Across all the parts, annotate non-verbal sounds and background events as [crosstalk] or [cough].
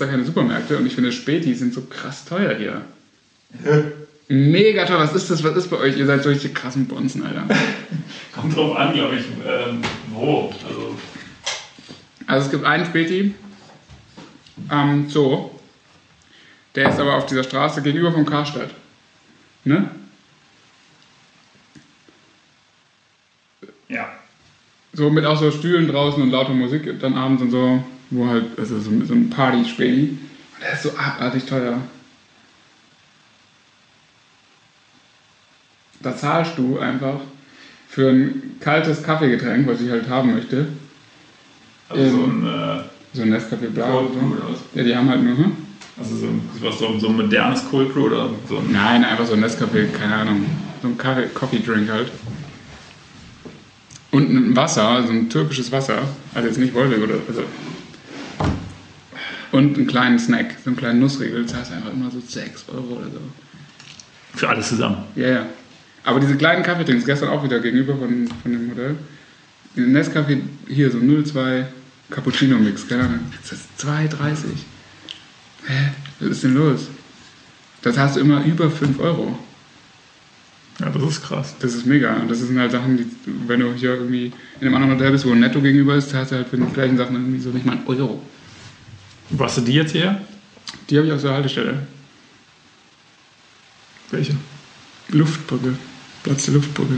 da keine Supermärkte und ich finde Spätis sind so krass teuer hier. Mega teuer. Was ist das? Was ist bei euch? Ihr seid solche krassen Bonzen, Alter. [laughs] Kommt drauf an, glaube ich, ähm, wo. Also, Also es gibt einen Späti am Zoo. Der ist aber auf dieser Straße gegenüber vom Karstadt. Ne? ja. So mit auch so Stühlen draußen und lauter Musik dann abends und so, wo halt, also so, so ein Party-Späti. Und der ist so abartig teuer. Da zahlst du einfach für ein kaltes Kaffeegetränk, was ich halt haben möchte. Also Ähm, so ein äh, So ein Nescafé Blau oder so. Ja, die haben halt nur, hm? Also so, ein- was, so, so ein modernes Cold Brew oder so ein. Nein, einfach so ein Nescafé, keine Ahnung. So ein Kaffee, Coffee Drink halt. Und ein Wasser, so ein türkisches Wasser. Also jetzt nicht Wolwig oder. Also. Und einen kleinen Snack, so einen kleinen Nussriegel. Das heißt einfach immer so 6 Euro oder so. Für alles zusammen. Ja, ja. Aber diese kleinen Kaffeedrinks, gestern auch wieder gegenüber von, von dem Modell. Diese Nescafé, hier so 02 Cappuccino Mix, keine Ahnung. Das ist 2,30. Hä? Was ist denn los? Das hast du immer über 5 Euro. Ja, das ist krass. Das ist mega. Und das sind halt Sachen, die, wenn du hier irgendwie in einem anderen Hotel bist, wo ein Netto gegenüber ist, hast du halt für die gleichen Sachen irgendwie so nicht mal einen Euro. Wo hast du die jetzt her? Die habe ich auf der Haltestelle. Welche? Luftbrücke. Platz der Luftbrücke.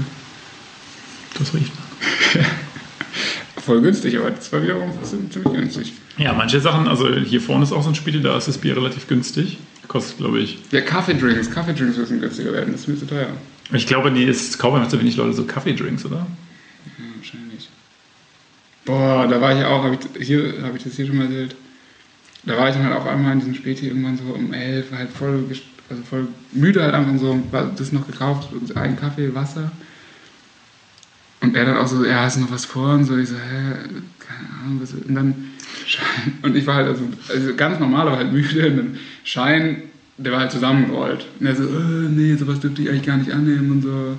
Das riecht man. [laughs] Voll günstig, aber das war wiederum ziemlich günstig. Ja, manche Sachen, also hier vorne ist auch so ein Spiel, da ist das Bier relativ günstig. Kostet, glaube ich. Ja, Kaffeedrinks. Kaffeedrinks müssen günstiger werden. Das ist mir zu teuer. Ich glaube, die ist, kaufen einfach zu wenig Leute so Kaffeedrinks, oder? Ja, wahrscheinlich. Boah, da war ich auch, habe ich, hier, habe ich das hier schon mal erzählt. Da war ich dann halt auch einmal in diesem Späti irgendwann so um elf, halt voll, also voll müde halt einfach so, das noch gekauft, einen Kaffee, Wasser. Und er dann auch so, ja, hast du noch was vor? Und so, ich so, hä, keine Ahnung, was, und dann [laughs] und ich war halt also, also ganz normal, aber halt müde, und dann Schein, der war halt zusammengerollt. Und er so, äh, nee, sowas dürfte ich eigentlich gar nicht annehmen und so.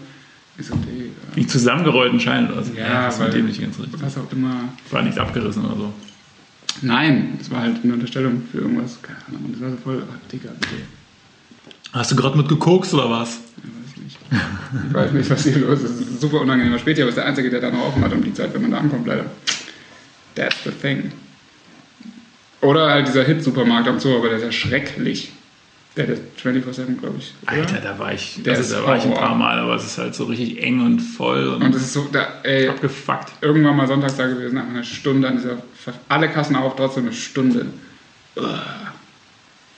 Ich so, nee, ja. Wie zusammengerollten Schein oder so. Ja, das war weil- dem nicht ganz richtig. was auch immer. War nichts abgerissen oder so. Nein, das war halt eine Unterstellung für irgendwas. Keine Ahnung. Das war so voll, oh, Digga, bitte. Hast du gerade mit gekokst oder was? Ich weiß nicht. Ich weiß nicht, was hier los ist. Ist super unangenehmer Späti, aber ist der Einzige, der da noch offen hat um die Zeit, wenn man da ankommt, leider. That's the thing. Oder halt dieser Hit-Supermarkt am Zoo, aber der ist ja schrecklich. Der hat 24-7, glaube ich. Oder? Alter, da war ich, Der also, da war ich ein paar Mal, aber es ist halt so richtig eng und voll und, Und es ist so, da, ey, abgefuckt. irgendwann mal sonntags da gewesen, einfach eine Stunde an dieser, alle Kassen auf, trotzdem eine Stunde.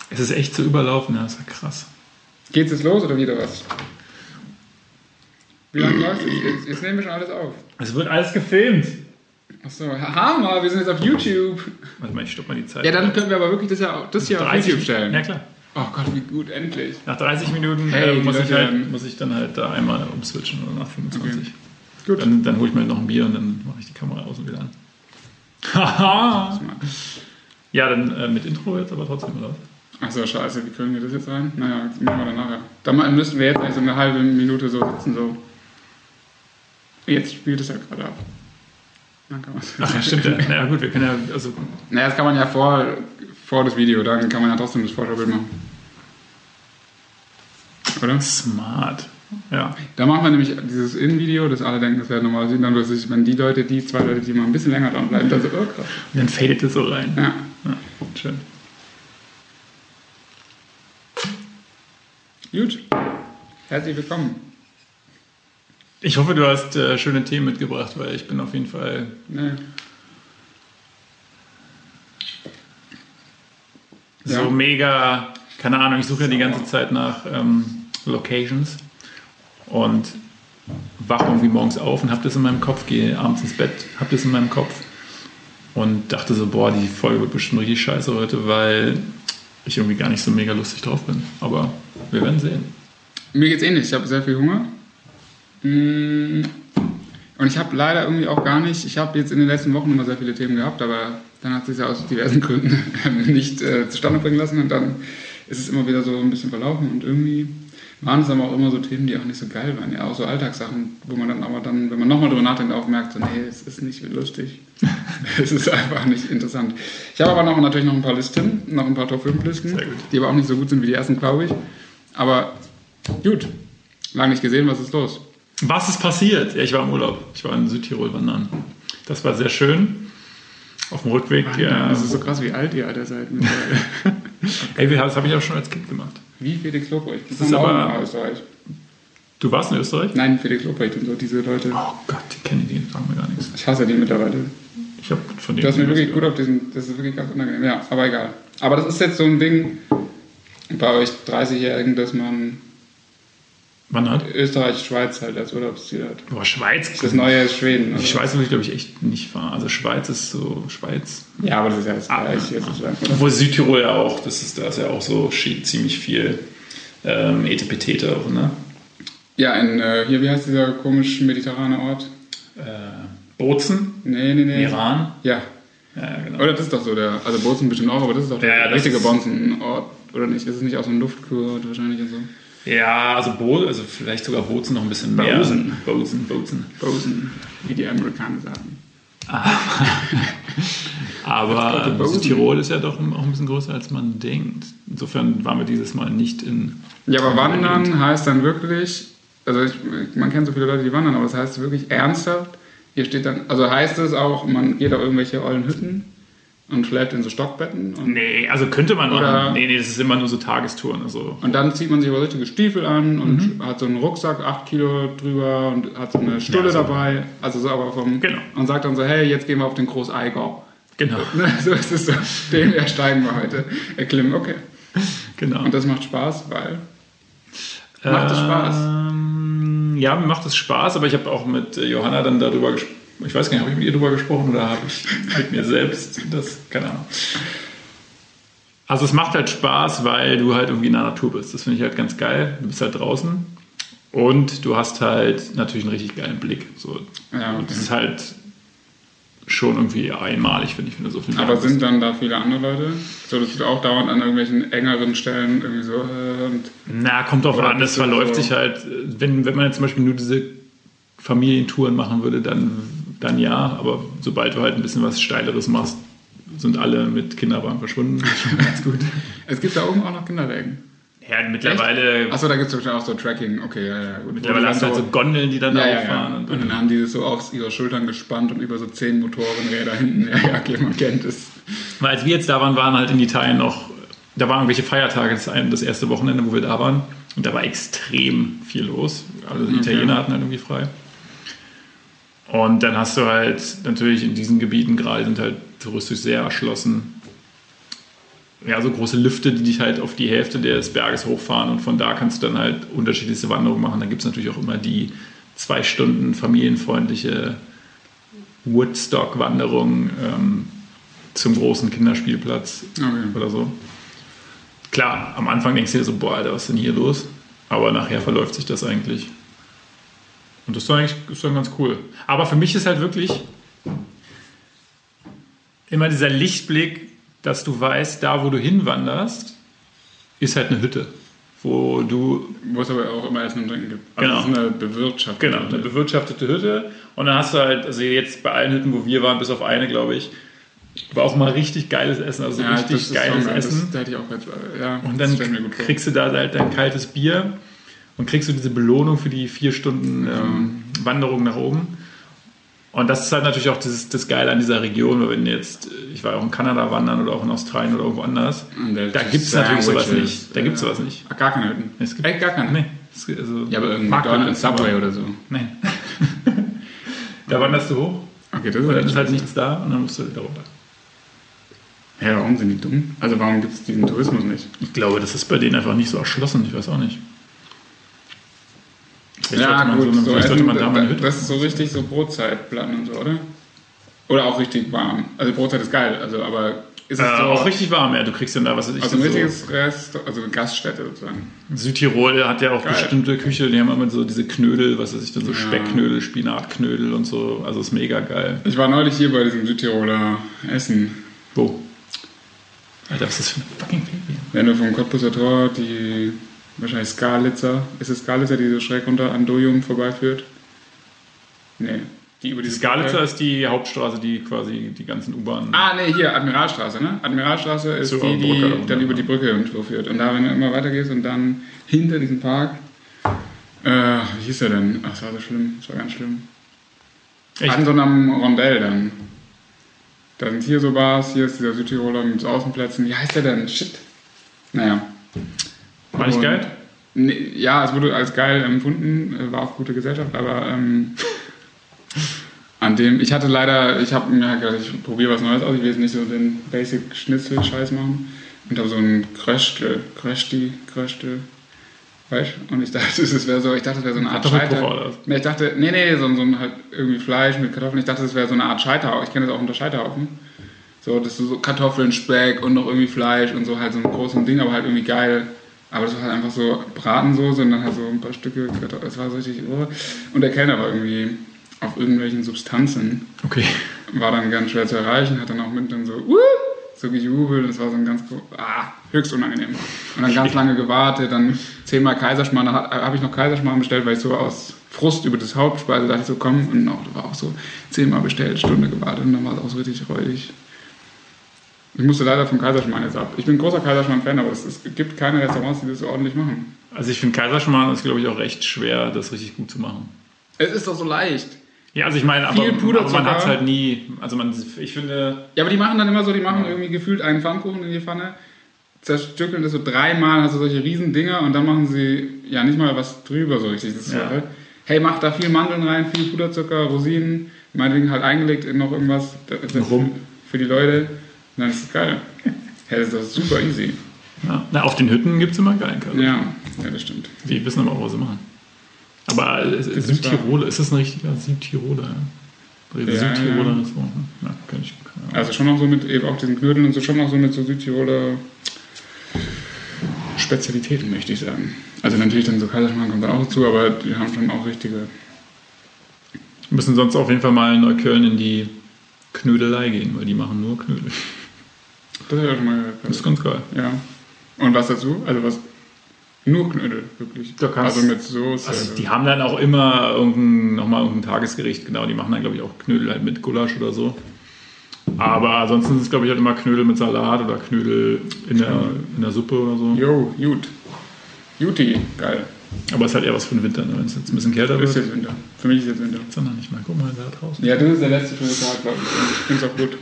Es ist echt so überlaufen, das ist ja krass. Geht's jetzt los oder wieder was? Wie lange läuft es? Jetzt, jetzt nehmen wir schon alles auf. Es wird alles gefilmt. Achso, Hammer, wir sind jetzt auf YouTube. Warte mal, ich stopp mal die Zeit. Ja, dann können wir aber wirklich das, ja, das hier auf 30 YouTube stellen. Ja, klar. Oh Gott, wie gut, endlich. Nach 30 Minuten Hey, äh, muss, ich halt, muss ich dann halt da einmal umswitchen oder nach 25. Gut. Dann, dann hole ich mir noch ein Bier und dann mache ich die Kamera aus und wieder an. Haha! [laughs] ja, dann äh, mit Intro jetzt aber trotzdem, oder? Achso, scheiße, wie kriegen wir das jetzt rein? Naja, das machen wir dann nachher. Dann müssten wir jetzt eigentlich so eine halbe Minute so sitzen, so. Jetzt spielt es ja gerade ab. Dann kann Ach ja, stimmt. Ja. Naja, gut, wir können ja, also, Naja, das kann man ja vor, vor das Video, dann kann man ja trotzdem das Vorschaubild machen. Oder? smart. Ja. Da machen wir nämlich dieses In-Video, das alle denken, das wäre normal sehen, dann sich, wenn die Leute, die zwei Leute, die mal ein bisschen länger dran bleiben, dann so, oh krass. Und dann fadet es so rein. Ja. Ja, schön. Gut. Herzlich willkommen. Ich hoffe, du hast äh, schöne Themen mitgebracht, weil ich bin auf jeden Fall. Nee. so Ja. mega, keine Ahnung, ich suche ja die ganze Zeit nach ähm, Locations und wache irgendwie morgens auf und habe das in meinem Kopf, gehe abends ins Bett, habe das in meinem Kopf und dachte so, boah, die Folge wird bestimmt richtig scheiße heute, weil ich irgendwie gar nicht so mega lustig drauf bin. Aber wir werden sehen. Mir geht's ähnlich. Ich habe sehr viel Hunger. Mm. Und ich habe leider irgendwie auch gar nicht, ich habe jetzt in den letzten Wochen immer sehr viele Themen gehabt, aber dann hat sich ja aus diversen Gründen [laughs] nicht äh, zustande bringen lassen und dann ist es immer wieder so ein bisschen verlaufen und irgendwie waren es aber auch immer so Themen, die auch nicht so geil waren. Ja, auch so Alltagssachen, wo man dann aber dann, wenn man nochmal drüber nachdenkt, auch merkt, so, nee, es ist nicht lustig. [laughs] es ist einfach nicht interessant. Ich habe aber noch, natürlich noch ein paar Listen, noch ein paar Top 5 Listen, die aber auch nicht so gut sind wie die ersten, glaube ich. Aber gut, lange nicht gesehen, was ist los? Was ist passiert? Ja, ich war im Urlaub. Ich war in Südtirol wandern. Das war sehr schön. Auf dem Rückweg. Ja, Das ist so krass, wie alt ihr Alter seid. [laughs] ey, das habe ich auch schon als Kind gemacht. wie Felix Lobrecht. Das ist ist aber in Österreich. Du warst in Österreich? Nein, Felix Lobrecht und so, diese Leute. Oh Gott, die kennen die, sagen mir gar nichts. Ich hasse die mittlerweile. Ich habe von Du denen. hast mir wirklich gut auf diesen, das ist wirklich ganz unangenehm. Ja, aber egal. Aber das ist jetzt so ein Ding bei euch 30-Jährigen, dass man Wann hat? Österreich, Schweiz halt als Urlaubsziel hat. Boah, Schweiz. Das neue ist Schweden. Die. Schweiz will ich, glaube ich, echt nicht fahren. Also Schweiz ist so Schweiz. Ja, aber das ist ja das Ah, Gleiche oder? Obwohl Südtirol ja auch, das ist, da ist ja auch so ziemlich viel ähm, Etepetete auch, ne? Ja, in, äh, hier, wie heißt dieser komisch mediterrane Ort? Äh, Bozen, Nee, nee, nee. Iran. Ja. Ja, genau. Oder das ist doch so der, also Bozen bestimmt auch, aber das ist doch der Ja, richtige Bonzenort, oder nicht? Ist es nicht auch so ein Luftkurort wahrscheinlich und so? Ja, also, Bo also vielleicht sogar Bozen noch ein bisschen mehr. Bozen. Bozen, Bozen. Bozen, wie die Amerikaner sagen. [laughs] Aber Bozen. Südtirol ist ja doch auch ein bisschen größer, als man denkt. Insofern waren wir dieses Mal nicht in. Ja, aber wandern heißt dann wirklich, also ich, man kennt so viele Leute, die wandern, aber das heißt wirklich ernsthaft, hier steht dann, also heißt es auch, man geht auf irgendwelche ollen Hütten und schläft in so Stockbetten und, Nee, also könnte man Oder- machen. Nee, nee, das ist immer nur so Tagestouren. Also. und dann zieht man sich aber richtige Stiefel an und Mhm. hat so einen Rucksack, 8 Kilo drüber und hat so eine Stulle Ja, so. dabei, also so aber vom, Genau. und sagt dann so, hey, jetzt gehen wir auf den Großeigau. Genau, [laughs] Ne, so ist es so, den ersteigen wir heute, erklimmen, okay. genau. Und das macht Spaß, weil, macht es Spaß? Ähm, ja, mir macht es Spaß, aber ich habe auch mit Johanna dann darüber gesprochen. Ich weiß gar nicht, habe ich mit ihr darüber gesprochen oder habe ich mit mir selbst das, keine Ahnung. Also es macht halt Spaß, weil du halt irgendwie in der Natur bist. Das finde ich halt ganz geil. Du bist halt draußen und du hast halt natürlich einen richtig geilen Blick. So. Ja, Und okay. das ist halt schon irgendwie einmalig, finde ich, wenn du so viel Aber sind dann da viele andere Leute? So, dass du auch dauernd an irgendwelchen engeren Stellen irgendwie so äh, und Na, kommt drauf an, das verläuft so- sich halt, wenn, wenn man jetzt zum Beispiel nur diese Familientouren machen würde, dann, dann ja, aber sobald du halt ein bisschen was Steileres machst, sind alle mit Kinderwagen verschwunden. Das ist schon ganz gut. es gibt da oben auch noch Kinderwägen. Ja, mittlerweile, Achso, da gibt es auch so Tracking. Okay, ja, ja, gut. mittlerweile hast du halt so Gondeln, die dann ja, da ja, auffahren. ja. Und, Und dann haben die das so auf ihre Schultern gespannt und über so zehn Motorenräder hinten. [laughs] Ja, ja, okay, man kennt es. Weil als wir jetzt da waren, waren halt in Italien noch, da waren irgendwelche Feiertage, das, erste Wochenende, wo wir da waren. Und da war extrem viel los. Also die Okay. Italiener hatten halt irgendwie frei. Und dann hast du halt natürlich in diesen Gebieten gerade sind halt touristisch sehr erschlossen. Ja, so große Lifte, die dich halt auf die Hälfte des Berges hochfahren und von da kannst du dann halt unterschiedlichste Wanderungen machen. Dann gibt es natürlich auch immer die zwei Stunden familienfreundliche Woodstock-Wanderung ähm, zum großen Kinderspielplatz Okay. oder so. Klar, am Anfang denkst du dir so, boah, Alter, was ist denn hier los? Aber nachher verläuft sich das eigentlich. Und das ist dann eigentlich ist dann ganz cool. Aber für mich ist halt wirklich immer dieser Lichtblick, dass du weißt, da wo du hinwanderst, ist halt eine Hütte. Wo du Wo es aber auch immer Essen und Trinken gibt. Also Genau. es ist eine bewirtschaftete Genau, eine bewirtschaftete Hütte. Und dann hast du halt, also jetzt bei allen Hütten, wo wir waren, bis auf eine, glaube ich, war auch mal richtig geiles Essen, also Ja, das richtig geiles schon- Essen. Das, da hätte ich auch jetzt, ja, und das dann kriegst du da halt dein kaltes Bier und kriegst du diese Belohnung für die vier Stunden ähm, Wanderung nach oben. Und das ist halt natürlich auch das, das Geile an dieser Region, weil wenn jetzt, ich war auch in Kanada wandern oder auch in Australien oder irgendwo anders, da gibt es natürlich sowas nicht. Da gibt es sowas nicht. Ach, gar keine Hütten. Es gibt- Echt gar keine? Nee. es Also Ja, aber irgendwie McDonald's, McDonald's, Subway oder so. Nein. [laughs] da wanderst du hoch Okay, das und dann ist ist halt nichts da und dann musst du wieder runter. Ja, warum sind die dumm? Also warum gibt es diesen Tourismus nicht? Ich glaube, das ist bei denen einfach nicht so erschlossen. Ich weiß auch nicht. Vielleicht ja, sollte gut, so, so vielleicht sollte man da mal eine Hütte. das ist so richtig so Brotzeitplan und so, oder? Oder auch richtig warm. Also Brotzeit ist geil, also aber ist es Äh, so auch richtig warm, ja. Du kriegst dann da, was ich, also ein so, richtiges Rest, also eine Gaststätte sozusagen. Südtirol hat ja auch Geil. bestimmte Küche, die haben immer so diese Knödel, was weiß ich, dann so Ja. Speckknödel, Spinatknödel und so. Also ist mega geil. Ich war neulich hier bei diesem Südtiroler Essen. Wo? Alter, was ist das für ein fucking Baby? Wenn du vom Cottbusser Tor die Wahrscheinlich Skalitzer. Ist es Skalitzer, die so schräg runter an Dojum vorbeiführt? Nee. Die über Die Skalitzer ist die Hauptstraße, die quasi die ganzen U-Bahnen. Ah, nee, hier, Admiralstraße, ne? Admiralstraße ist Zur die, die Brücke runter, dann über ja. die Brücke irgendwo führt. Und da, wenn du immer weitergehst und dann hinter diesem Park, äh, wie hieß der denn? Ach, das war so schlimm, das war ganz schlimm. Echt? An so einem Rondell dann. Da sind hier so Bars, hier ist dieser Südtiroler mit Außenplätzen. Wie heißt der denn? Shit. Naja. War nicht geil? Nee, ja, es wurde als geil empfunden, äh, war auch gute Gesellschaft, aber ähm, [laughs] an dem, ich hatte leider, ich habe mir halt gedacht, ich probiere was Neues aus, ich will jetzt nicht so den Basic Schnitzel-Scheiß machen und habe so ein Kröschtel, Kröschti, Kröschtel, weißt du? Und ich dachte, [laughs] es wäre so, ich dachte, es wäre so eine Art Scheiter. Nee, ich dachte, nee, nee, so, so ein halt irgendwie Fleisch mit Kartoffeln, ich dachte, es wäre so eine Art Scheiterhaufen, ich kenne das auch unter Scheiterhaufen. So, das ist so Kartoffeln, Speck und noch irgendwie Fleisch und so halt so ein großes Ding, aber halt irgendwie geil. Aber das war halt einfach so Bratensoße und dann halt so ein paar Stücke Kartoffeln. Das war so richtig. Oh. Und der Kellner war irgendwie auf irgendwelchen Substanzen. Okay. War dann ganz schwer zu erreichen, hat dann auch mit dann so, uh, so gejubelt. Das war so ein ganz, ah, höchst unangenehm. Und dann ganz lange gewartet, dann zehnmal Kaiserschmarrn. Da habe ich noch Kaiserschmarrn bestellt, weil ich so aus Frust über das Hauptspeise dachte ich so, komm. Und auch, das war auch so zehnmal bestellt, Stunde gewartet und dann war es auch so richtig räudig. Ich musste leider vom Kaiserschmarrn jetzt ab. Ich bin großer Kaiserschmarrn-Fan, aber es, es gibt keine Restaurants, die das so ordentlich machen. Also ich finde Kaiserschmarrn ist, glaube ich, auch recht schwer, das richtig gut zu machen. Es ist doch so leicht. Ja, also ich meine, aber, aber man hat es halt nie. Also man, ich finde, Ja, aber die machen dann immer so, die machen irgendwie gefühlt einen Pfannkuchen in die Pfanne, zerstückeln das so dreimal, hast du solche riesen Dinger und dann machen sie ja nicht mal was drüber so richtig. Das Ja. so, hey, mach da viel Mandeln rein, viel Puderzucker, Rosinen, meinetwegen halt eingelegt in noch irgendwas Rum. für die Leute. Und dann ist geil. Hey, das ist doch super easy. ja, na, auf den Hütten gibt es immer geilen Kaiserschmarrn. Ja, ja, das stimmt. Die wissen aber auch, was sie machen. Aber äh, Südtiroler, ist das ein richtiger Südtiroler? Ja? Ja, Südtiroler ja. Restaurant. ne? Ja, kann ich. Ahnung. Also schon noch so mit eben auch diesen Knödeln und so, schon noch so mit so Südtiroler Spezialitäten, möchte ich sagen. Also natürlich dann so Kaiserschmarrn kommt da auch dazu, aber die haben schon auch richtige Wir müssen sonst auf jeden Fall mal in Neukölln in die Knödelei gehen, weil die machen nur Knödel. Das ist ja schon mal. Das ist ganz geil. Ja. Und was dazu? Also was? Nur Knödel, wirklich. Da kannst- also mit Soße. Also die haben dann auch immer irgendein, nochmal irgendein Tagesgericht, genau, die machen dann glaube ich auch Knödel halt mit Gulasch oder so. Aber ansonsten sind es glaube ich halt immer Knödel mit Salat oder Knödel in der, in der Suppe oder so. Jo, gut. Juti, geil. Aber es ist halt eher was für den Winter, ne? wenn es jetzt ein bisschen kälter Ist wird. jetzt Winter. Für mich ist jetzt Winter. Ist er noch nicht mal. Guck mal, da draußen. Ja, das ist der letzte schöne Tag, glaube ich. Ich finde es auch gut.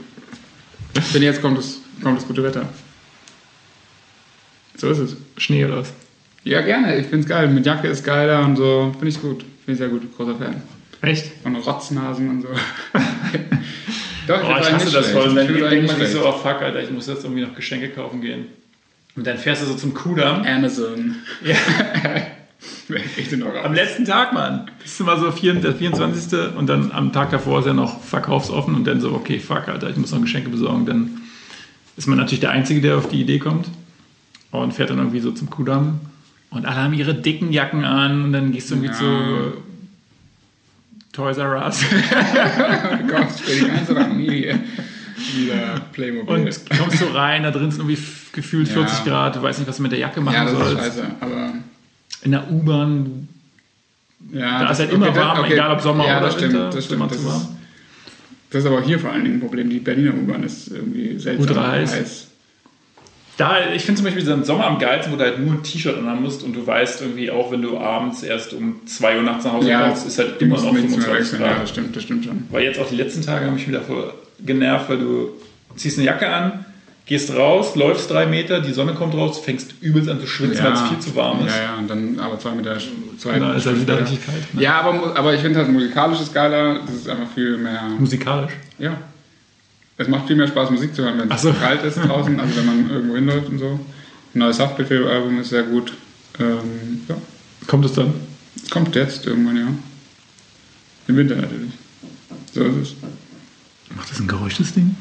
Denn jetzt kommt das, kommt das gute Wetter. So ist es. Schnee oder was? Ja, gerne. Ich finde es geil. Mit Jacke ist geiler und so. Finde ich gut. Finde ich sehr gut. Großer Fan. Echt? Von Rotznasen und so. [laughs] Doch, Oh, find's ich hasse nicht das voll. Und dann Ich denkt man sich so, oh fuck, Alter, ich muss jetzt irgendwie noch Geschenke kaufen gehen. Und dann fährst du so zum Kudamm. Amazon. Ja. [laughs] Ich bin noch Am letzten Tag, Mann. Bist du mal so vier, der 24. und dann am Tag davor ist ja noch verkaufsoffen und dann so, okay, fuck, Alter, ich muss noch Geschenke besorgen. Dann ist man natürlich der Einzige, der auf die Idee kommt und fährt dann irgendwie so zum Kudamm und alle haben ihre dicken Jacken an und dann gehst du irgendwie Ja. zu Toys R Us [laughs] Oh Gott, für die ganze Familie. Wieder Playmobil. und kommst so rein, da drin sind irgendwie gefühlt Ja. 40 Grad, du weißt nicht, was du mit der Jacke machen ja, das ist sollst. scheiße. Aber In der U-Bahn, ja, Da ist halt immer warm, egal ob Sommer ja, oder das stimmt, Winter, Das ist stimmt. Das ist. Das ist aber auch hier vor allen Dingen ein Problem. Die Berliner U-Bahn ist irgendwie seltsam Ultra heiß. Da, ich finde zum Beispiel diesen Sommer am geilsten, wo du halt nur ein T-Shirt anhaben musst und du weißt irgendwie auch, wenn du abends erst um 2 Uhr nachts nach Hause Ja, kommst, ist halt immer noch nichts mehr 25 wechseln. Ja, Grad. das stimmt, das stimmt schon. Weil jetzt auch die letzten Tage haben mich wieder voll genervt, weil du ziehst eine Jacke an, gehst raus, läufst drei Meter, die Sonne kommt raus, fängst übelst an zu schwitzen, weil es viel zu warm ist. Ja, ja, und dann aber zwei Meter, zwei Da ist halt wieder ja. richtig kalt. Ne? Ja, aber, aber ich finde halt musikalisch ist geiler. Das ist einfach viel mehr. Musikalisch. Ja. Es macht viel mehr Spaß, Musik zu hören, wenn es so. kalt ist draußen, also wenn man irgendwo hinläuft und so. Ein neues Haftbefehl-Album ist sehr gut. Ähm, ja. Kommt es dann? Kommt jetzt irgendwann, ja. Im Winter natürlich. So ist es. Macht das ein Geräusch, das Ding?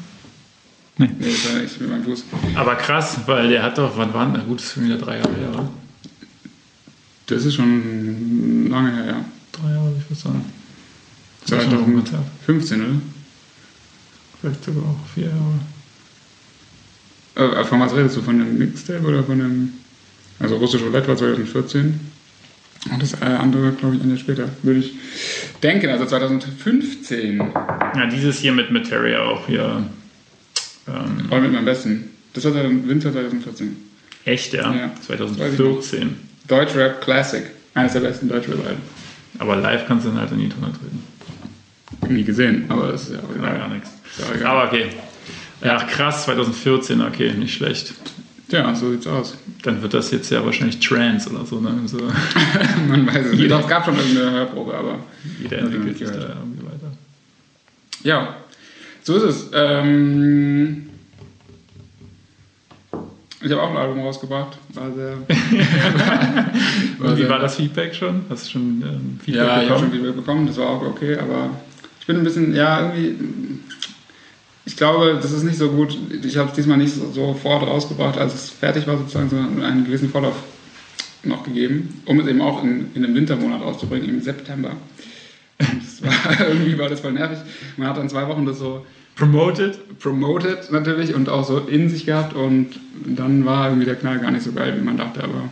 Nee, das war ich mit meinem Fuß. Aber krass, weil der hat doch, wann waren, na gut, das ist schon wieder drei Jahre her, oder? Das ist schon lange her, ja. Drei Jahre, würde ich würde sagen. Das ist schon ein Konzert. 2015, oder? Vielleicht sogar auch vier Jahre. Äh, von was redest du? Von dem Mixtape oder von dem. Also russische Roulette war 2014. Und das äh, andere, glaube ich, ein Jahr später, würde ich denken. Also 2015 Ja, dieses hier mit Materia auch hier. Ähm, war mit meinem besten. Das war dann Winter 2014. echt, ja? Ja. 2014. Deutschrap Classic. Eines der besten Deutschrap-Alben. Aber live kannst du dann halt in die Tonne treten. Nie gesehen, aber das ist ja auch egal. gar nichts. Ja. Aber okay. Ja, krass, 2014, okay, nicht schlecht. Ja, so sieht's aus. Dann wird das jetzt ja wahrscheinlich Trance oder so, ne? So, [laughs] Man weiß es nicht. Doch, es gab schon irgendeine Hörprobe, aber jeder entwickelt sich da irgendwie weiter. ja, so ist es. Ähm, ich habe auch ein Album rausgebracht. War sehr. [laughs] Und wie war das Feedback schon? Hast du schon ähm, Feedback Ja, ich habe schon bekommen? Feedback bekommen, das war auch okay, aber ich bin ein bisschen, ja, irgendwie. Ich glaube, das ist nicht so gut. Ich habe es diesmal nicht so- sofort rausgebracht, als es fertig war, sozusagen, sondern einen gewissen Vorlauf noch gegeben, um es eben auch in, in einem Wintermonat rauszubringen, im September. War, [laughs] irgendwie war das voll nervig. Man hat dann zwei Wochen das so Promoted? promoted natürlich und auch so in sich gehabt und dann war irgendwie der Knall gar nicht so geil, wie man dachte, aber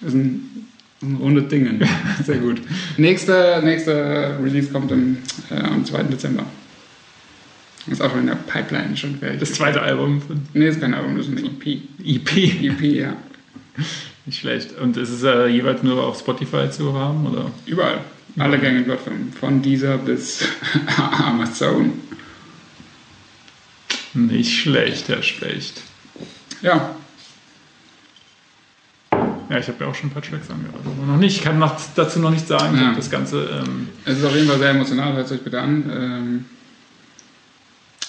ist ein, ein rundes Ding. [laughs] Sehr gut. Nächster nächste Release kommt im, äh, am 2. Dezember. Ist auch schon in der Pipeline schon fertig. Das zweite Album Nee, ist kein Album, das ist eine EP. EP. EP, ja. [laughs] Nicht schlecht. Und ist es äh, jeweils nur auf Spotify zu haben? Oder? Überall. Alle gängigen Plattformen. Von dieser bis [laughs] Amazon. Nicht schlecht, Herr Specht. Ja, Ja, ich habe ja auch schon ein paar Tracks angehört. Aber noch nicht. Ich kann noch, dazu noch nichts sagen. Ja. das Ganze. Ähm, Es ist auf jeden Fall sehr emotional, hört es euch bitte an. Ähm,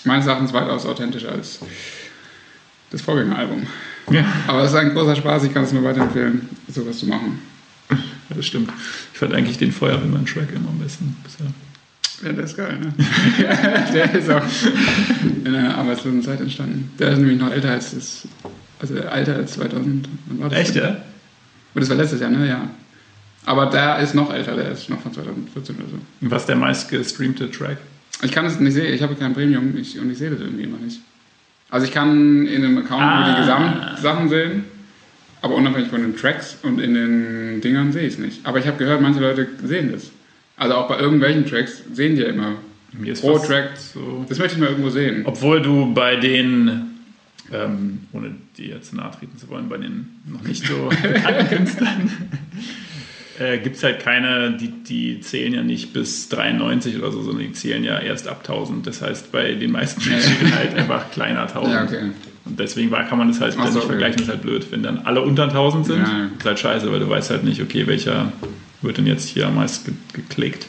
meines Erachtens weitaus authentischer als das Vorgängeralbum. ja, Aber es ist ein großer Spaß, ich kann es nur weiterempfehlen, sowas zu machen. Das stimmt. Ich fand eigentlich den Feuerwehrmann-Track immer am besten bisher. Ja, der ist geil, ne? [laughs] der ist auch in einer arbeitslosen Zeit entstanden. Der ist nämlich noch älter als das, also älter als 2000. Wann war das Echt, ja? Und das war letztes Jahr, ne? Ja. Aber der ist noch älter, der ist noch von 2014 oder so. Was ist der meist gestreamte Track? Ich kann es nicht sehen, ich habe kein Premium ich, und ich sehe das irgendwie immer nicht. Also ich kann in einem Account nur Ah. die Gesamtsachen sehen, aber unabhängig von den Tracks und in den Dingern sehe ich es nicht. Aber ich habe gehört, manche Leute sehen das. Also auch bei irgendwelchen Tracks sehen die ja immer. Mir ist Pro Track. so. Das möchte ich mal irgendwo sehen. Obwohl du bei den, ähm, ohne dir jetzt nahe treten zu wollen, bei den noch nicht so [laughs] bekannten Künstlern, äh, gibt es halt keine, die, die zählen ja nicht bis 93 oder so, sondern die zählen ja erst ab 1000. Das heißt, bei den meisten steht halt einfach kleiner 1000. Ja, okay. Und deswegen war, kann man das halt so, nicht okay. vergleichen, das ist halt blöd. Wenn dann alle unter 1000 sind, Ja, ist halt scheiße, weil du weißt halt nicht, okay, welcher wird denn jetzt hier am meisten ge geklickt.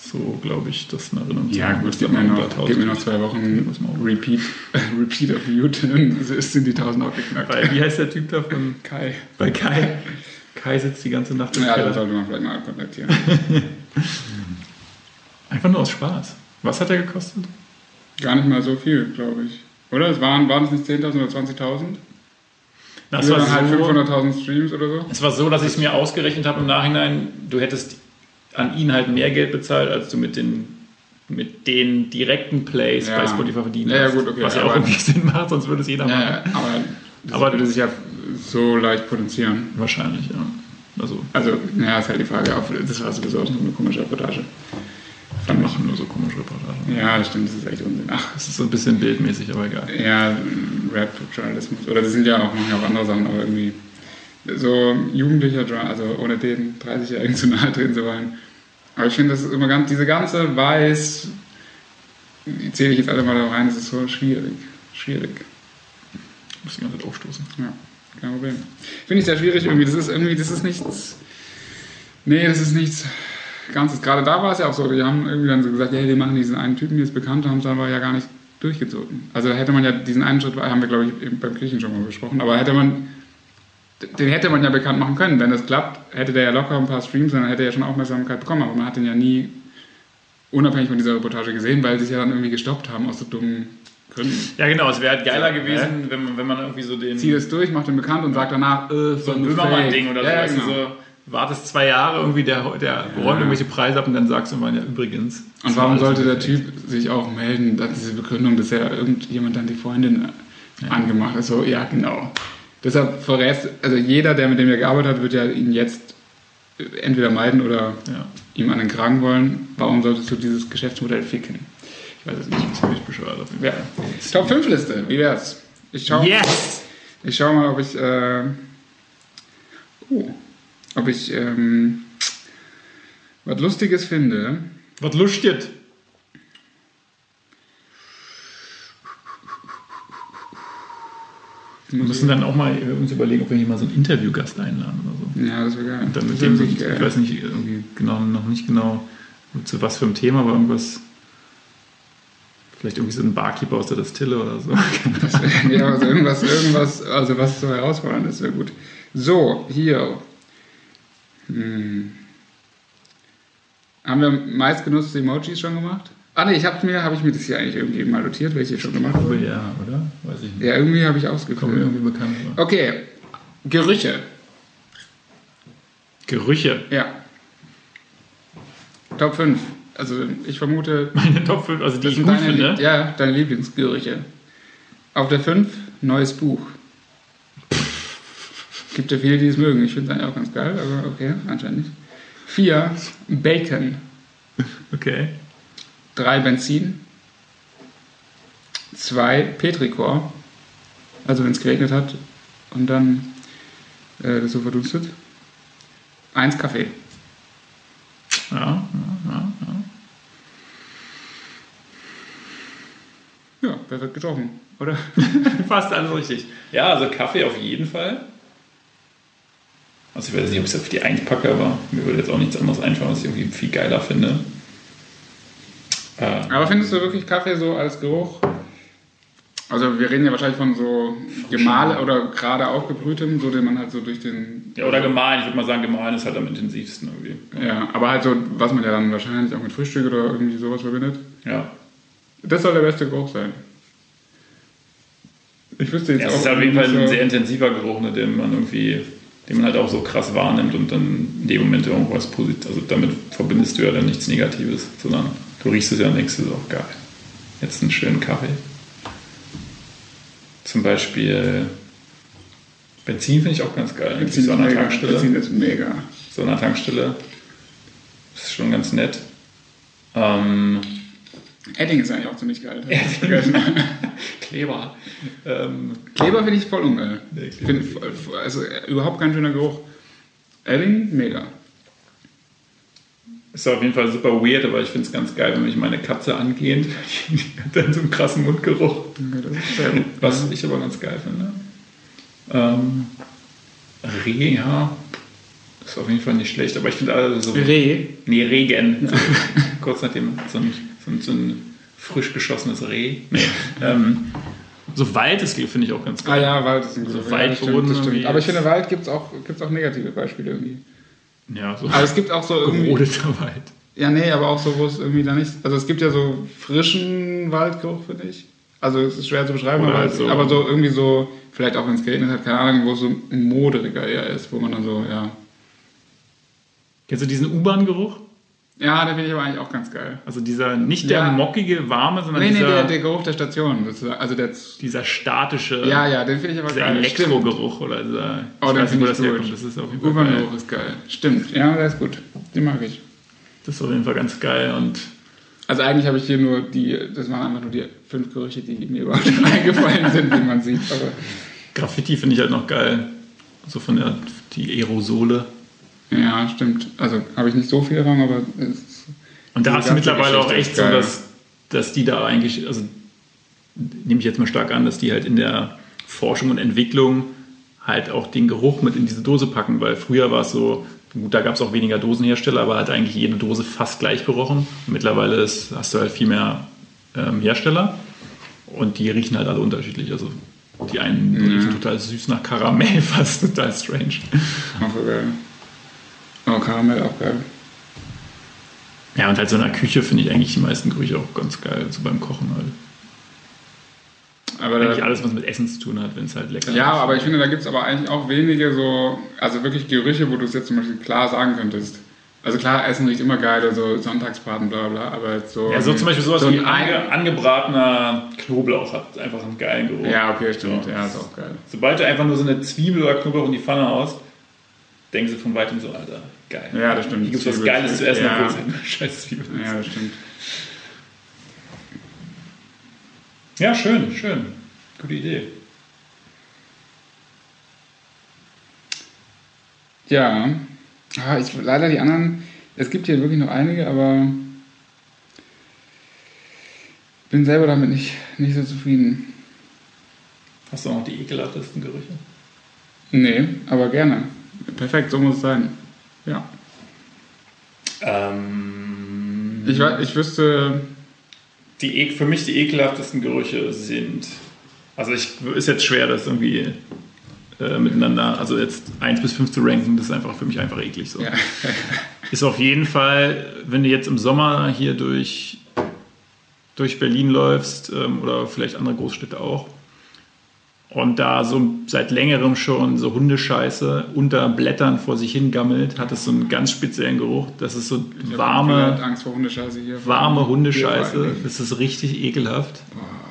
So glaube ich, das in Erinnerung zu Ja gut, gib mir, noch, gib mir noch 1000 zwei Wochen. Repeat, [laughs] Repeat auf YouTube, dann sind die 1000 auch geknackt. Bei, wie heißt der Typ da von Kai. bei Kai? Kai sitzt die ganze Nacht im Ja, Keller. das sollte man vielleicht mal kontaktieren. [laughs] Einfach nur aus Spaß. Was hat er gekostet? Gar nicht mal so viel, glaube ich. Oder? Es waren, waren es nicht 10.000 oder 20.000? Das Oder war, dann halt so, 500.000 Streams oder so? es war so, dass ich es mir ausgerechnet habe im Nachhinein, du hättest an ihn halt mehr Geld bezahlt, als du mit den, mit den direkten Plays Ja. bei Spotify verdient Ja, ja, gut, okay, Was ja auch irgendwie Sinn macht, sonst würde es jeder machen. Ja, aber das Aber- würde sich ja so leicht potenzieren. Wahrscheinlich, ja. Also, Also, naja, ist halt die Frage. Das war sowieso auch eine komische Reportage. die machen nur so komische Reportagen. Ja, das stimmt, das ist echt Unsinn. Ach, Das ist so ein bisschen bildmäßig, aber egal. ja, Rap-Journalismus. Oder das sind ja auch manchmal auch andere Sachen, aber irgendwie so jugendlicher, also ohne den 30-Jährigen zu nahe treten zu wollen. Aber ich finde, das ist immer ganz, diese ganze Weiß, die zähle ich jetzt alle mal da rein, das ist so schwierig. Schwierig. Ich muss die ganze Zeit aufstoßen. Ja, kein Problem. Finde ich sehr schwierig irgendwie. Das ist irgendwie, das ist nichts. Nee, das ist nichts Ganzes. Gerade da war es ja auch so, die haben irgendwie dann so gesagt, ja, wir machen diesen einen Typen, der ist bekannt, haben es aber ja gar nicht durchgezogen. Also hätte man ja diesen einen Schritt, haben wir glaube ich eben beim Kirchen schon mal besprochen, aber hätte man, den hätte man ja bekannt machen können. Wenn das klappt, hätte der ja locker ein paar Streams, dann hätte er ja schon Aufmerksamkeit bekommen, aber man hat den ja nie unabhängig von dieser Reportage gesehen, weil sie sich ja dann irgendwie gestoppt haben aus so dummen Gründen. Ja, genau, es wäre halt geiler So, gewesen, wenn man, wenn man irgendwie so den. Zieh es durch, macht den bekannt und sagt danach, äh, so ein Böhmermann-Ding oder so, ja, weißt genau. so, wartest zwei Jahre irgendwie, der, der räumt irgendwelche Preise ab und dann sagst du mal, ja, übrigens. Und warum sollte der Typ sich auch melden, dass diese Begründung, dass ja irgendjemand dann die Freundin angemacht hat? So, ja, genau. Deshalb verrätst, also jeder, der mit dem wir gearbeitet hat, wird ja ihn jetzt entweder meiden oder Ja. ihm an den Kragen wollen. Warum solltest du dieses Geschäftsmodell ficken? Ich weiß es nicht. Ziemlich bescheuert Ja. Top 5 Liste, wie wär's? Ich schau. Yes! ich schau mal, ob ich, äh, oh, ob ich ähm, was Lustiges finde. Was lustet? Wir müssen dann auch mal uns überlegen, ob wir hier mal so einen Interviewgast einladen oder so. Ja, das wäre geil. Und dann mit dem, ich weiß nicht, irgendwie genau, noch nicht genau zu was für einem Thema, aber irgendwas. Vielleicht irgendwie so ein Barkeeper aus der Distille oder so. Wär, ja, also irgendwas, irgendwas, also was so herausfordernd ist, wäre gut. So, hier. Hm. Haben wir meistgenutzte Emojis schon gemacht? Ah ne, ich habe mir, habe ich mir das hier eigentlich irgendwie mal notiert, welche schon gemacht wurden. ja, oder? Weiß ich nicht. Ja, irgendwie habe ich Kommt mir ausgekommen. irgendwie bekannt vor. Okay, Gerüche. Gerüche. Ja. Top 5. Also ich vermute, [laughs] Meine Top 5, also die ich sind gut deine, finde. Ja, deine Lieblingsgerüche. Auf der 5, neues Buch. Gibt ja viele, die es mögen. Ich finde es eigentlich auch ganz geil, aber okay, anscheinend nicht. 4, Bacon. [laughs] Okay. 3, Benzin. 2, Petrichor. Also wenn es geregnet hat und dann äh, das so verdunstet. 1, Kaffee. Ja, ja, ja, ja. Ja, wer wird getroffen, oder? [laughs] Fast alles richtig. Ja, also Kaffee auf jeden Fall. Also ich weiß nicht, ob ich es auf die einpacke, aber mir würde jetzt auch nichts anderes einfallen, was ich irgendwie viel geiler finde. Äh, Aber findest du wirklich Kaffee so als Geruch? Also wir reden ja wahrscheinlich von so gemahlen oder gerade aufgebrühtem, so den man halt so durch den... ja, oder gemahlen. Ich würde mal sagen, gemahlen ist halt am intensivsten irgendwie. Ja, aber halt so, was man ja dann wahrscheinlich auch mit Frühstück oder irgendwie sowas verbindet. Ja. Das soll der beste Geruch sein. Ich wüsste jetzt Ja, auch... es ist auf jeden Fall ein sehr intensiver Geruch, ne, den man irgendwie, den man halt auch so krass wahrnimmt und dann in dem Moment irgendwas positiv, also damit verbindest du ja dann nichts Negatives, sondern du riechst es ja denkst dir so, geil, jetzt einen schönen Kaffee. Zum Beispiel Benzin finde ich auch ganz geil. Benzin so ist an der mega. Tankstelle. Benzin ist mega. So an der Tankstelle. Das ist schon ganz nett. Ähm, Edding ist eigentlich auch ziemlich geil. [laughs] Kleber. Ähm, Kleber finde ich voll ungeil. Nee, Find, also äh, überhaupt kein schöner Geruch. Edding, mega. Ist auf jeden Fall super weird, aber ich finde es ganz geil, wenn mich meine Katze angeht. Die hat dann so einen krassen Mundgeruch. Was ich aber ganz geil finde. Ähm, Reh, ja. Ist auf jeden Fall nicht schlecht, aber ich finde alle so. Reh. Nee, Regen. [laughs] Kurz nachdem so ein, so ein, so ein frisch geschossenes Reh. Nee. ähm, so Wald ist finde ich auch ganz Ah geil. ja, Wald ist ein guter So ja, das stimmt, das stimmt. Aber ich finde, Wald gibt es auch, gibt's auch negative Beispiele irgendwie. Ja, so Aber es gibt auch so irgendwie. gerodeter Wald. Ja, nee, aber auch so, wo es irgendwie da nicht. Also es gibt ja so frischen Waldgeruch, finde ich. Also es ist schwer zu beschreiben, aber, halt so- aber so irgendwie so, vielleicht auch wenn es geregnet hat, keine Ahnung, wo es so moderiger eher ist, wo man dann so, ja. Kennst du diesen U-Bahn-Geruch? Ja, den finde ich aber eigentlich auch ganz geil. Also dieser, nicht der Ja. mockige, warme, sondern Nee, nee, dieser, der, der Geruch der Station. Das also der. dieser statische, Ja, ja, den finde ich aber dieser geil. Stimmt. Elektrogeruch oder dieser, Oh, ich weiß nicht, wo finde das ich herkommt, gut. das ist auf jeden Fall geil. U-Bahn-Geruch ist geil. Stimmt, ja, der ist gut. Den mag ich. Das ist auf jeden Fall ganz geil und Also eigentlich habe ich hier nur die, das waren einfach nur die fünf Gerüche, die mir überhaupt [laughs] eingefallen sind, wie man sieht. Aber Graffiti finde ich halt noch geil. So von der, die Aerosole. Ja, stimmt. Also habe ich nicht so viel Erfahrung, aber es ist, Und da du ganze mittlerweile auch echt ist so, dass, dass die da eigentlich, also nehme ich jetzt mal stark an, dass die halt in der Forschung und Entwicklung halt auch den Geruch mit in diese Dose packen, weil früher war es so, gut, da gab es auch weniger Dosenhersteller, aber hat eigentlich jede Dose fast gleich gerochen. Mittlerweile ist, hast du halt viel mehr ähm, Hersteller und die riechen halt alle unterschiedlich. Also die einen riechen total süß nach Karamell, [laughs] fast total strange. auch Karamell auch geil. Ja, und halt so in der Küche finde ich eigentlich die meisten Gerüche auch ganz geil, so beim Kochen halt. Aber Eigentlich da, alles, was mit Essen zu tun hat, wenn es halt lecker ja, ist. aber ich finde, da gibt es aber eigentlich auch wenige so, also wirklich Gerüche, wo du es jetzt zum Beispiel klar sagen könntest. Also klar, Essen riecht immer geil, so Sonntagsbraten, bla bla, aber so. Ja, so zum Beispiel sowas so wie ein ange, angebratener Knoblauch hat einfach einen geilen Geruch. Ja, okay, stimmt. So. Ja, ist auch geil. Sobald du einfach nur so eine Zwiebel oder Knoblauch in die Pfanne haust, denken sie von weitem so, Alter, geil. Ja, das stimmt. Hier gibt es was Geiles zu essen, ja. obwohl es eine scheiß Zwiebel ist. Ja, das stimmt. Ja, schön, schön. Gute Idee. Ja. Ah, ich, leider die anderen, es gibt hier wirklich noch einige, aber bin selber damit nicht, nicht so zufrieden. Hast du auch noch die ekelhaftesten Gerüche? Nee, aber gerne. Perfekt, so muss es sein. Ja. Ähm, Ich, ich wüsste, die, ek- für mich die ekelhaftesten Gerüche sind. Also ich ist jetzt schwer, das irgendwie äh, miteinander, also jetzt 1 bis 5 zu ranken, das ist einfach für mich einfach eklig so. ja, [laughs] Ist auf jeden Fall, wenn du jetzt im Sommer hier durch, durch Berlin läufst ähm, oder vielleicht andere Großstädte auch und da so seit längerem schon so Hundescheiße unter Blättern vor sich hingammelt, hat es so einen ganz speziellen Geruch. Das ist so ich warme, Angst vor Hundescheiße hier. warme Hundescheiße. Das ist richtig ekelhaft.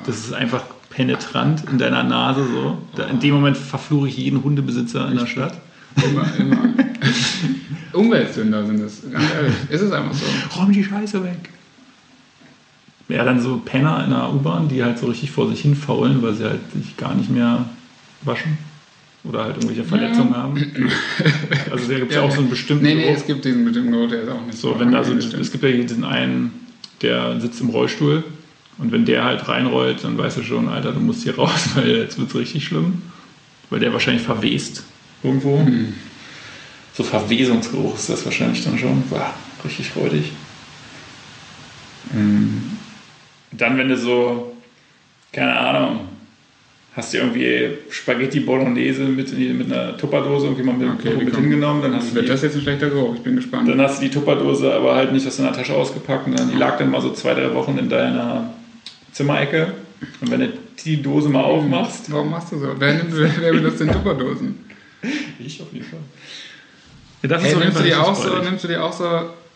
Das ist einfach penetrant in deiner Nase so. Da, in dem Moment verfluche ich jeden Hundebesitzer in der Stadt. Immer, immer. [laughs] Umweltsünder sind es, ganz ehrlich. Ist es einfach so. räum die Scheiße weg. Ja, dann so Penner in der U-Bahn, die halt so richtig vor sich hin faulen, weil sie halt sich gar nicht mehr waschen oder halt irgendwelche Verletzungen haben. Also da gibt es ja, auch so einen bestimmten Nee, nee, Geruch. es gibt diesen bestimmten Geruch, der ist auch nicht So, wenn da so, es gibt ja hier diesen einen, der sitzt im Rollstuhl und wenn der halt reinrollt, dann weißt du schon, Alter, du musst hier raus, [laughs] weil jetzt wird es richtig schlimm. Weil der wahrscheinlich verwest irgendwo. Hm. So Verwesungsgeruch ist das wahrscheinlich dann schon. Boah, richtig räudig. Dann, wenn du so, keine Ahnung, hast du irgendwie Spaghetti Bolognese mit, in die- mit einer Tupperdose irgendwie mal mit, Okay, mit kommt- hingenommen, dann hast, du Wird die, das jetzt ein schlechter Geruch? Ich bin gespannt. dann hast du die Tupperdose aber halt nicht aus deiner Tasche ausgepackt, sondern die lag dann mal so zwei, drei Wochen in deiner Zimmerecke. Und wenn du die Dose mal aufmachst, Warum machst du so? Wer, nimmt, wer, wer benutzt denn Tupperdosen? [laughs] ich auf jeden Fall. Ja, das Hey, jeden nimmst, du richtig auch so, nimmst du die auch so,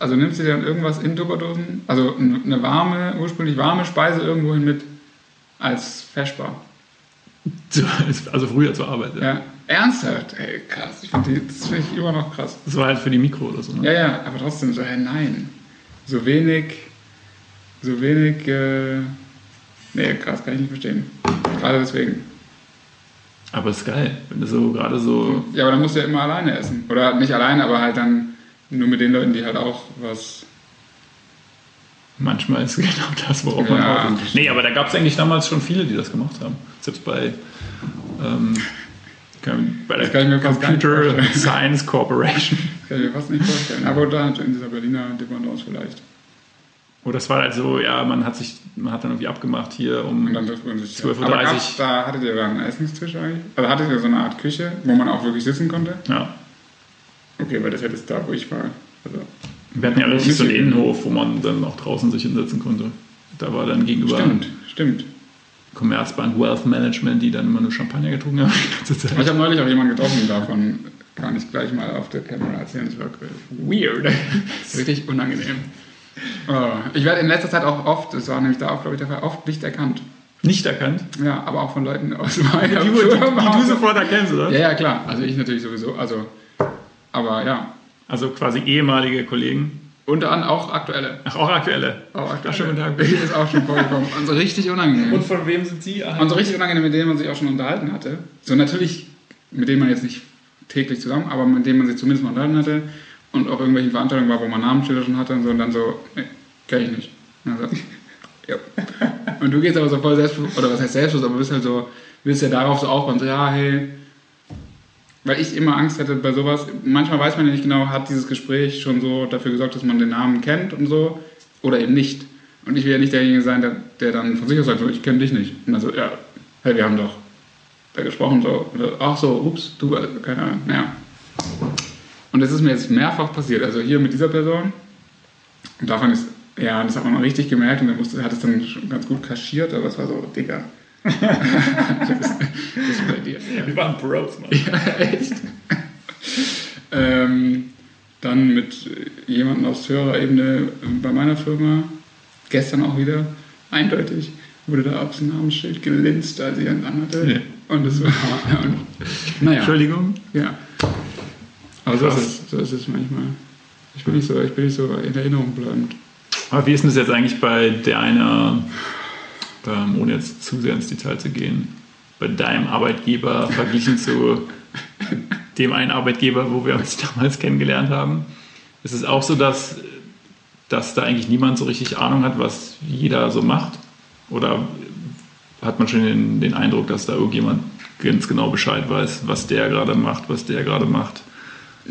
also nimmst du dir dann irgendwas in Tupperdosen, also eine warme, ursprünglich warme Speise irgendwo hin mit als Feschbar? [laughs] Also früher zur Arbeit. Ja. Ja, ernsthaft? Ey, krass. Ich find die, das finde ich immer noch krass. Das war halt für die Mikro oder so. Ne? Ja, ja, aber trotzdem so, hey, nein. So wenig, so wenig, äh, nee, krass, kann ich nicht verstehen. Gerade deswegen. Aber ist geil, wenn du so gerade so. Ja, aber dann musst du ja immer alleine essen. Oder nicht alleine, aber halt dann nur mit den Leuten, die halt auch was. Manchmal ist [laughs] genau das, worauf man Ja, wartet. das Nee, aber da gab es eigentlich damals schon viele, die das gemacht haben. Selbst bei, ähm, bei der Computer. [laughs] Science Corporation. Das kann ich mir fast nicht vorstellen. Aber da in dieser Berliner Dependance vielleicht. Oder das war halt so, ja, man hat sich, man hat dann irgendwie abgemacht hier um. Und dann trifft man sich. 12.30 Uhr. Aber gab's, da hattet ihr da einen Essenstisch eigentlich? Also hattet ihr so eine Art Küche, wo man auch wirklich sitzen konnte? Ja. Okay, weil das hätte es da, wo ich war. Also, Wir hatten ja richtig so einen Innenhof, wo man dann auch draußen sich hinsetzen konnte. Da war dann gegenüber stimmt, stimmt. Commerzbank Wealth Management, die dann immer nur Champagner getrunken haben die. Ich habe neulich auch jemanden getroffen davon. Kann ich gleich mal auf der Kamera erzählen. Das war weird. [laughs] Richtig unangenehm. Oh, ich werde in letzter Zeit auch oft, das war nämlich da auch, glaube ich, der Fall, oft nicht erkannt. Nicht erkannt. Ja, aber auch von Leuten aus meiner Die, die, Firma. die du sofort erkennst, oder? Ja, ja, klar. Also ich natürlich sowieso. Also, aber ja. Also quasi ehemalige Kollegen. Unter anderem auch aktuelle. Ach, auch aktuelle. Auch aktuelle. Ach, schönen Tag. Ist auch schon vorgekommen. Und so richtig unangenehm. von wem sind Sie? Und so richtig unangenehm, mit denen man sich auch schon unterhalten hatte. So natürlich, mit denen man jetzt nicht täglich zusammen, aber mit denen man sich zumindest mal unterhalten hatte. Und auch irgendwelche Veranstaltungen war, wo man Namensschilder schon hatte und so. Und dann so, nee, kenn ich nicht. Und, dann so, ja. und du gehst aber so voll selbstbewusst, oder was heißt selbstbewusst, aber bist halt so, willst ja darauf so aufbauen, so, ja, hey. Weil ich immer Angst hätte bei sowas. Manchmal weiß man ja nicht genau, hat dieses Gespräch schon so dafür gesorgt, dass man den Namen kennt und so. Oder eben nicht. Und ich will ja nicht derjenige sein, der, der dann von sich aus sagt, so, ich kenne dich nicht. Und dann so, ja, hey, wir haben doch da gesprochen, so, oder, ach so, ups, du, äh, keine Ahnung, ja. Und das ist mir jetzt mehrfach passiert. Also hier mit dieser Person. Und davon ist, ja, das hat man mal richtig gemerkt und er hat es dann schon ganz gut kaschiert, aber es war so, Digga. Das, [laughs] das ist bei dir. Wir waren Bros, Mann. Ja, echt. ähm, dann mit jemanden aus höherer Ebene bei meiner Firma, gestern auch wieder, eindeutig, wurde da aufs Namensschild gelinst, als ich einen anhatte. Nee. Und das war, [laughs] und, naja, Entschuldigung. ja. Aber so ist, so ist es manchmal. Ich bin nicht so, ich bin nicht so in Erinnerung bleibend. Aber wie ist denn das jetzt eigentlich bei der einer, ähm, ohne jetzt zu sehr ins Detail zu gehen, bei deinem Arbeitgeber verglichen zu [laughs] dem einen Arbeitgeber, wo wir uns damals kennengelernt haben? Ist es auch so, dass, dass da eigentlich niemand so richtig Ahnung hat, was jeder so macht? Oder hat man schon den, den Eindruck, dass da irgendjemand ganz genau Bescheid weiß, was der gerade macht, was der gerade macht?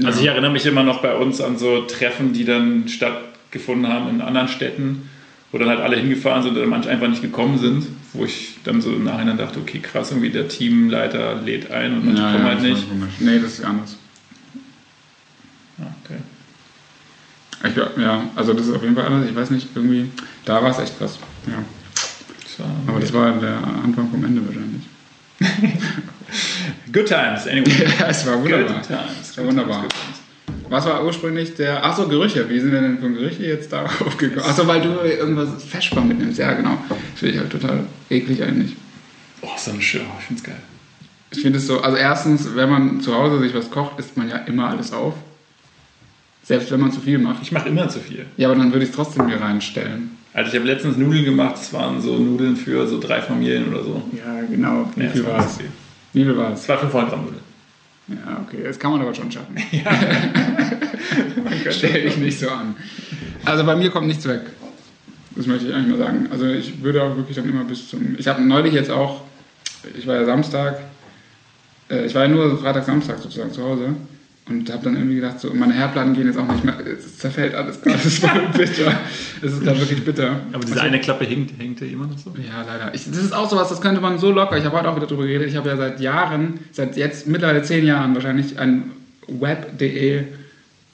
Also ich erinnere mich immer noch bei uns an so Treffen, die dann stattgefunden haben in anderen Städten, wo dann halt alle hingefahren sind oder manche einfach nicht gekommen sind, wo ich dann so im Nachhinein dachte, okay, krass, irgendwie der Teamleiter lädt ein und manche kommen halt das war nicht. Nee, das ist anders. Ah, okay. Ich ja, also das ist auf jeden Fall anders. Ich weiß nicht, irgendwie, da war es echt krass. Ja. War Aber das war der Anfang vom Ende wahrscheinlich. [laughs] Good times, anyway. [laughs] ja, es war wunderbar. Good times. Es war wunderbar. Was war ursprünglich der. Achso, Gerüche. Wie sind wir denn von Gerüche jetzt darauf gekommen? Achso, weil du irgendwas Feschbar mitnimmst. Ja, genau. Das finde ich halt total eklig eigentlich. Oh, so eine schöne, ich find's geil. Ich finde es so, also erstens, wenn man zu Hause sich was kocht, isst man ja immer alles auf. Selbst wenn man zu viel macht. Ich mache immer zu viel. Ja, aber dann würde ich es trotzdem mir reinstellen. Also ich habe letztens Nudeln gemacht, das waren so Nudeln für so drei Familien oder so. Ja, genau. Wie Ja, viel war es? Wie viel war es? Das war 500 Gramm Nudeln. Ja, okay, das kann man aber schon schaffen. [laughs] Stell dich nicht so an. Also bei mir kommt nichts weg. Das möchte ich eigentlich mal sagen. Also ich würde auch wirklich dann immer bis zum... Ich habe neulich jetzt auch... Ich war ja Samstag... äh, Ich war ja nur Freitag, Samstag sozusagen zu Hause. Und habe dann irgendwie gedacht, so, meine Herdplatten gehen jetzt auch nicht mehr... Es zerfällt alles gerade. Es ist voll bitter. Es ist gerade wirklich bitter. Aber diese eine Klappe hängt, hängt ja immer noch so. Ja, leider. Ich, das ist auch sowas, das könnte man so locker. Ich habe heute auch wieder drüber geredet. Ich habe ja seit Jahren, seit jetzt mittlerweile zehn Jahren wahrscheinlich ein web.de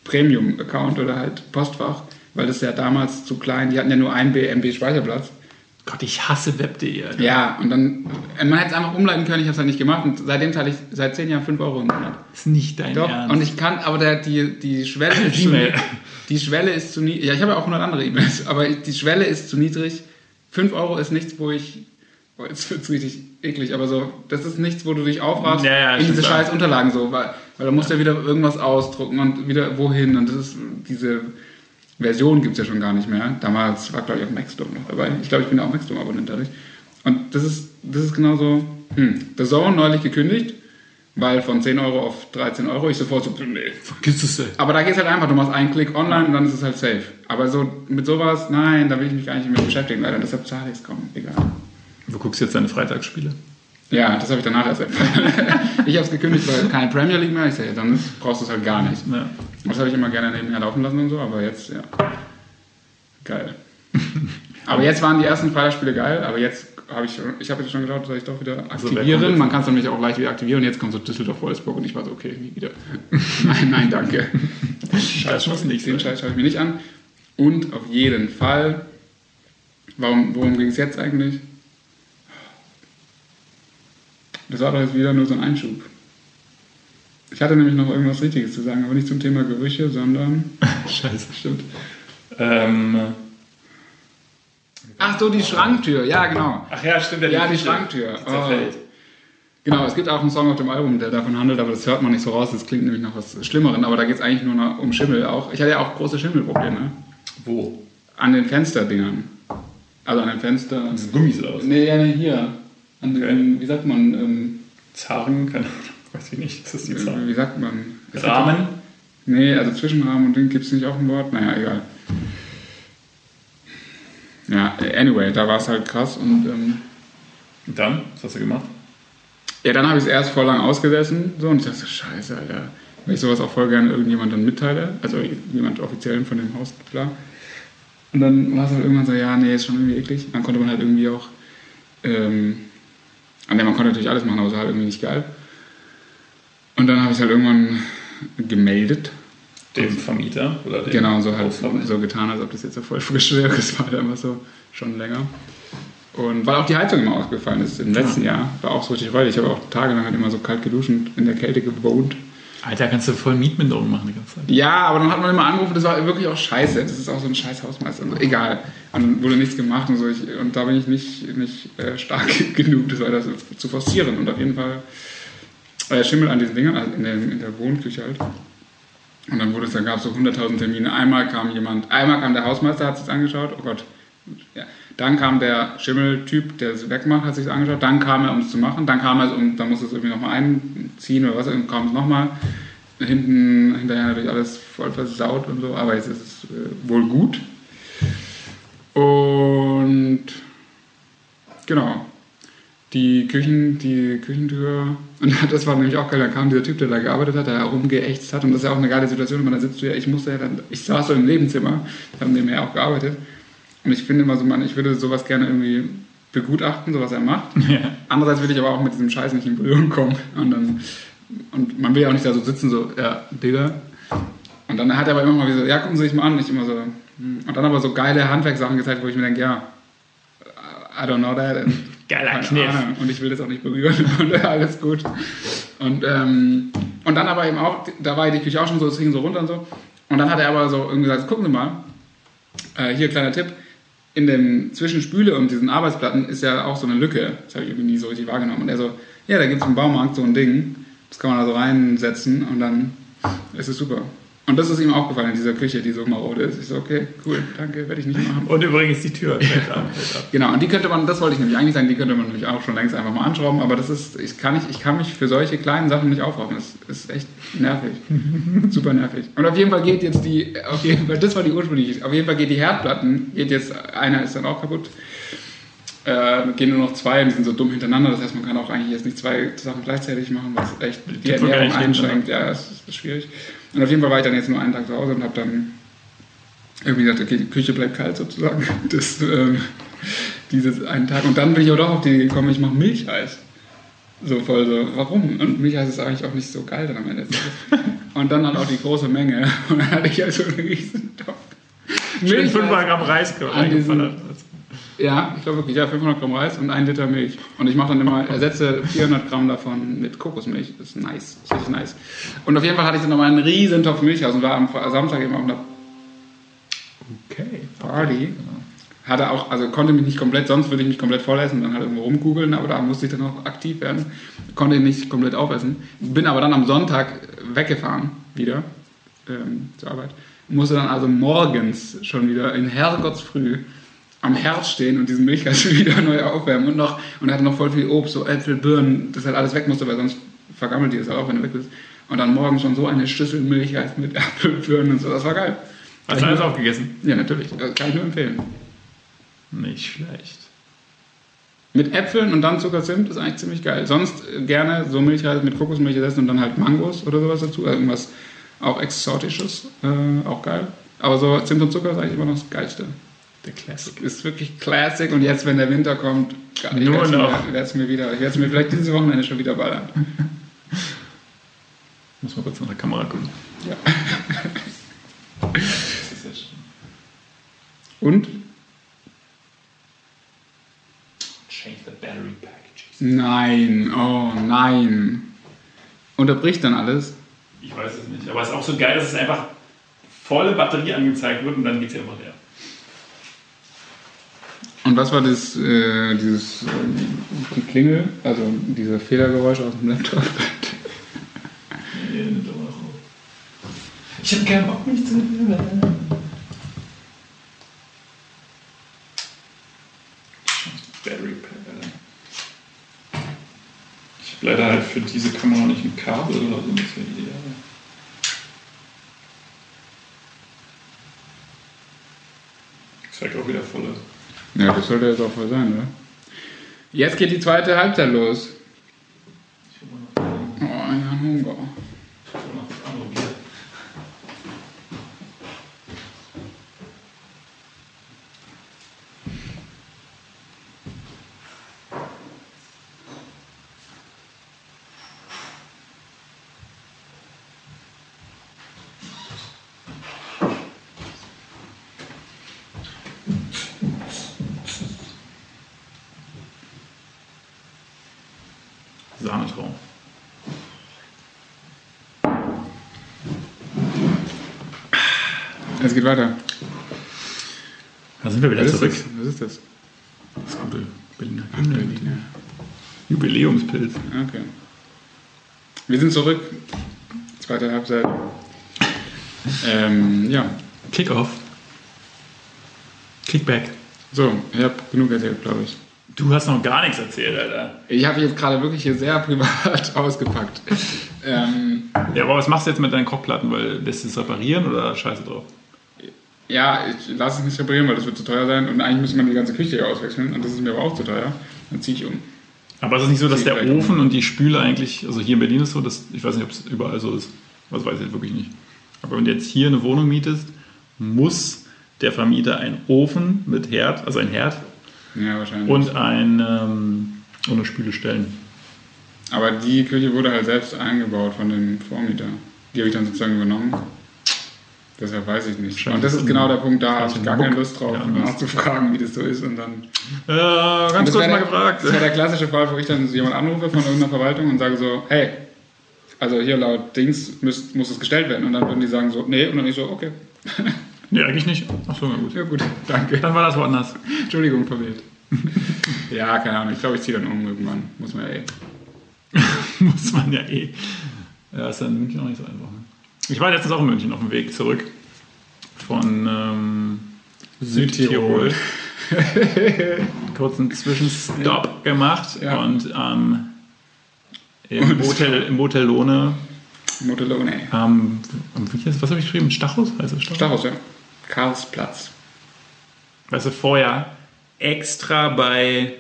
Premium-Account oder halt Postfach, weil das ja damals zu klein, die hatten ja nur ein MB Speicherplatz. Gott, ich hasse web.de. Alter. Ja, und dann, äh, man hätte es einfach umleiten können, ich habe es halt nicht gemacht und seitdem zahle ich seit zehn Jahren 5 Euro im Monat. Ist nicht dein Doch, Ernst. und ich kann, aber der, die, die Schwelle ist zu. Die Schwelle ist zu niedrig. Ja, ich habe ja auch 100 andere E-Mails, aber die Schwelle ist zu niedrig. 5 Euro ist nichts, wo ich. Oh, jetzt wird es richtig eklig, aber so, das ist nichts, wo du dich aufrafst Ja, ja, in diese scheiß Unterlagen so, weil, weil da musst du ja wieder irgendwas ausdrucken und wieder wohin und das ist diese Version gibt es ja schon gar nicht mehr. Damals war, glaube ich, auch Maxdom noch dabei. Ich glaube, ich bin ja auch Maxdom-Abonnent dadurch. Und das ist, das ist genauso, hm, The Zone neulich gekündigt, weil von 10 Euro auf 13 Euro ich sofort so, nee, Vergiss es ey. aber da geht es halt einfach, du machst einen Klick online und dann ist es halt safe. Aber so mit sowas, nein, da will ich mich gar nicht mit beschäftigen, leider. Deshalb zahle ich es kaum. Egal. Du guckst jetzt deine Freitagsspiele. Ja, das habe ich danach erst erfahren. [laughs] ich habe es gekündigt, weil keine Premier League mehr. Ich sage, dann ist, brauchst du es halt gar nicht. Ja. Das habe ich immer gerne nebenher laufen lassen und so, aber jetzt, ja. Geil. [laughs] aber jetzt waren die ersten Freitagsspiele geil, aber jetzt habe ich, ich habe jetzt schon gedacht, soll ich doch wieder Also, aktivieren. jetzt? Man kann es nämlich auch leicht wieder aktivieren und jetzt kommt so Düsseldorf-Wolfsburg und ich war so, okay, nie wieder. [laughs] nein, nein, danke. Das muss nicht Den sein. Scheiß schaue ich mir nicht an. Und auf jeden Fall, warum, worum ging es jetzt eigentlich? Das war doch jetzt wieder nur so ein Einschub. Ich hatte nämlich noch irgendwas Richtiges zu sagen, aber nicht zum Thema Gerüche, sondern. [laughs] Scheiße, stimmt. Ähm, Ach so, die Schranktür, ja, genau. ach ja, stimmt. Ja, die Schranktür. die zerfällt. Genau, es gibt auch einen Song auf dem Album, der davon handelt, aber das hört man nicht so raus. Das klingt nämlich nach was Schlimmeren, aber da geht es eigentlich nur noch um Schimmel auch. Ich hatte ja auch große Schimmelprobleme Wo? an den Fensterdingern. Also an den Fenstern. Das Gummis aus. Nee, ja, nee, hier. An den, Okay. Wie sagt man? Ähm, Zaren, keine Ahnung, weiß ich nicht. Das ist die Zahl. wie sagt man? Es Rahmen? auch- Nee, also Zwischenrahmen und Ding gibt es nicht auf dem Wort. Naja, egal. Ja, anyway, da war es halt krass und ähm, Und dann? Was hast du gemacht? ja, dann habe ich es erst voll lang ausgesessen so, und ich dachte, so, scheiße, Alter. Weil ich sowas auch voll gerne irgendjemandem mitteile, also jemand offiziellen von dem Haus, klar. Und dann war es halt irgendwann so, ja, nee, ist schon irgendwie eklig. Dann konnte man halt irgendwie auch, ähm, an der man konnte natürlich alles machen, aber es war halt irgendwie nicht geil. Und dann habe ich es halt irgendwann gemeldet. Dem Vermieter? Oder dem Genau, so halt Hausverwalter? so getan, als ob das jetzt so voll frisch wäre. Es war halt einfach so schon länger. Und weil auch die Heizung immer ausgefallen ist im letzten Jahr, war auch so richtig räudig. Ich habe auch tagelang halt immer so kalt geduscht und in der Kälte gewohnt. Alter, kannst du voll Mietminderung machen die ganze Zeit. Ja, aber dann hat man immer angerufen, das war wirklich auch scheiße. Das ist auch so ein scheiß Hausmeister. Also, egal. Und dann wurde nichts gemacht und so. Ich, und da bin ich nicht, nicht äh, stark [laughs] genug, das weiter zu forcieren. Und auf jeden Fall äh, Schimmel an diesen Dingern, also in der, in der Wohnküche halt. Und dann wurde es, dann gab es so 100.000 Termine. Einmal kam jemand, einmal kam der Hausmeister, hat sich angeschaut. Oh Gott. Ja. Dann kam der Schimmeltyp, der es wegmacht, hat sich angeschaut. Dann kam er, um es zu machen. Dann kam er, um, dann musste es irgendwie nochmal einziehen oder was. Dann kam es nochmal. Hinten, hinterher natürlich alles voll versaut und so. Aber jetzt ist es äh, wohl gut. Und genau. Die Küchen, die Küchentür. Und [laughs] das war nämlich auch geil. Dann kam dieser Typ, der da gearbeitet hat, der herumgeächtzt hat. Und das ist ja auch eine geile Situation. Und da sitzt du ja, ich musste ja dann, ich saß so im Nebenzimmer, haben nebenher auch gearbeitet. Und ich finde immer so, man, ich würde sowas gerne irgendwie begutachten, so was er macht. [laughs] Ja. Andererseits will ich aber auch mit diesem Scheiß nicht in Berührung kommen. Und, dann, und man will ja auch nicht da so sitzen, so, ja, Digga. Und dann hat er aber immer mal so, ja, gucken Sie sich mal an. Ich immer so, hm. und dann aber so geile Handwerkssachen gezeigt, wo ich mir denke, ja, I don't know that. [laughs] Geiler Kniff. Ahnung. Und ich will das auch nicht berühren. [laughs] Und alles gut. Und, ähm, und dann aber eben auch, da war die Küche auch schon so, es ging so runter und so. Und dann hat er aber so irgendwie gesagt, gucken Sie mal, äh, hier kleiner Tipp, in dem zwischen Spüle und diesen Arbeitsplatten ist ja auch so eine Lücke. Das habe ich irgendwie nie so richtig wahrgenommen. Und er so, ja, da gibt es im Baumarkt so ein Ding, das kann man da so reinsetzen und dann ist es super. Und das ist ihm aufgefallen in dieser Küche, die so marode ist. Ich so, okay, cool, danke, werde ich nicht machen. Und übrigens die Tür fällt ab. Fällt ab. Genau, und die könnte man, das wollte ich nämlich eigentlich sagen, die könnte man nämlich auch schon längst einfach mal anschrauben, aber das ist, ich kann, nicht, ich kann mich für solche kleinen Sachen nicht aufraffen. Das ist echt nervig. [laughs] Super nervig. Und auf jeden Fall geht jetzt die, auf jeden Fall, das war die ursprüngliche, auf jeden Fall geht die Herdplatten, geht jetzt, einer ist dann auch kaputt, äh, gehen nur noch zwei und die sind so dumm hintereinander, das heißt, man kann auch eigentlich jetzt nicht zwei Sachen gleichzeitig machen, was echt die gar Ernährung einschränkt. Ja, das ist, das schwierig. Und auf jeden Fall war ich dann jetzt nur einen Tag zu Hause und habe dann irgendwie gesagt, okay, die Küche bleibt kalt sozusagen. [laughs] Das, ähm, dieses einen Tag. Und dann bin ich aber doch auf die Idee gekommen, ich mache Milcheis. So voll so, warum? Und Milcheis ist eigentlich auch nicht so geil dann am Ende. [laughs] Und dann halt auch die große Menge. [laughs] Und dann hatte ich also einen riesen Topf. Schön 500 Gramm Reis An diesen-. Ja, ich glaube wirklich, ja, 500 Gramm Reis und ein Liter Milch. Und ich mache dann immer, ersetze 400 Gramm davon mit Kokosmilch. Das ist nice, das ist richtig nice. Und auf jeden Fall hatte ich dann nochmal einen riesen Topf Milch aus und war am Samstag eben auf einer Okay. Party. Hatte auch, also konnte mich nicht komplett, sonst würde ich mich komplett vollessen und dann halt irgendwo rumgoogeln, aber da musste ich dann auch aktiv werden. Konnte ich nicht komplett aufessen. Bin aber dann am Sonntag weggefahren, wieder ähm, zur Arbeit. Musste dann also morgens schon wieder in Herrgottsfrüh am Herd stehen und diesen Milchreis wieder [laughs] neu aufwärmen und noch, und hatte noch voll viel Obst, so Äpfel, Birnen, das halt alles weg musste, weil sonst vergammelt die das halt auch, wenn du weg bist. Und dann morgens schon so eine Schüssel Milchreis mit [laughs] Äpfel, Birnen und so, das war geil. Hast du alles aufgegessen? Ja, natürlich. Das kann ich nur empfehlen. Nicht schlecht. Mit Äpfeln und dann Zucker Zimt ist eigentlich ziemlich geil. Sonst äh, gerne so Milchreis mit Kokosmilch essen und dann halt Mangos oder sowas dazu. Also irgendwas auch Exotisches. Äh, auch geil. Aber so Zimt und Zucker ist eigentlich immer noch das Geilste. Der Classic. Ist wirklich Classic und jetzt, wenn der Winter kommt, ich Nur noch. Mir, werd's mir wieder, ich werde es mir vielleicht dieses Wochenende schon wieder ballern. [laughs] Muss mal kurz nach der Kamera gucken. Ja. Das ist ja schön. Und? Change the battery packages. Nein, oh nein. Unterbricht dann alles. Ich weiß es nicht. Aber es ist auch so geil, dass es einfach volle Batterie angezeigt wird und dann geht es einfach leer. Und was war das, äh, dieses, äh, die Klingel, also diese Fehlergeräusche aus dem Laptop? Ich habe keinen Bock, mich zu hören. Battery Pack, Alter. Ich habe leider halt für diese Kamera nicht ein Kabel oder so. Das wäre ideal. Zeigt auch wieder volle. Ja, das sollte jetzt auch voll sein, oder? Jetzt geht die zweite Halbzeit los. Ich hol mal noch, Oh, ja, Hunger. ich hol noch das andere Bier. Sahnetraum. Geht weiter. Da sind wir wieder Was ist zurück. das? Was ist das? Das gute Berliner Hymne. Berliner. Jubiläumspilz. Okay. Wir sind zurück. Zweite Halbzeit. Ähm, ja. Kickoff. Kickback. So, ich habe genug erzählt, glaube ich. Du hast noch gar nichts erzählt, Alter. Ich habe jetzt gerade wirklich hier sehr [laughs] privat ausgepackt. Ähm, Ja, aber was machst du jetzt mit deinen Kochplatten? Weil lässt du es reparieren oder scheiße drauf? Ja, ich lasse es nicht reparieren, weil das wird zu teuer sein. Und eigentlich müsste man die ganze Küche hier auswechseln. Und das ist mir aber auch zu teuer. Dann ziehe ich um. Aber ist es nicht so, dass der Ofen und die Spüle eigentlich, also hier in Berlin ist so, dass, ich weiß nicht, ob es überall so ist, das weiß ich wirklich nicht. Aber wenn du jetzt hier eine Wohnung mietest, muss der Vermieter einen Ofen mit Herd, also ein Herd Ja, wahrscheinlich. und, ein, ähm, und eine Spüle stellen. Aber die Küche wurde halt selbst eingebaut von dem Vormieter. Die habe ich dann sozusagen übernommen. Deshalb weiß ich nicht. Und das ist genau der Punkt, da habe ich gar keine Lust drauf, Ja, nachzufragen, wie das so ist. Und dann Äh, ganz kurz mal der, gefragt. Das wäre der klassische Fall, wo ich dann jemanden anrufe von irgendeiner Verwaltung und sage so, hey, also hier laut Dings muss, muss es gestellt werden. Und dann würden die sagen so, nee. Und dann ich so, okay. [laughs] Nee, eigentlich nicht. Achso, na gut. Ja gut, danke. Dann war das woanders. Entschuldigung, verwirrt. [laughs] ja, keine Ahnung. Ich glaube, ich ziehe dann um irgendwann. Muss man ja eh. [laughs] Muss man ja eh. Ja, ist dann in München auch nicht so einfach. Ich war letztens auch in München auf dem Weg zurück von ähm, Südtirol. [laughs] Kurzen Zwischenstopp gemacht Ja. und ähm, im, Hotel, im Hotel Lohne, Motellone. ähm, was habe ich geschrieben? Stachus? Heißt das Stachus? Stachus, ja. Karlsplatz. Weißt du, vorher extra bei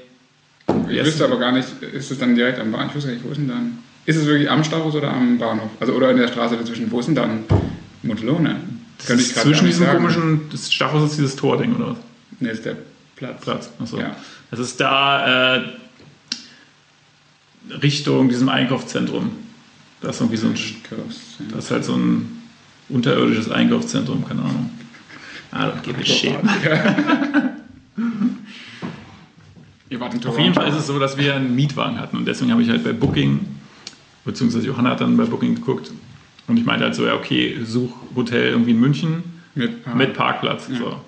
Ich wüsste aber gar nicht, ist es dann direkt am Bahnhof? Ich wüsste gar nicht, wo ist denn dann? Ist es wirklich am Stachus oder am Bahnhof? Also oder in der Straße dazwischen? Wo ist denn dann Motellone? das Könnte ist grad zwischen diesem sagen. komischen, das Stachus ist dieses Tording oder was? Ne, ist der Platz. Platz. Achso. Ja. Das ist da äh, Richtung diesem Einkaufszentrum. Da ist irgendwie so ein, das ist halt so ein unterirdisches Einkaufszentrum, keine Ahnung. I don't give a shit. [laughs] Auf jeden Fall ist es so, dass wir einen Mietwagen hatten und deswegen habe ich halt bei Booking, beziehungsweise Johanna hat dann bei Booking geguckt und ich meinte halt so, ja okay, such Hotel irgendwie in München Mit, mit Parkplatz. So.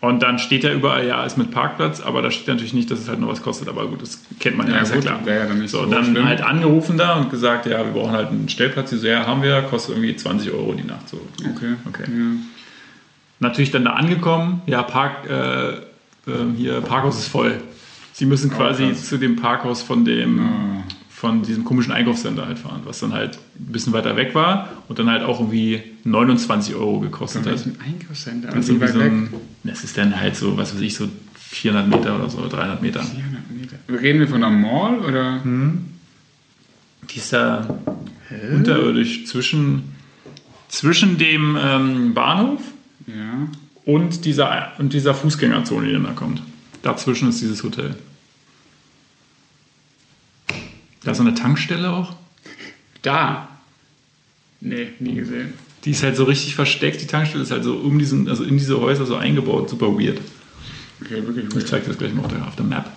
Und dann steht ja überall, ja, ist mit Parkplatz, aber da steht natürlich nicht, dass es halt noch was kostet. Aber gut, das kennt man ja, Ja, ist ja gut, klar. wäre ja dann so, so dann schlimm. halt angerufen da und gesagt, ja, wir brauchen halt einen Stellplatz. Die so, ja, haben wir, kostet irgendwie 20 Euro die Nacht. So. Okay. Okay. Ja. Natürlich dann da angekommen, ja, Park, äh, äh, hier, Parkhaus ist voll. Sie müssen quasi krass. zu dem Parkhaus von dem, Ah. Von diesem komischen Einkaufscenter halt fahren, was dann halt ein bisschen weiter weg war und dann halt auch irgendwie 29 Euro gekostet hat. Einkaufscenter? Irgendwie weit so weg? ein, das ist dann halt so, was weiß ich, so 400 Meter oder so, 300 Meter. 400 Meter. Reden wir von einer Mall oder? Die ist da unterirdisch zwischen, zwischen dem ähm, Bahnhof Ja. und dieser, und dieser Fußgängerzone, die dann da kommt. Dazwischen ist dieses Hotel. Da ist so eine Tankstelle auch. Da. Nee, nie gesehen. Die ist halt so richtig versteckt. Die Tankstelle ist halt so um diesen, also in diese Häuser so eingebaut. Super weird. Okay, wirklich Ich weird. zeige das gleich mal auf der, Map.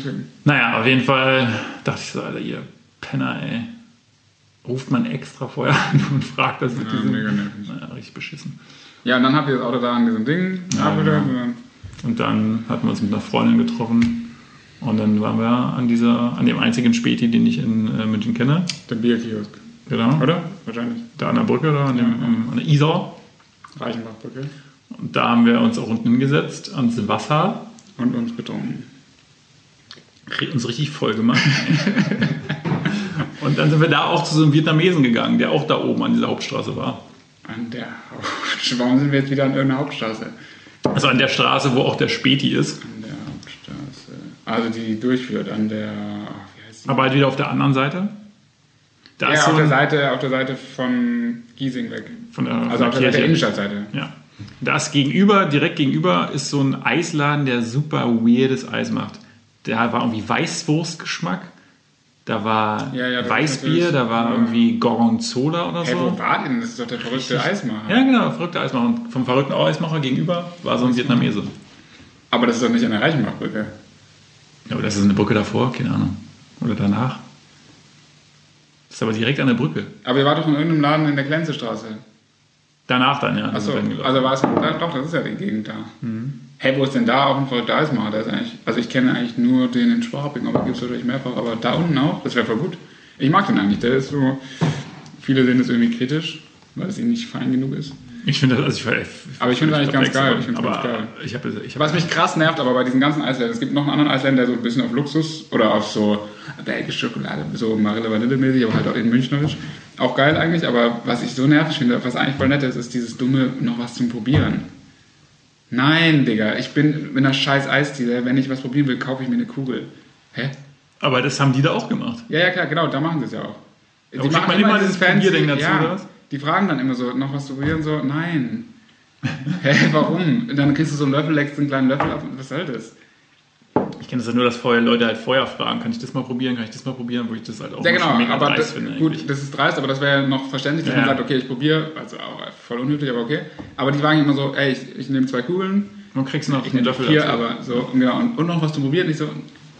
Okay. Naja, auf jeden Fall dachte ich so, Alter, ihr Penner, ey. Ruft man extra vorher [laughs] an und fragt das mit Ja, diesem. mega nervig. Naja, richtig beschissen. Ja, und dann habt ihr das Auto da an diesem Ding Ja, abgestellt. genau. Und dann hatten wir uns mit einer Freundin getroffen. Und dann waren wir an dieser, an dem einzigen Späti, den ich in äh, München kenne. Der Bierkiosk. Genau. Oder? Wahrscheinlich. Da an der Brücke, da an, dem, am- an der Isar. Reichenbachbrücke. Und da haben wir uns auch unten hingesetzt, ans Wasser, Und uns betrunken. uns richtig voll gemacht. [laughs] und dann sind wir da auch zu so einem Vietnamesen gegangen, der auch da oben an dieser Hauptstraße war. An der Hauptstraße. [laughs] Warum sind wir jetzt wieder an irgendeiner Hauptstraße? Also an der Straße, wo auch der Späti ist. An. Also die durchführt an der. Wie heißt die? Aber halt wieder auf der anderen Seite. Da ja, ist so auf der Seite, auf der Seite von Giesing weg. von der, Also von auf der Seite Kirche. Innenstadtseite. Ja. Das gegenüber, direkt gegenüber, ist so ein Eisladen, der super weirdes Eis macht. Der war irgendwie Weißwurstgeschmack. Da war Ja, ja, Weißbier, da war irgendwie Gorgonzola oder Hey, wo so. war denn? Das ist doch der verrückte Eismacher. Ja, genau, verrückter Eismacher. Und vom verrückten Eismacher gegenüber war so ein Vietnamese. Aber das ist doch nicht an der Reichenbachbrücke. Ja, oder das ist eine Brücke davor, keine Ahnung. Oder danach. Das ist aber direkt an der Brücke. Aber ihr wart doch in irgendeinem Laden in der Glänzestraße. Danach dann, ja. Achso, also war es, da, doch, das ist ja die Gegend da. Hä, wo ist denn da auch ein Eismacher? Der ist eigentlich, also ich kenne eigentlich nur den in Schwabing, aber gibt es natürlich mehrfach, aber da unten auch, das wäre voll gut. Ich mag den eigentlich, der ist so, viele sehen das irgendwie kritisch, weil es ihm nicht fein genug ist. Ich finde das, also ich, ich, Aber ich finde das eigentlich ganz geil, ich aber ganz geil. Ich habe ich hab, Was mich krass nervt, aber bei diesen ganzen Eisländern, es gibt noch einen anderen Eisländer, der so ein bisschen auf Luxus oder auf so belgische Schokolade, so Marille Vanille mäßig, aber halt auch in Münchnerisch. Auch geil eigentlich, aber was ich so nervig finde, was eigentlich voll nett ist, ist dieses dumme, noch was zum Probieren. Nein, Digga, ich bin mit einer scheiß Eisdiele, wenn ich was probieren will, kaufe ich mir eine Kugel. Hä? aber das haben die da auch gemacht. Ja, ja, klar, genau, da machen sie es ja auch. Die schickt man immer dieses Probierding dazu, ja, oder was? Die fragen dann immer so, noch was zu probieren, so, nein. Hä, warum? Und dann kriegst du so einen Löffel, leckst einen kleinen Löffel ab, und was soll das? Ich kenne das ja nur, dass vorher Leute halt vorher fragen, kann ich das mal probieren, kann ich das mal probieren, wo ich das halt auch Ja, genau, mega aber dreist das, finde. gut, eigentlich. das ist dreist, aber das wäre ja noch verständlich, dass Ja. man sagt, okay, ich probiere, also auch voll unnötig, aber okay. Aber die fragen immer so, ey, ich, ich nehme zwei Kugeln, Und kriegst noch ich einen Löffel vier, dazu. aber so, genau, und, und noch was zu probieren, ich so,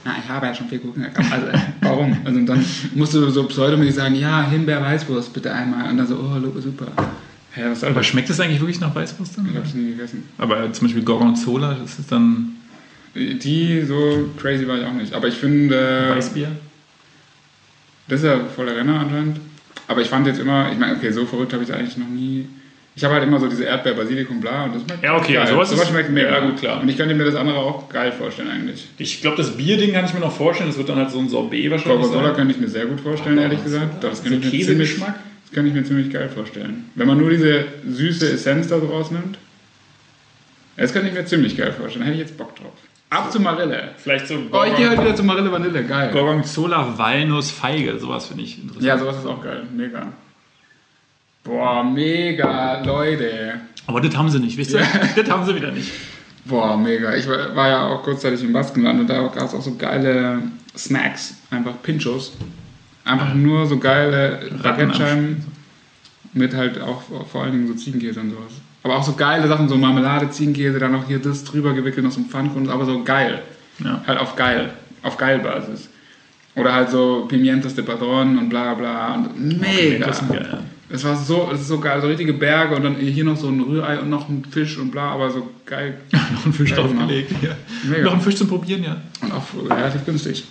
na, ich habe ja schon vier Kugeln gekauft, also, warum? Also dann musst du so pseudomäßig sagen, ja, Himbeer-Weißwurst bitte einmal, und dann so, oh, super. Soll Aber schmeckt das eigentlich wirklich nach Weißwurst dann? Ich hab's nie gegessen. Aber zum Beispiel Gorgonzola, das ist dann Die, so crazy war ich auch nicht, aber ich finde... Weißbier. Das ist ja voll der Renner anscheinend. Aber ich fand jetzt immer, ich meine, okay, so verrückt habe ich es eigentlich noch nie. Ich habe halt immer so diese Erdbeer, Basilikum, bla und das schmeckt Ja, okay, geil. sowas sowas schmeckt mega ja, gut, klar. Und ich könnte mir das andere auch geil vorstellen eigentlich. Ich glaube, das Bierding kann ich mir noch vorstellen. Das wird dann halt so ein Sorbet wahrscheinlich Gorgonzola könnte ich mir sehr gut vorstellen, ehrlich gesagt. Das könnte ich mir ziemlich, das könnte ich mir ziemlich geil vorstellen. Wenn man nur diese süße Essenz da so rausnimmt, das könnte ich mir ziemlich geil vorstellen. Da hätte ich jetzt Bock drauf. Ab zu Marille. Vielleicht so Oh, ich gehe heute wieder zu Marille Vanille, geil. Gorgonzola, Walnuss, Feige. Sowas finde ich interessant. Ja, sowas ist auch geil, mega. Boah, mega, Leute. Aber das haben sie nicht, wisst ihr? [laughs] Das haben sie wieder nicht. Boah, mega. Ich war, war ja auch kurzzeitig im Baskenland und da gab es auch so geile Snacks, einfach Pinchos. Einfach nur so geile Baguettescheiben mit halt auch vor allen Dingen so Ziegenkäse und sowas. Aber auch so geile Sachen, so Marmelade, Ziegenkäse, dann noch hier das drüber gewickelt, noch so ein Pfannkuchen, aber so geil. Ja. Halt auf geil, auf geil Basis. Oder halt so Pimientos de Padron und bla bla. Und mega. Das ist geil. Es war so, es ist so geil, so richtige Berge und dann hier noch so ein Rührei und noch ein Fisch und bla, aber so geil. [laughs] Noch ein Fisch Geil gemacht. draufgelegt. Ja. Mega. Noch ein Fisch zum Probieren, ja. Und auch relativ günstig.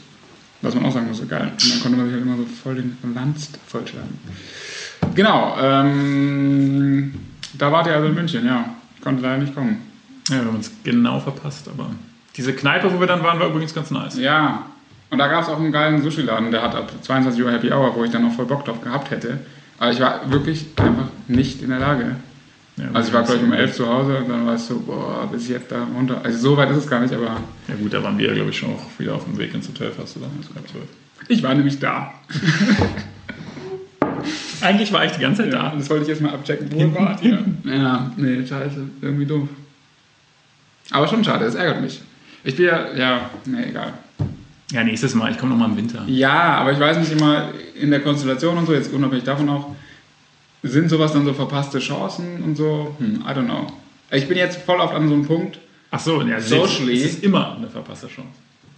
Was man auch sagen muss, so geil. Und dann konnte man sich halt immer so voll den Lanst vollschlagen. Genau, ähm, da wart ihr also in München, ja. Ich konnte leider nicht kommen. Ja, wir haben uns genau verpasst, aber diese Kneipe, wo wir dann waren, war übrigens ganz nice. Ja, und da gab es auch einen geilen Sushi-Laden, der hat ab 22 Uhr Happy Hour, wo ich dann noch voll Bock drauf gehabt hätte. Aber ich war wirklich einfach nicht in der Lage. Ja, Also ich war gleich um 11 zu Hause und dann war es so, boah, bis jetzt da runter. Also so weit ist es gar nicht, aber Ja gut, da waren wir, glaube ich, schon auch wieder auf dem Weg ins Hotel fast, oder? War ich war nämlich da. [laughs] Eigentlich war ich die ganze Zeit Ja, da. das wollte ich jetzt mal abchecken, wo ihr wart. Ja. ja, nee, scheiße, irgendwie doof. Aber schon schade, das ärgert mich. Ich bin ja, ja, nee, egal. Ja, nächstes Mal. Ich komme nochmal im Winter. Ja, aber ich weiß nicht immer in der Konstellation und so, jetzt unabhängig davon auch, sind sowas dann so verpasste Chancen und so? Hm, I don't know. Ich bin jetzt voll oft an so einem Punkt. Ach so, ja, Socially- Es ist immer eine verpasste Chance.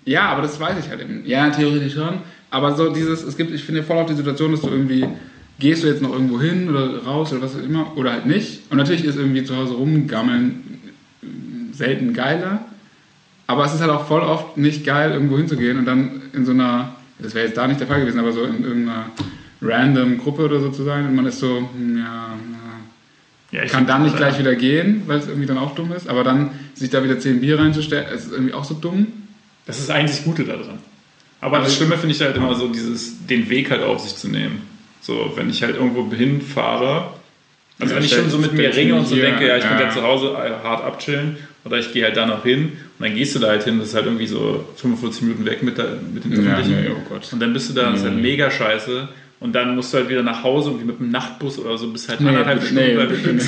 Ja, aber das weiß ich halt eben. Ja, theoretisch schon. Aber so dieses, es gibt, ich finde voll oft die Situation, dass du irgendwie, gehst du jetzt noch irgendwo hin oder raus oder was auch immer, oder halt nicht. Und natürlich ist irgendwie zu Hause rumgammeln äh, selten geiler. Aber es ist halt auch voll oft nicht geil, irgendwo hinzugehen und dann in so einer, das wäre jetzt da nicht der Fall gewesen, aber so in irgendeiner random Gruppe oder so zu sein und man ist so, hm, ja, ja ich kann dann nicht äh, gleich wieder gehen, weil es irgendwie dann auch dumm ist, aber dann sich da wieder 10 Bier reinzustellen, ist irgendwie auch so dumm. Das ist eigentlich das Gute daran. Aber das Also- Schlimme finde ich halt immer so, dieses, den Weg halt auf sich zu nehmen. So, wenn ich halt irgendwo hinfahre, also Ja, wenn ich schon so mit mir ringe und so denke, ja, ich könnte ja. ja zu Hause äh, hart abchillen oder ich gehe halt da noch hin und dann gehst du da halt hin, das ist halt irgendwie so 45 Minuten weg mit, der, mit den Ja, Öffentlichen. nee, oh Gott. Und dann bist du da, das ist halt mega scheiße. Und dann musst du halt wieder nach Hause und wie mit einem Nachtbus oder so, bist halt Nee, anderthalb Stunden bitte,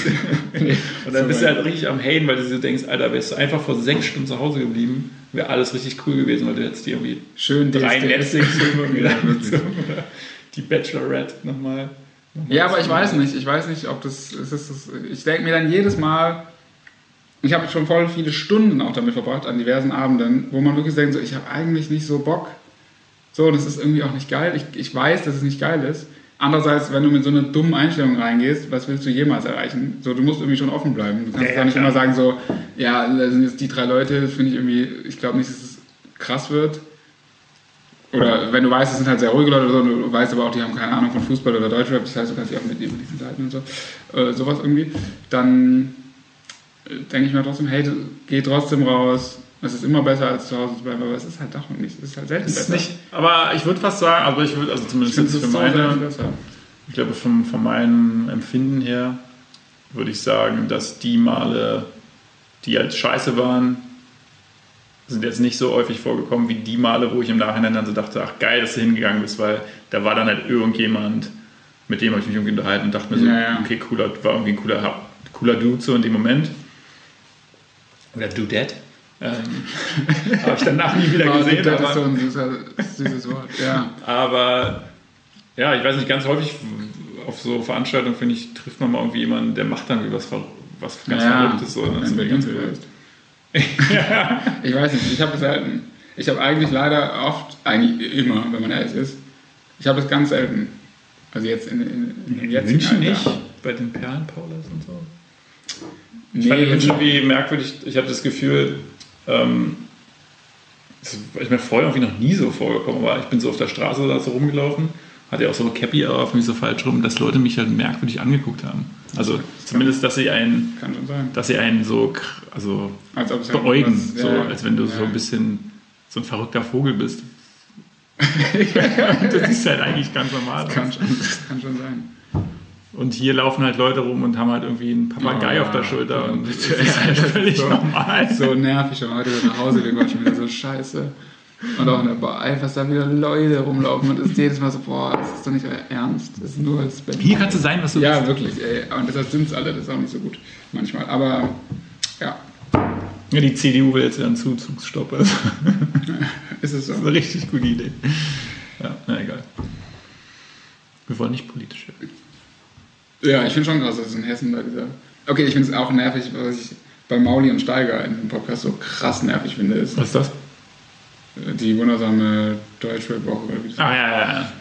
[laughs] nee. Und dann bist du halt richtig am Haten, weil du so denkst, Alter, wärst du einfach vor sechs Stunden zu Hause geblieben, wäre alles richtig cool gewesen, weil du jetzt dir irgendwie Schön drei. Netflix-Filme [laughs] Ja, wieder oder [laughs] die Bachelorette nochmal. nochmal Ja, aber ich weiß nicht. Ich weiß nicht, ob das. Es ist, ich denke mir dann jedes Mal. Ich habe schon voll viele Stunden auch damit verbracht, an diversen Abenden, wo man wirklich denkt, so, ich habe eigentlich nicht so Bock. So, das ist irgendwie auch nicht geil. Ich, ich weiß, dass es nicht geil ist. Andererseits, wenn du mit so einer dummen Einstellung reingehst, was willst du jemals erreichen? So, du musst irgendwie schon offen bleiben. Du kannst Ja, ja, nicht klar. immer sagen so, ja, da sind jetzt die drei Leute, finde ich irgendwie, ich glaube nicht, dass es krass wird. Oder wenn du weißt, es sind halt sehr ruhige Leute oder so, du weißt aber auch, die haben keine Ahnung von Fußball oder Deutschrap, das heißt, du kannst dich auch mit über diesen Seiten und so, äh, sowas irgendwie, dann denke ich mir trotzdem, hey, geh trotzdem raus. Es ist immer besser, als zu Hause zu bleiben, aber es ist halt doch nicht. Es ist halt selten ist besser. nicht, aber ich würde fast sagen, aber ich würde, also zumindest jetzt für meine, ich glaube, vom, von meinem Empfinden her würde ich sagen, dass die Male, die halt scheiße waren, sind jetzt nicht so häufig vorgekommen wie die Male, wo ich im Nachhinein dann so dachte, ach geil, dass du hingegangen bist, weil da war dann halt irgendjemand, mit dem habe ich mich irgendwie unterhalten und dachte mir so, Ja, ja. okay, cooler, war irgendwie ein cooler, cooler Dude so in dem Moment. Oder Dudette. Ähm, [laughs] habe ich danach nie wieder gesehen. das aber- ist so ein süßer, süßes Wort. Ja. aber ja, ich weiß nicht, ganz häufig auf so Veranstaltungen, finde ich, trifft man mal irgendwie jemanden, der macht dann irgendwie was, was ganz Verrücktes. So. Das in ist ganz cool. vielleicht. [laughs] [laughs] Ich weiß nicht, ich habe es selten. Ich habe eigentlich leider oft, eigentlich immer, wenn man ehrlich ist, ich habe es ganz selten. Also jetzt in, in, in In München Alter. nicht, bei den Perlenpaulas und so. Ich Nee, fand jetzt- irgendwie merkwürdig, ich habe das Gefühl, ähm, das ist mir vorher irgendwie noch nie so vorgekommen, aber ich bin so auf der Straße da so rumgelaufen, hatte ja auch so eine Cappy auf mich so falsch rum, dass Leute mich halt merkwürdig angeguckt haben. Also zumindest, dass sie einen, dass sie einen so, also Als beäugen, so, ja, als wenn du ja. so ein bisschen so ein verrückter Vogel bist. [laughs] [laughs] das ist halt eigentlich ganz normal. Kann schon, das kann schon sein. Und hier laufen halt Leute rum und haben halt irgendwie einen Papagei Oh, auf der ja. Schulter Ja, und das [laughs] ist halt Ja, das völlig so- normal. So nervig, schon heute wieder nach Hause gekommen, schon wieder so scheiße. Und auch in der Bar, was da wieder Leute rumlaufen und ist jedes Mal so, boah, das ist doch nicht euer Ernst. Das ist nur das Bett. Hier kannst du sein, was du Ja, bist. wirklich, ey. Und deshalb sind es alle, das ist auch nicht so gut manchmal. Aber ja, Ja, die CDU will jetzt wieder einen Zuzugsstopp. Das [laughs] ist es so. ist eine richtig gute Idee. Ja, na egal. Wir wollen nicht politisch werden. Ja, ich finde schon krass, dass es in Hessen da dieser. Okay, ich finde es auch nervig, was ich bei Mauli und Steiger in diesem Podcast so krass nervig finde, ist Was ist das? die wundersame Deutschrap-Woche. oder wie das- Ach ja, ja, ja.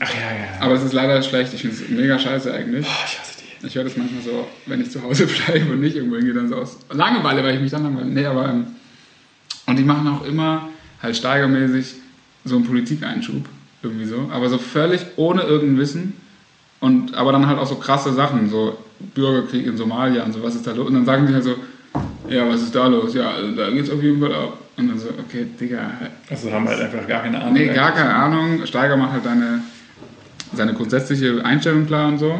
Ach ja, ja. Aber es ist leider schlecht, ich finde es mega scheiße eigentlich. Oh, ich hasse die. Ich höre das manchmal so, wenn ich zu Hause [laughs] bleibe und nicht irgendwo hingehe, dann so aus Langeweile, weil ich mich dann langweile. Nee, aber. Und die machen auch immer halt steigermäßig so einen Politikeinschub. Irgendwie so. Aber so völlig ohne irgendein Wissen. Und, aber dann halt auch so krasse Sachen, so Bürgerkrieg in Somalia und so, was ist da los? Und dann sagen die halt so, ja, was ist da los? Ja, also da geht's auf jeden Fall ab. Und dann so, okay, Digga, Also haben halt einfach gar keine Ahnung. Nee, gar keine Ahnung. Steiger macht halt seine, seine grundsätzliche Einstellung klar und so,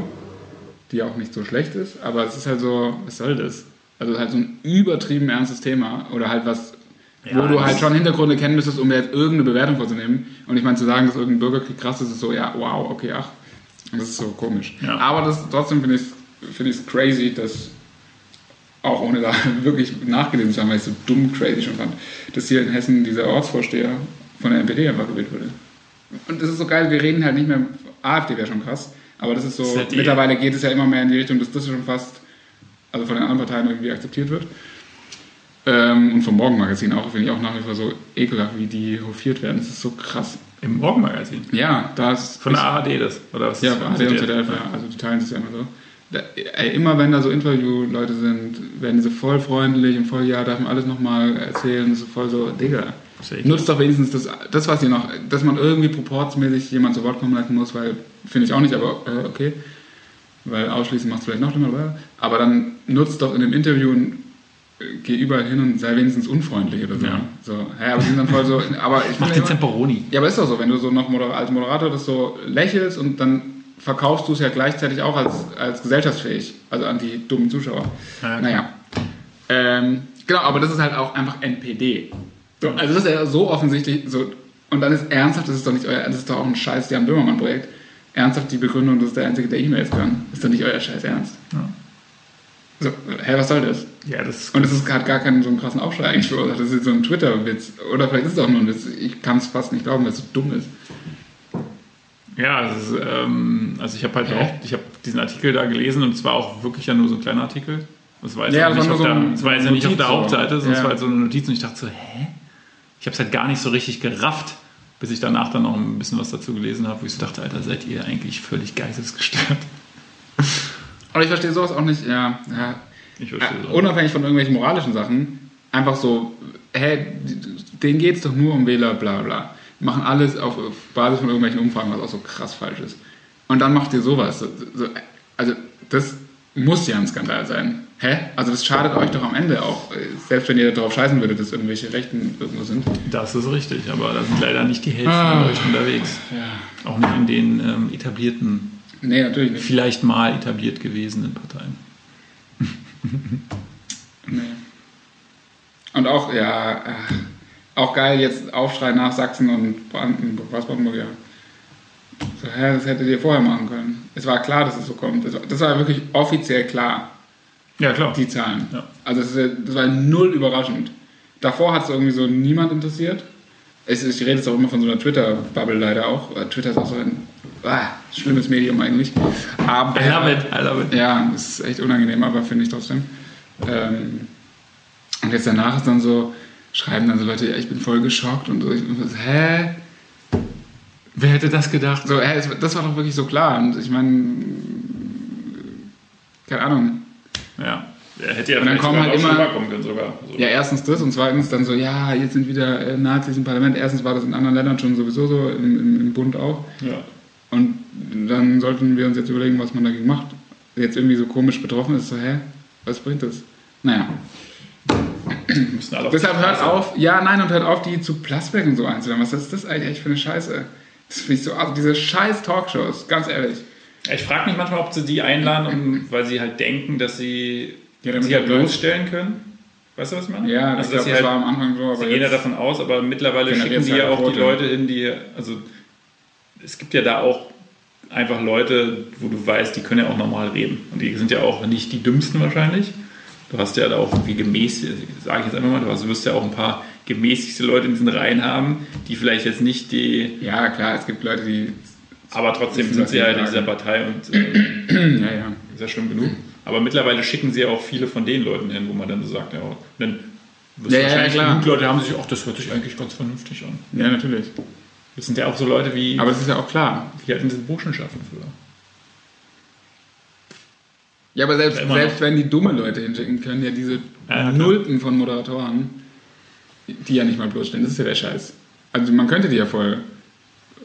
die auch nicht so schlecht ist, aber es ist halt so, was soll das? Also halt so ein übertrieben ernstes Thema oder halt was, Ja, wo du halt schon Hintergründe kennen müsstest, um jetzt irgendeine Bewertung vorzunehmen. Und ich meine, zu sagen, dass irgendein Bürgerkrieg krass ist, ist so, ja, wow, okay, ach. Das ist so komisch. Ja. Aber das, trotzdem finde ich es find ich's crazy, dass auch ohne da [laughs] wirklich nachgelesen zu haben, weil ich es so dumm crazy schon fand, dass hier in Hessen dieser Ortsvorsteher von der NPD einfach gewählt wurde. Und das ist so geil, wir reden halt nicht mehr, AfD wäre schon krass, aber das ist so, Das ist halt mittlerweile geht es ja immer mehr in die Richtung, dass das schon fast, also von den anderen Parteien irgendwie akzeptiert wird. Ähm, und vom Morgenmagazin auch, finde ich auch nach wie vor so ekelhaft, wie die hofiert werden. Das ist so krass. Im Morgenmagazin. Ja, da ist. Von der ARD das. Oder was Ja, das? ARD und ZDF, ja. Also die teilen das ja immer so. Da, ey, immer wenn da so Interviewleute sind, werden diese voll freundlich und voll, ja, darf man alles nochmal erzählen, das ist so voll so, Digga. Das Nutzt doch wenigstens das, das, was ihr noch, dass man irgendwie proportsmäßig jemand zu Wort kommen lassen muss, weil, finde ich auch nicht, aber äh, okay. Weil ausschließen macht es vielleicht noch schlimmer, aber, aber dann nutzt doch in dem Interview äh, geh überall hin und sei wenigstens unfreundlich oder so. Ja. so hä, aber die sind dann voll so, aber ich Mach den immer- Temperoni. ja, aber ist doch so, wenn du so noch Moder als Moderator das so lächelst und dann verkaufst du es ja gleichzeitig auch als, als gesellschaftsfähig, also an die dummen Zuschauer. Ja, klar. naja. Ähm, genau, aber das ist halt auch einfach NPD. So, also das ist ja so offensichtlich so. Und dann ist ernsthaft, das ist doch nicht euer, das ist doch auch ein scheiß Jan Böhmermann-Projekt. Ernsthaft die Begründung, das ist der Einzige, der E-Mails kann. Ist doch nicht euer scheiß Ernst. Ja. So, hä, was soll das? Ja, das Und es ist- hat gar keinen so einen krassen Aufschrei eigentlich verursacht. Das ist so ein Twitter-Witz. Oder vielleicht ist es auch nur ein Witz. Ich kann es fast nicht glauben, weil es so dumm ist. Ja, ist, ähm, also ich habe halt Hä? auch, ich habe diesen Artikel da gelesen und es war auch wirklich ja nur so ein kleiner Artikel. Das war jetzt, Ja, nicht, war auf der, so ein- das war jetzt ja nicht auf der. Hauptseite, sondern es Ja. war halt so eine Notiz und ich dachte so, hä? Ich habe es halt gar nicht so richtig gerafft, Bis ich danach dann noch ein bisschen was dazu gelesen habe, wo ich so dachte, Alter, seid ihr eigentlich völlig geistesgestört? Aber ich verstehe sowas auch nicht, ja, ja Ich verstehe äh, unabhängig von irgendwelchen moralischen Sachen, einfach so, hä, denen geht es doch nur um Wähler, bla bla. Die machen alles auf, auf Basis von irgendwelchen Umfragen, was auch so krass falsch ist. Und dann macht ihr sowas. So, so, also, das muss ja ein Skandal sein. Hä? Also, das schadet euch doch am Ende auch. Selbst wenn ihr darauf scheißen würdet, dass irgendwelche Rechten irgendwo sind. Das ist richtig, aber da sind leider nicht die hellsten Ah. Leute unterwegs. Ja. Auch nicht in den ähm, etablierten, Nee, natürlich nicht. vielleicht mal etabliert gewesenen Parteien. [laughs] Nee. Und auch, ja, äh, auch geil jetzt Aufschrei nach Sachsen und Brandenburg, was Brandenburg, ja. So, hä, das hättet ihr vorher machen können. Es war klar, dass es so kommt. Das war, das war wirklich offiziell klar, Ja, klar. die Zahlen. Ja. Also das, das war null überraschend. Davor hat es irgendwie so niemand interessiert. Es, ich rede jetzt auch immer von so einer Twitter-Bubble leider auch. Äh, Twitter ist auch so ein ah, schlimmes Medium eigentlich. Aber, I love it, I love it. ja, das ist echt unangenehm, aber finde ich trotzdem. Ähm, und jetzt danach ist dann so, schreiben dann so Leute, ja, ich bin voll geschockt und so. Ich bin so, hä? Wer hätte das gedacht? So, hä, das war doch wirklich so klar. Und ich meine, keine Ahnung. Ja. Er hätte ja Und dann vielleicht kommen halt immer- schlimmer kommen können sogar. So. Ja, erstens das und zweitens dann so, ja, jetzt sind wieder äh, Nazis im Parlament. Erstens war das in anderen Ländern schon sowieso so, im, im, im Bund auch. Ja. Und dann sollten wir uns jetzt überlegen, was man dagegen macht. Jetzt irgendwie so komisch betroffen ist, so, hä, was bringt das? Naja, Müssen alle deshalb hört auf, ja, nein, und hört auf, die zu Plasberg und so einzuladen. Was ist das eigentlich echt für eine Scheiße? Das finde ich so, also diese scheiß Talkshows, ganz ehrlich. Ich frage mich manchmal, ob sie die einladen, um, weil sie halt denken, dass sie Ja, damit sie halt bloßstellen können. Weißt du, was ich meine? Ja, also, ich sie das halt, war am Anfang so, aber sie gehen ja davon aus, aber mittlerweile schicken sie ja ja auch die. Leute hin, die, also es gibt ja da auch einfach Leute, wo du weißt, die können ja auch normal reden. Und die sind ja auch nicht die dümmsten wahrscheinlich. Du hast ja da auch irgendwie gemäßigt, sage ich jetzt einfach mal, du hast- du wirst ja auch ein paar gemäßigte Leute in diesen Reihen haben, die vielleicht jetzt nicht die, ja, klar, es gibt Leute, die, aber trotzdem sind sie halt in dieser Partei und [clears throat] äh, ja, ja. ist ja schlimm genug. Aber mittlerweile schicken sie ja auch viele von den Leuten hin, wo man dann so sagt, ja, dann wirst Ja, du ja, wahrscheinlich klar. genug Leute haben sich, ach, das hört sich eigentlich ganz vernünftig an. Ja, natürlich. Das sind ja auch so Leute wie, Aber das ist ja auch klar. die in diesen Burschenschaften früher. Ja, aber selbst, Ja, selbst wenn die dumme Leute hinschicken, können ja diese Ja. Nullten von Moderatoren, die ja nicht mal bloßstellen. Das ist ja der Scheiß. Also man könnte die ja voll,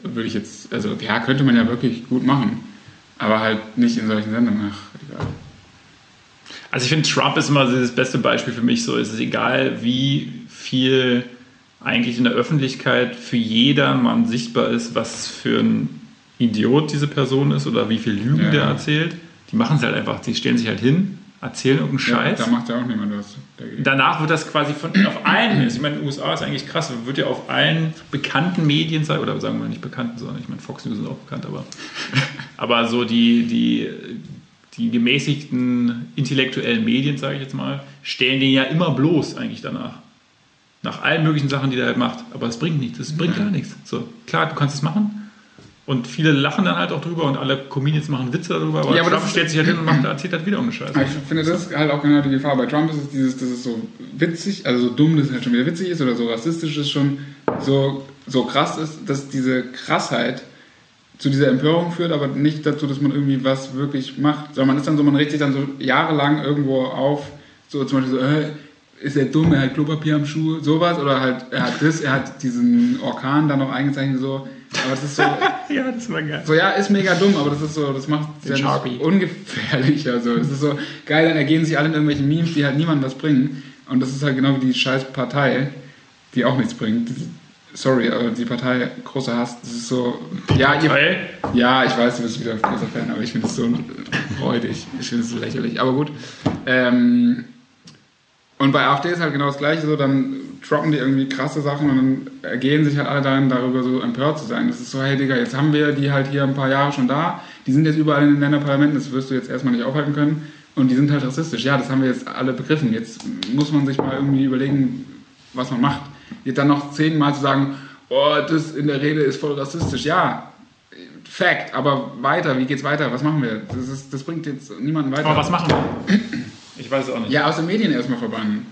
würde ich jetzt, also ja, könnte man ja wirklich gut machen. Aber halt nicht in solchen Sendungen. Ach, egal. Also ich finde, Trump ist immer das beste Beispiel für mich so. Es ist egal, wie viel eigentlich in der Öffentlichkeit für jedermann sichtbar ist, was für ein Idiot diese Person ist oder wie viel Lügen Ja. der erzählt. Die machen es halt einfach. Die stellen sich halt hin, erzählen irgendeinen Scheiß. Ja, da macht ja auch niemand was dagegen. Danach wird das quasi von auf allen, ich meine, in den USA ist eigentlich krass, wird ja auf allen bekannten Medien, sein- oder sagen wir nicht bekannten, sondern ich meine, Fox News ist auch bekannt, aber, [laughs] aber so die, die, die gemäßigten intellektuellen Medien, sage ich jetzt mal, stellen den ja immer bloß eigentlich danach. Nach allen möglichen Sachen, die der halt macht. Aber es bringt nichts, es bringt gar nichts. So, klar, du kannst es machen. Und viele lachen dann halt auch drüber und alle Comedians machen Witze darüber, aber, Ja, aber Trump stellt sich halt hin und macht, erzählt halt wieder irgendeine Scheiße. Aber ich finde, das ist halt auch genau die Gefahr. Bei Trump ist es dieses, dass es so witzig, also so dumm, dass es halt schon wieder witzig ist oder so rassistisch ist schon so, so krass ist, dass diese Krassheit zu dieser Empörung führt, aber nicht dazu, dass man irgendwie was wirklich macht. Sondern man ist dann so, man regt sich dann so jahrelang irgendwo auf, so zum Beispiel so, äh, ist er dumm, er hat Klopapier am Schuh, sowas, oder halt, er hat das, er hat diesen Orkan da noch eingezeichnet, so. Aber das ist so, [laughs] Ja, das war geil. so, ja, ist mega dumm, aber das ist so, das macht es ja Sharpie. nicht ungefährlich. Also, es ist so geil, dann ergehen sich alle in irgendwelchen Memes, die halt niemandem was bringen. Und das ist halt genau wie die scheiß Partei, die auch nichts bringt. Sorry, aber die Partei, großer Hass, das ist so. Ja, ihr, ja, ich weiß, du bist wieder ein großer Fan, aber ich finde es so freudig. Ich finde es so lächerlich. Aber gut. Ähm, und bei AfD ist halt genau das Gleiche so, dann droppen die irgendwie krasse Sachen und dann ergehen sich halt alle darin, darüber so empört zu sein. Das ist so, hey Digga, jetzt haben wir die halt hier ein paar Jahre schon da, die sind jetzt überall in den Länderparlamenten, das wirst du jetzt erstmal nicht aufhalten können und die sind halt rassistisch. Ja, das haben wir jetzt alle begriffen. Jetzt muss man sich mal irgendwie überlegen, was man macht. Jetzt dann noch zehnmal zu sagen, oh, das in der Rede ist voll rassistisch. Ja, Fact, aber weiter, wie geht's weiter? Was machen wir? Das, ist, das bringt jetzt niemanden weiter. aber was machen wir? Ich weiß es auch nicht. Ja, aus den Medien erstmal verbannen.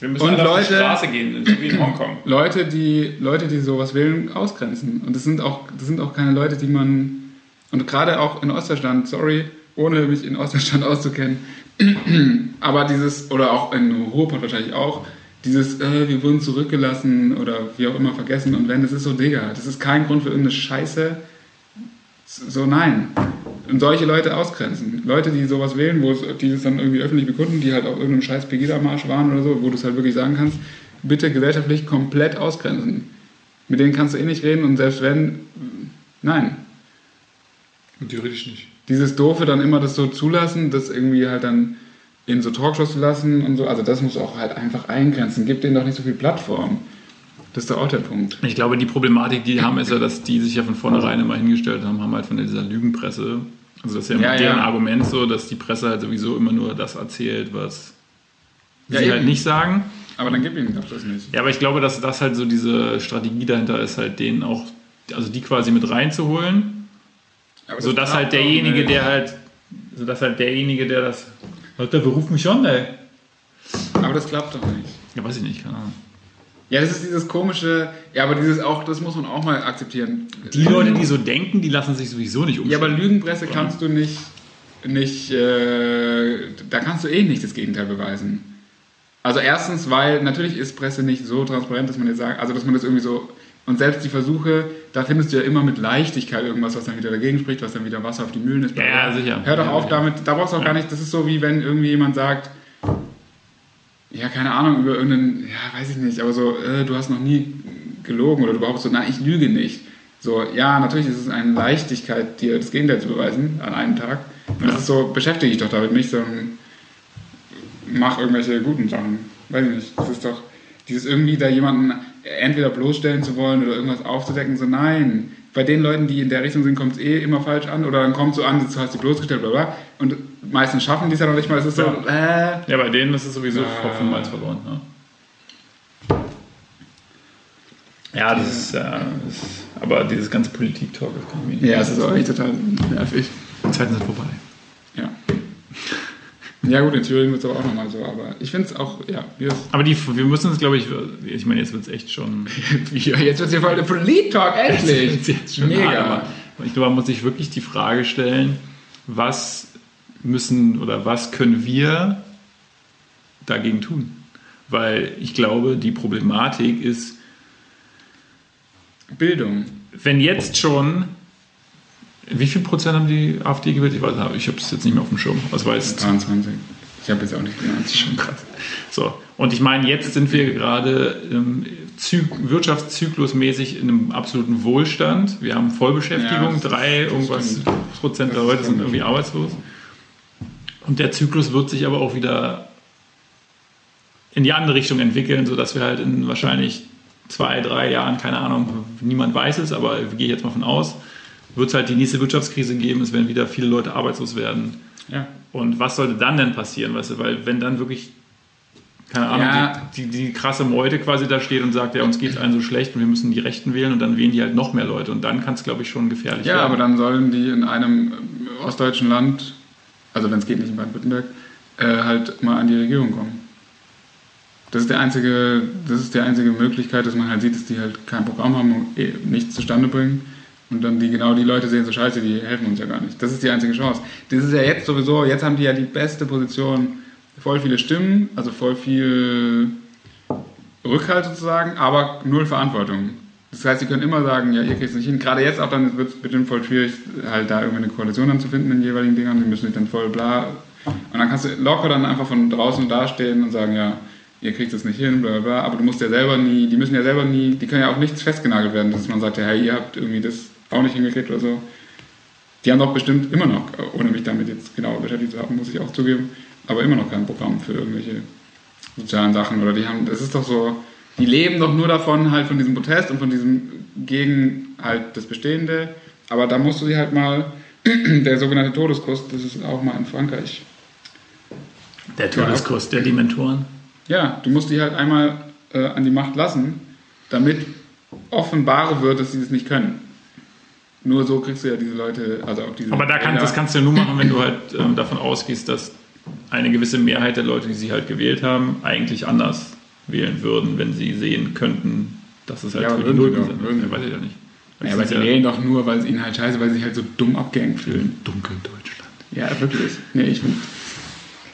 Wir müssen Und alle auf die Leute- Straße gehen, wie in [clears throat] Hongkong. Leute, die Leute, die sowas wählen, ausgrenzen. Und das sind auch, das sind auch keine Leute, die man und gerade auch in Ostdeutschland, sorry, ohne mich in Ostdeutschland [laughs] auszukennen, [clears throat] aber dieses oder auch in Ruhrpott wahrscheinlich auch dieses, äh, wir wurden zurückgelassen oder wie auch immer vergessen und wenn, das ist so, Digga, das ist kein Grund für irgendeine Scheiße. So, nein. Und solche Leute ausgrenzen. Leute, die sowas wählen, wo es, die das dann irgendwie öffentlich bekunden, die halt auf irgendeinem scheiß Pegida-Marsch waren oder so, wo du es halt wirklich sagen kannst, bitte gesellschaftlich komplett ausgrenzen. Mit denen kannst du eh nicht reden und selbst wenn, nein. Theoretisch nicht. Dieses Doofe dann immer das so zulassen, das irgendwie halt dann in so Talkshows zu lassen und so, also das muss auch halt einfach eingrenzen. Gib denen doch nicht so viel Plattform. Das ist doch auch der Punkt. Ich glaube, die Problematik, die die haben, ist ja, dass die sich ja von vornherein immer hingestellt haben, haben halt von dieser Lügenpresse. Also das ist ja immer Ja, deren ja. Argument so, dass die Presse halt sowieso immer nur das erzählt, was Ja, sie eben. halt nicht sagen. Aber dann gib ihnen doch das nicht. Ja, aber ich glaube, dass das halt so diese Strategie dahinter ist, halt denen auch, also die quasi mit reinzuholen, Aber so dass halt derjenige, der halt, so dass halt derjenige, der das, Alter, beruf mich an, ey. Aber das klappt doch nicht. Ja, weiß ich nicht, keine Ahnung. Ja, das ist dieses komische, ja, aber dieses auch, das muss man auch mal akzeptieren. Die Leute, die so denken, die lassen sich sowieso nicht Ja, umstellen. aber Lügenpresse kannst du nicht, nicht äh, da kannst du eh nicht das Gegenteil beweisen. Also erstens, weil natürlich ist Presse nicht so transparent, dass man jetzt sagt, also dass man das irgendwie so, und selbst die Versuche, da findest du ja immer mit Leichtigkeit irgendwas, was dann wieder dagegen spricht, was dann wieder Wasser auf die Mühlen ist. Ja, ja, sicher. Hör doch Ja, auf sicher. damit, da brauchst du auch gar nicht, das ist so wie wenn irgendwie jemand sagt, ja, keine Ahnung, über irgendeinen, ja, weiß ich nicht, aber so, äh, du hast noch nie gelogen oder du behauptest so, nein, ich lüge nicht. So, ja, natürlich ist es eine Leichtigkeit, dir das Gegenteil zu beweisen an einem Tag. Und das ist so, beschäftige dich doch damit nicht, sondern mach irgendwelche guten Sachen. Weiß ich nicht, das ist doch, dieses irgendwie da jemanden entweder bloßstellen zu wollen oder irgendwas aufzudecken, so nein. Bei den Leuten, die in der Richtung sind, kommt es eh immer falsch an oder dann kommt es so an, du hast sie bloßgestellt, bla bla. Und meistens schaffen die es ja noch nicht mal, es ist so, äh, Ja, bei denen ist es sowieso Ja. Hopfen Malz verloren. Ne? Ja, das ist, äh, das ist aber dieses ganze Politik-Talk, das kann ich mir nicht. Ja, es ist auch echt total nervig. Die Zeiten sind vorbei. Ja. Ja gut, in Thüringen wird es aber auch nochmal so, aber ich finde es auch, ja, Aber die, wir müssen es, glaube ich, ich meine, jetzt wird es echt schon. [laughs] jetzt wird hier voll der Polit-Talk, endlich! Jetzt wird's schon Mega. hart, ich glaube, man muss sich wirklich die Frage stellen, was müssen oder was können wir dagegen tun? Weil ich glaube, die Problematik ist, Bildung. wenn jetzt schon, wie viel Prozent haben die AfD gewählt? Ich weiß nicht, ich habe es jetzt nicht mehr auf dem Schirm. War jetzt 23. Ich habe jetzt auch nicht genannt. schon krass. So, und ich meine, jetzt sind wir gerade ähm, zyk wirtschaftszyklusmäßig in einem absoluten Wohlstand. Wir haben Ja, Vollbeschäftigung, das- drei das irgendwas stimmt. Prozent der Das Leute sind irgendwie arbeitslos. Und der Zyklus wird sich aber auch wieder in die andere Richtung entwickeln, sodass wir halt in wahrscheinlich zwei, drei Jahren, keine Ahnung, niemand weiß es, aber gehe ich jetzt mal von aus, wird es halt die nächste Wirtschaftskrise geben, es werden wieder viele Leute arbeitslos werden. Ja. Und was sollte dann denn passieren, weißt du? Weil wenn dann wirklich, keine Ahnung, Ja. die, die, die krasse Meute quasi da steht und sagt, ja, uns geht es allen so schlecht und wir müssen die Rechten wählen und dann wählen die halt noch mehr Leute und dann kann es, glaube ich, schon gefährlich Ja, werden. aber dann sollen die in einem äh, ostdeutschen Land, also wenn es geht nicht in Baden-Württemberg, äh, halt mal an die Regierung kommen. Das ist, der einzige, das ist die einzige Möglichkeit, dass man halt sieht, dass die halt kein Programm haben und eh nichts zustande bringen. Und dann die genau die Leute sehen, so scheiße, die helfen uns ja gar nicht. Das ist die einzige Chance. Das ist ja jetzt sowieso, jetzt haben die ja die beste Position, voll viele Stimmen, also voll viel Rückhalt sozusagen, aber null Verantwortung. Das heißt, sie können immer sagen, ja, ihr kriegt es nicht hin. Gerade jetzt auch dann wird es bestimmt voll schwierig, halt da irgendwie eine Koalition dann zu finden in den jeweiligen Dingern. Die müssen sich dann voll bla. Und dann kannst du locker dann einfach von draußen dastehen und sagen, ja, ihr kriegt es nicht hin, bla bla. Aber du musst ja selber nie, die müssen ja selber nie, die können ja auch nichts festgenagelt werden, dass man sagt, ja, hey, ihr habt irgendwie das auch nicht hingekriegt oder so. Die haben doch bestimmt immer noch, ohne mich damit jetzt genauer beschäftigt zu haben, muss ich auch zugeben, aber immer noch kein Programm für irgendwelche sozialen Sachen oder die haben, das ist doch so, die leben doch nur davon, halt von diesem Protest und von diesem gegen halt das Bestehende, aber da musst du sie halt mal, [clears throat] der sogenannte Todeskuss, das ist auch mal in Frankreich. der Todeskurs der Dementoren. Ja, du musst die halt einmal äh, an die Macht lassen, damit offenbar wird, dass sie das nicht können. Nur so kriegst du ja diese Leute, also auch diese. Aber da kann, das kannst du ja nur machen, wenn du halt ähm, davon ausgehst, dass eine gewisse Mehrheit der Leute, die sie halt gewählt haben, eigentlich anders wählen würden, wenn sie sehen könnten, dass es halt Ja, für die sie würden sie Ja, weiß ich ja nicht. Ja, aber sie ist wählen doch nur, weil es ihnen halt scheiße, weil sie sich halt so dumm abgehängt fühlen. dunkel Deutschland. Ja, wirklich. Nee, ich finde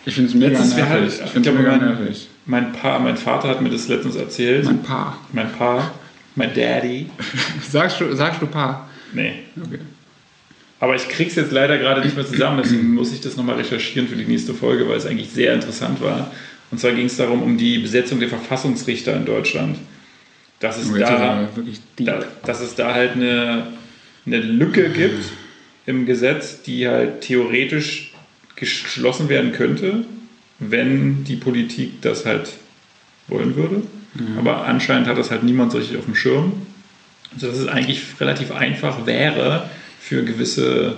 ich finde es mega nervig. halt- ich finde es mega nervig. Mein Pa, mein Vater hat mir das letztens erzählt. Mein Paar. Mein Pa, mein Daddy. [laughs] Sagst du, sagst du Paar? Nee. Okay. Aber ich krieg's jetzt leider gerade nicht mehr zusammen, deswegen muss ich das nochmal recherchieren für die nächste Folge, weil es eigentlich sehr interessant war. Und zwar ging es darum, um die Besetzung der Verfassungsrichter in Deutschland. Dass es, Oh, da, da, dass es da halt eine, eine Lücke gibt im Gesetz, die halt theoretisch geschlossen werden könnte, wenn die Politik das halt wollen würde. Aber anscheinend hat das halt niemand so richtig auf dem Schirm. Sodass es eigentlich relativ einfach wäre, für gewisse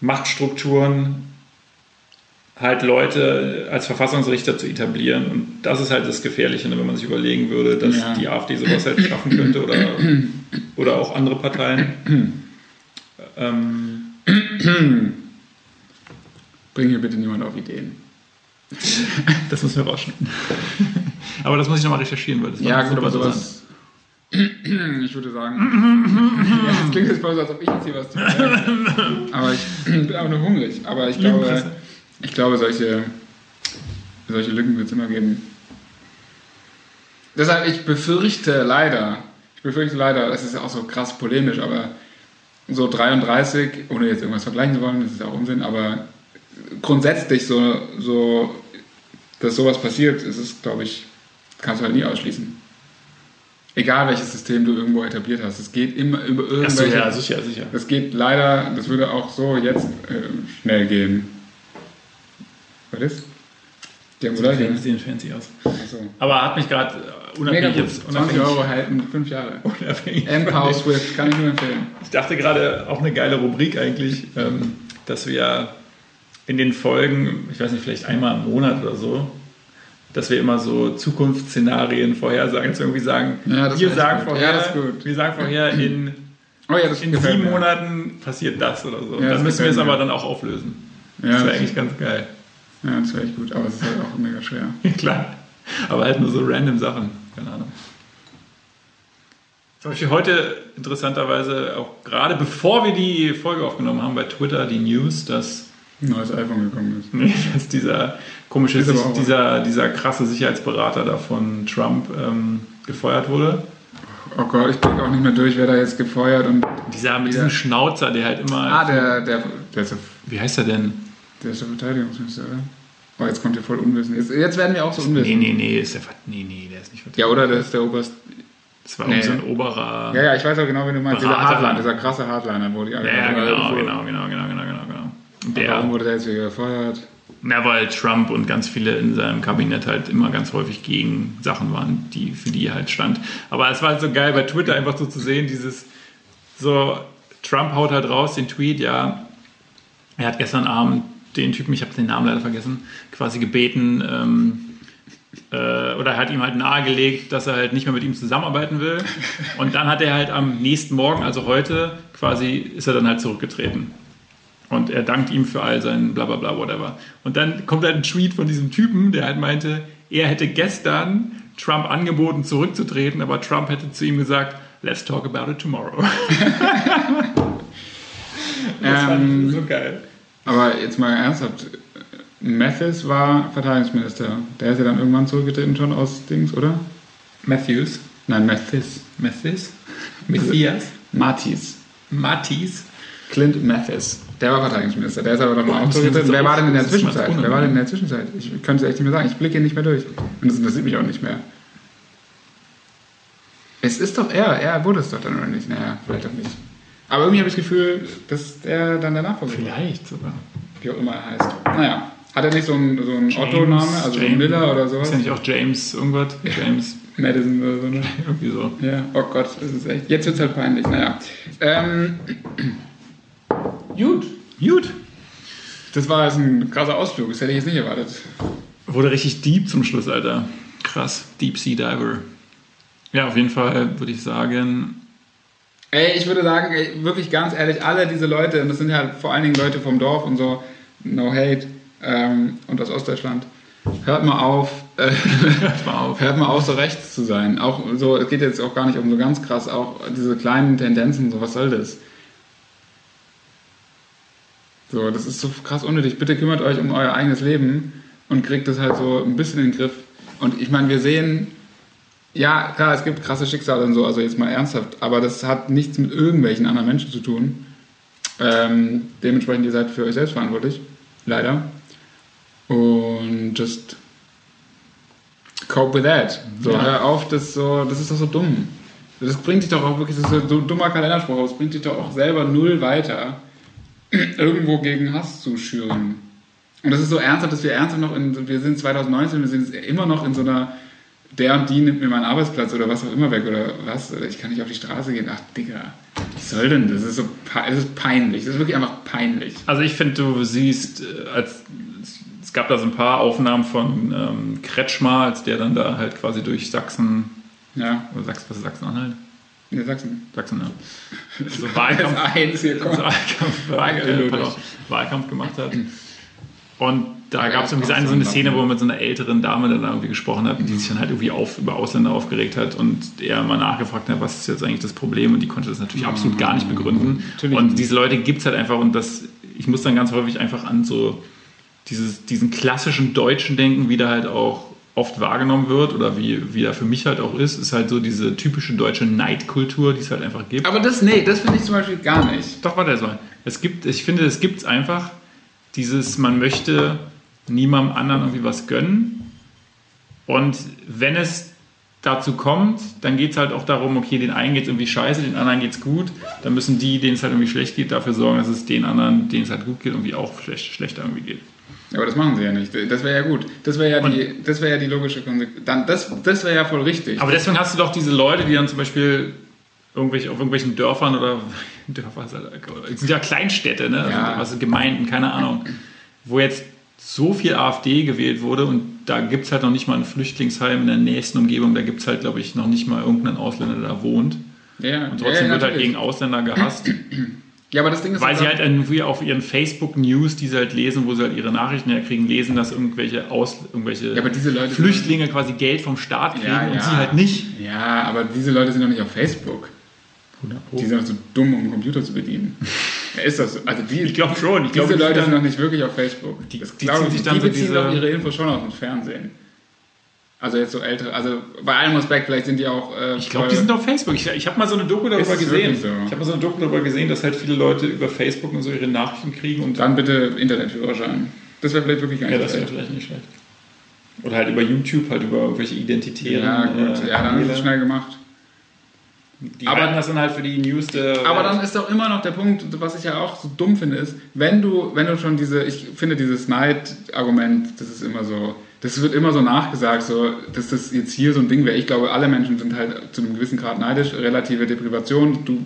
Machtstrukturen halt Leute als Verfassungsrichter zu etablieren. Und das ist halt das Gefährliche, ne, wenn man sich überlegen würde, dass Ja. die AfD sowas halt schaffen könnte oder, oder auch andere Parteien. ähm, Bring hier bitte niemand auf Ideen. das müssen wir rausschneiden. aber das muss ich nochmal recherchieren, weil das war Ja, gut, aber sowas. [clears throat] Ich würde sagen. [laughs] das klingt jetzt voll so, als ob ich jetzt hier was zu sagen Aber ich bin auch nur hungrig. Aber ich glaube, ich glaube solche, solche Lücken wird es immer geben. Deshalb, ich befürchte leider, ich befürchte leider, das ist ja auch so krass polemisch, aber so 33, ohne jetzt irgendwas vergleichen zu wollen, das ist ja auch Unsinn, aber grundsätzlich so, so dass sowas passiert, ist es, glaube ich, kannst du halt nie ausschließen. Egal welches System du irgendwo etabliert hast, es geht immer über irgendwelche. ja, sicher, sicher. Das geht leider, das würde auch so jetzt äh, schnell gehen. Was ist? Die haben oder? Die sehen fancy aus. Achso. Aber hat mich gerade äh, unabhängig jetzt 20 Euro halten, 5 Jahre. [laughs] unabhängig Empower Swift, kann ich nur empfehlen. Ich dachte gerade auch eine geile Rubrik eigentlich, ähm, dass wir in den Folgen, ich weiß nicht, vielleicht einmal im Monat oder so, dass wir immer so Zukunftsszenarien vorhersagen, wir irgendwie sagen, Ja, wir, sagen vorher, Ja, wir sagen vorher, in, Oh ja, in sieben mir. Monaten passiert das oder so. Dann müssen wir es aber dann auch auflösen. Ja, das wäre eigentlich ganz geil. Ja, das wäre echt gut, aber es ist halt auch mega schwer. [laughs] Klar. Aber halt nur so random Sachen. Keine Ahnung. Zum Beispiel heute interessanterweise auch gerade bevor wir die Folge aufgenommen haben bei Twitter die News, dass, neues iPhone gekommen ist. nee, dass dieser komische, Ist dieser, dieser krasse Sicherheitsberater da von Trump ähm, gefeuert wurde. Oh Gott, ich blicke auch nicht mehr durch, wer da jetzt gefeuert und. Dieser mit diesem Schnauzer, der halt immer. Ah, der, der, der, ist der, Wie heißt er denn? der ist der Verteidigungsminister, oder? Oh, jetzt kommt ihr voll unwissend. Jetzt, jetzt werden wir auch so Nee, unwissend. nee, nee, ist der, nee, nee, der ist nicht Ja, oder der ist der Oberst. Das war Nee. so ein oberer. Ja, ja, ich weiß auch genau, wen du meinst. Dieser. Hardliner, dieser krasse Hardliner, wo die Ja, ja, genau, genau, genau, genau, genau, genau, genau. Der, Warum wurde der jetzt wieder gefeuert? Na, weil Trump und ganz viele in seinem Kabinett halt immer ganz häufig gegen Sachen waren, die für die er halt stand. Aber es war halt so geil bei Twitter einfach so zu sehen, dieses so, Trump haut halt raus den Tweet, ja, er hat gestern Abend den Typen, ich habe den Namen leider vergessen, quasi gebeten, ähm, äh, oder er hat ihm halt nahegelegt, dass er halt nicht mehr mit ihm zusammenarbeiten will. Und dann hat er halt am nächsten Morgen, also heute, quasi ist er dann halt zurückgetreten. Und er dankt ihm für all sein Blablabla, whatever. Und dann kommt halt ein Tweet von diesem Typen, der halt meinte, er hätte gestern Trump angeboten, zurückzutreten, aber Trump hätte zu ihm gesagt, let's talk about it tomorrow. [laughs] das fand Ähm, ich so geil. Aber jetzt mal ernsthaft. Mathis war Verteidigungsminister. Der ist ja dann irgendwann zurückgetreten schon aus Dings, oder? Matthews, Nein, Mathis. Mathis, Matthias, Mathis. Mattis. Clint Mathis. Der war Verteidigungsminister. Der ist aber zurückgetreten. ist Wer war denn in der Zwischenzeit? Wer war ne? denn in der Zwischenzeit? Ich könnte es echt nicht mehr sagen. Ich blicke hier nicht mehr durch. Und das interessiert mich auch nicht mehr. Es ist doch er. Er wurde es doch dann oder nicht? Naja, vielleicht auch nicht. Aber irgendwie habe ich das Gefühl, dass der dann der Nachfolger war. Vielleicht sogar. Wie auch immer er heißt. Naja. Hat er nicht so einen, so einen Otto-Name? Also so James- Miller oder sowas? Ist ja nicht auch James irgendwas? James, Madison oder so, ne? [laughs] irgendwie so. Ja, oh Gott, das ist echt. Jetzt wird es halt peinlich. Naja. Ähm, gut. Gut. Das war jetzt ein krasser Ausflug. Das hätte ich jetzt nicht erwartet. Wurde richtig deep zum Schluss, Alter. Krass. Deep Sea Diver. Ja, auf jeden Fall würde ich sagen, Ey, ich würde sagen, ey, wirklich ganz ehrlich, alle diese Leute, und das sind ja vor allen Dingen Leute vom Dorf und so, no hate, ähm, und aus Ostdeutschland, hört mal auf, äh, [laughs] hört mal auf. Hört mal auf, so rechts zu sein. Auch so, es geht jetzt auch gar nicht um so ganz krass, auch diese kleinen Tendenzen, so was soll das? So, das ist so krass unnötig. Bitte kümmert euch um euer eigenes Leben und kriegt das halt so ein bisschen in den Griff. Und ich meine, wir sehen, ja, klar, es gibt krasse Schicksale und so, also jetzt mal ernsthaft, aber das hat nichts mit irgendwelchen anderen Menschen zu tun. Ähm, dementsprechend, ihr seid für euch selbst verantwortlich, leider. Und just cope with that. So, ja. hör auf, das, so, das ist doch so dumm. Das bringt dich doch auch wirklich, das ist so ein dummer Kalenderspruch, das bringt dich doch auch selber null weiter, [clears throat] irgendwo gegen Hass zu schüren. Und das ist so ernsthaft, dass wir ernsthaft noch in, wir sind 2019, wir sind immer noch in so einer, der und die nimmt mir meinen Arbeitsplatz oder was auch immer weg oder was, oder ich kann nicht auf die Straße gehen. Ach, Digga, was soll denn das? Das ist so, das ist peinlich, das ist wirklich einfach peinlich. Also ich finde, du siehst, äh, als es gab da so ein paar Aufnahmen von ähm, Kretschmer, als der dann da halt quasi durch Sachsen, ja. oder Sachsen, was ist Sachsen-Anhalt? Ja, Sachsen. Sachsen, ja. [laughs] So Wahlkampf, so Wahlkampf, Wahlkampf, Wahlkampf gemacht hat. Und da gab es irgendwie eine, so eine Szene, wo er mit so einer älteren Dame dann irgendwie gesprochen hat, die sich dann halt irgendwie auf, über Ausländer aufgeregt hat und er mal nachgefragt hat, was ist jetzt eigentlich das Problem und die konnte das natürlich absolut gar nicht begründen. Natürlich. Und diese Leute gibt es halt einfach und das, ich muss dann ganz häufig einfach an so dieses, diesen klassischen deutschen Denken, wie der halt auch oft wahrgenommen wird oder wie, wie er für mich halt auch ist, ist halt so diese typische deutsche Neidkultur, die es halt einfach gibt. Aber das, nee, das finde ich zum Beispiel gar nicht. Doch, warte erstmal. Es gibt, ich finde, es gibt einfach dieses, man möchte niemandem anderen irgendwie was gönnen. Und wenn es dazu kommt, dann geht es halt auch darum, okay, den einen geht es irgendwie scheiße, den anderen geht es gut. Dann müssen die, denen es halt irgendwie schlecht geht, dafür sorgen, dass es den anderen, denen es halt gut geht, irgendwie auch schlecht, schlechter irgendwie geht. Aber das machen sie ja nicht. Das wäre ja gut. Das wäre ja, die, das wär ja die logische Konsequenz. Das, das wäre ja voll richtig. Aber deswegen hast du doch diese Leute, die dann zum Beispiel irgendwelche, auf irgendwelchen Dörfern oder [laughs] Dörfer sind ja Kleinstädte, ne? Ja. Also, was Gemeinden, keine Ahnung, wo jetzt so viel AfD gewählt wurde und da gibt es halt noch nicht mal ein Flüchtlingsheim in der nächsten Umgebung, da gibt es halt, glaube ich, noch nicht mal irgendeinen Ausländer, der da wohnt. Ja, und trotzdem ja, wird halt gegen Ausländer gehasst. [clears throat] Ja, aber das Ding ist Weil sie halt irgendwie auf ihren Facebook-News, die sie halt lesen, wo sie halt ihre Nachrichten herkriegen, lesen, dass irgendwelche, Aus, irgendwelche ja, Flüchtlinge quasi Geld vom Staat kriegen ja, und sie halt nicht. Ja, aber diese Leute sind doch nicht auf Facebook. Die sind doch so dumm, um einen Computer zu bedienen. [laughs] ja, ist das so? Also die, ich glaube schon. Ich diese glaub, Leute sind noch nicht wirklich auf Facebook. Die, das die, glaub, sich dann die beziehen doch ihre Infos schon aus dem Fernsehen. Also jetzt so ältere, also bei allem Respekt, vielleicht sind die auch. Äh, ich glaube, die sind auf Facebook. Ich, ich habe mal so eine Doku darüber gesehen. So? Ich habe mal so eine Doku darüber gesehen, dass halt viele Leute über Facebook und so ihre Nachrichten kriegen und. Dann bitte Internetführerschein. Das wäre vielleicht wirklich nicht Ja, das wäre vielleicht nicht schlecht. Oder halt über YouTube, halt über irgendwelche Identitären. Ja, gut, äh, ja, dann ist es schnell gemacht. Die aber das dann halt für die News der Aber dann ist doch immer noch der Punkt, was ich ja auch so dumm finde, ist, wenn du, wenn du schon diese, ich finde dieses Neid-Argument, das ist immer so, das wird immer so nachgesagt, so, dass das jetzt hier so ein Ding wäre. Ich glaube, alle Menschen sind halt zu einem gewissen Grad neidisch, relative Deprivation. Du,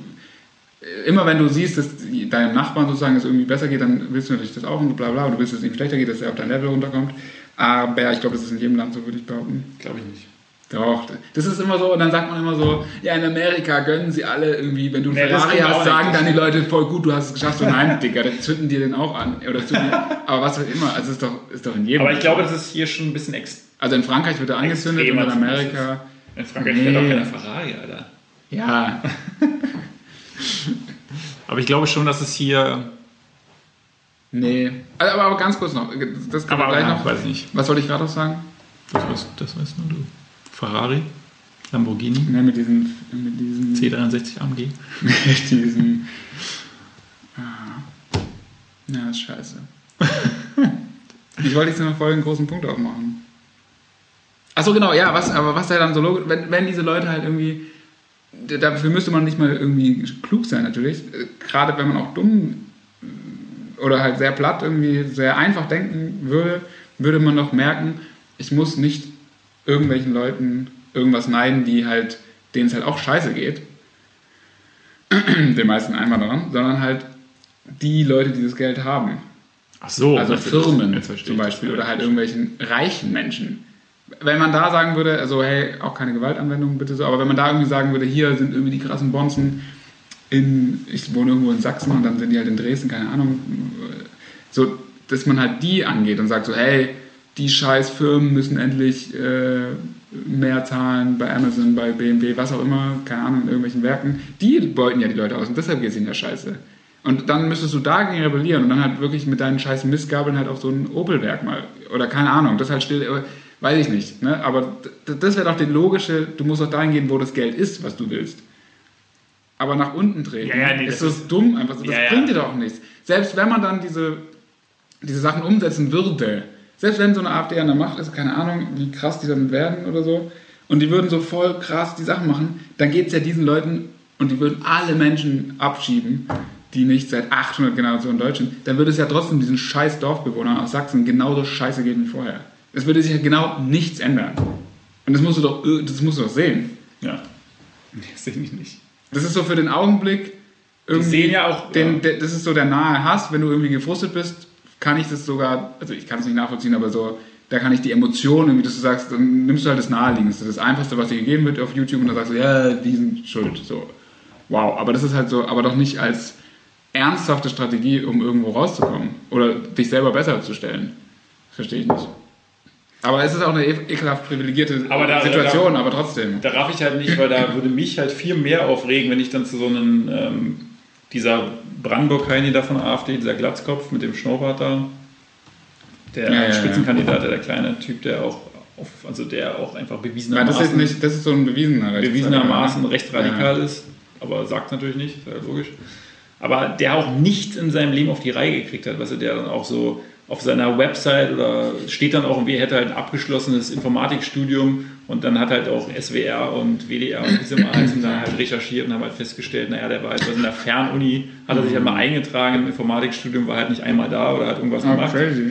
immer wenn du siehst, dass deinem Nachbarn sozusagen es irgendwie besser geht, dann willst du natürlich das auch und bla bla, und du willst, dass es ihm schlechter geht, dass er auf dein Level runterkommt. Aber ich glaube, das ist in jedem Land so, würde ich behaupten. Glaube ich nicht. Doch, das ist immer so, und dann sagt man immer so, ja, in Amerika gönnen sie alle irgendwie, wenn du einen nee, Ferrari hast, sagen dann die Leute voll gut, du hast es geschafft, so nein, Digga, dann zünden die den auch an. Oder zünden, aber was auch immer, also ist doch, ist doch in jedem. Aber ich glaube, das ist hier schon ein bisschen ex Also in Frankreich wird er angezündet und in Amerika. In Frankreich nee. fährt auch keiner Ferrari, Alter. Ja. [laughs] aber ich glaube schon, dass es hier. Nee. Also, aber, aber ganz kurz noch. Das kann aber gleich ja, noch. Weiß ich nicht. Was wollte ich gerade noch sagen? Das weißt, das weißt nur du. Ferrari, Lamborghini. Ja, mit diesen, mit diesen C63 AMG. [laughs] Mit diesen. Ah. Ja, ist scheiße. [laughs] ich wollte jetzt noch voll einen großen Punkt aufmachen. Achso, genau, ja, was, aber was da dann so logisch, wenn, wenn diese Leute halt irgendwie, dafür müsste man nicht mal irgendwie klug sein natürlich, gerade wenn man auch dumm oder halt sehr platt irgendwie, sehr einfach denken würde, würde man doch merken, ich muss nicht irgendwelchen Leuten irgendwas neiden, die halt, denen es halt auch scheiße geht, [clears throat] den meisten Einwanderern, sondern halt die Leute, die das Geld haben. Ach so, also Firmen zum Beispiel oder halt irgendwelchen reichen Menschen. Wenn man da sagen würde, also hey, auch keine Gewaltanwendung bitte so, aber wenn man da irgendwie sagen würde, hier sind irgendwie die krassen Bonzen in, ich wohne irgendwo in Sachsen und dann sind die halt in Dresden, keine Ahnung, so, dass man halt die angeht und sagt so, hey, die scheiß Firmen müssen endlich äh, mehr zahlen bei Amazon, bei BMW, was auch immer, keine Ahnung, in irgendwelchen Werken. Die beuten ja die Leute aus und deshalb geht es ihnen ja scheiße. Und dann müsstest du dagegen rebellieren und dann halt wirklich mit deinen scheiß Mistgabeln halt auf so ein Opel-Werk mal. Oder keine Ahnung, das halt still, weiß ich nicht. Ne? Aber das wäre doch die logische, du musst doch dahin gehen, wo das Geld ist, was du willst. Aber nach unten drehen, Ja, ja, nee, ist das das dumm einfach so. Das Ja, bringt dir doch auch nichts. Selbst wenn man dann diese, diese Sachen umsetzen würde, selbst wenn so eine AfD an der Macht ist, keine Ahnung, wie krass die dann werden oder so, und die würden so voll krass die Sachen machen, dann geht es ja diesen Leuten und die würden alle Menschen abschieben, die nicht seit 800 Generationen Deutsch sind, dann würde es ja trotzdem diesen scheiß Dorfbewohnern aus Sachsen genauso scheiße gehen wie vorher. Es würde sich ja genau nichts ändern. Und das musst du doch, das musst du doch sehen. Ja. Das sehe ich nicht. Das ist so für den Augenblick irgendwie. sehen ja auch- Den, ja. das ist so der nahe Hass, wenn du irgendwie gefrustet bist, kann ich das sogar, also ich kann es nicht nachvollziehen, aber so, da kann ich die Emotionen, dass du sagst, dann nimmst du halt das Naheliegendste, das Einfachste, was dir gegeben wird auf YouTube und dann sagst du, ja, die sind schuld. So, wow, aber das ist halt so, aber doch nicht als ernsthafte Strategie, um irgendwo rauszukommen oder dich selber besser zu stellen. Verstehe ich nicht. Aber es ist auch eine e- ekelhaft privilegierte Aber da- Situation, da- aber trotzdem. Da raff ich halt nicht, weil da würde mich halt viel mehr aufregen, wenn ich dann zu so einem, ähm, dieser Brandenburg-Heini da von AfD, dieser Glatzkopf mit dem Schnurrbart da, der Ja, ja, ja. Spitzenkandidat, der kleine Typ, der auch, auf, also der auch einfach bewiesenermaßen, das ist nicht, das ist so ein bewiesener bewiesenermaßen Ja. rechtsradikal ist, aber sagt natürlich nicht, ist ja logisch. Aber der auch nichts in seinem Leben auf die Reihe gekriegt hat, weißt du, der dann auch so auf seiner Website oder steht dann auch irgendwie, er hätte halt ein abgeschlossenes Informatikstudium und dann hat halt auch SWR und WDR und wie sie mal heißen, da halt recherchiert und haben halt festgestellt, naja, der war halt was in der Fernuni, hat er sich halt mal eingetragen im Informatikstudium, war halt nicht einmal da oder hat irgendwas Ah, gemacht. crazy.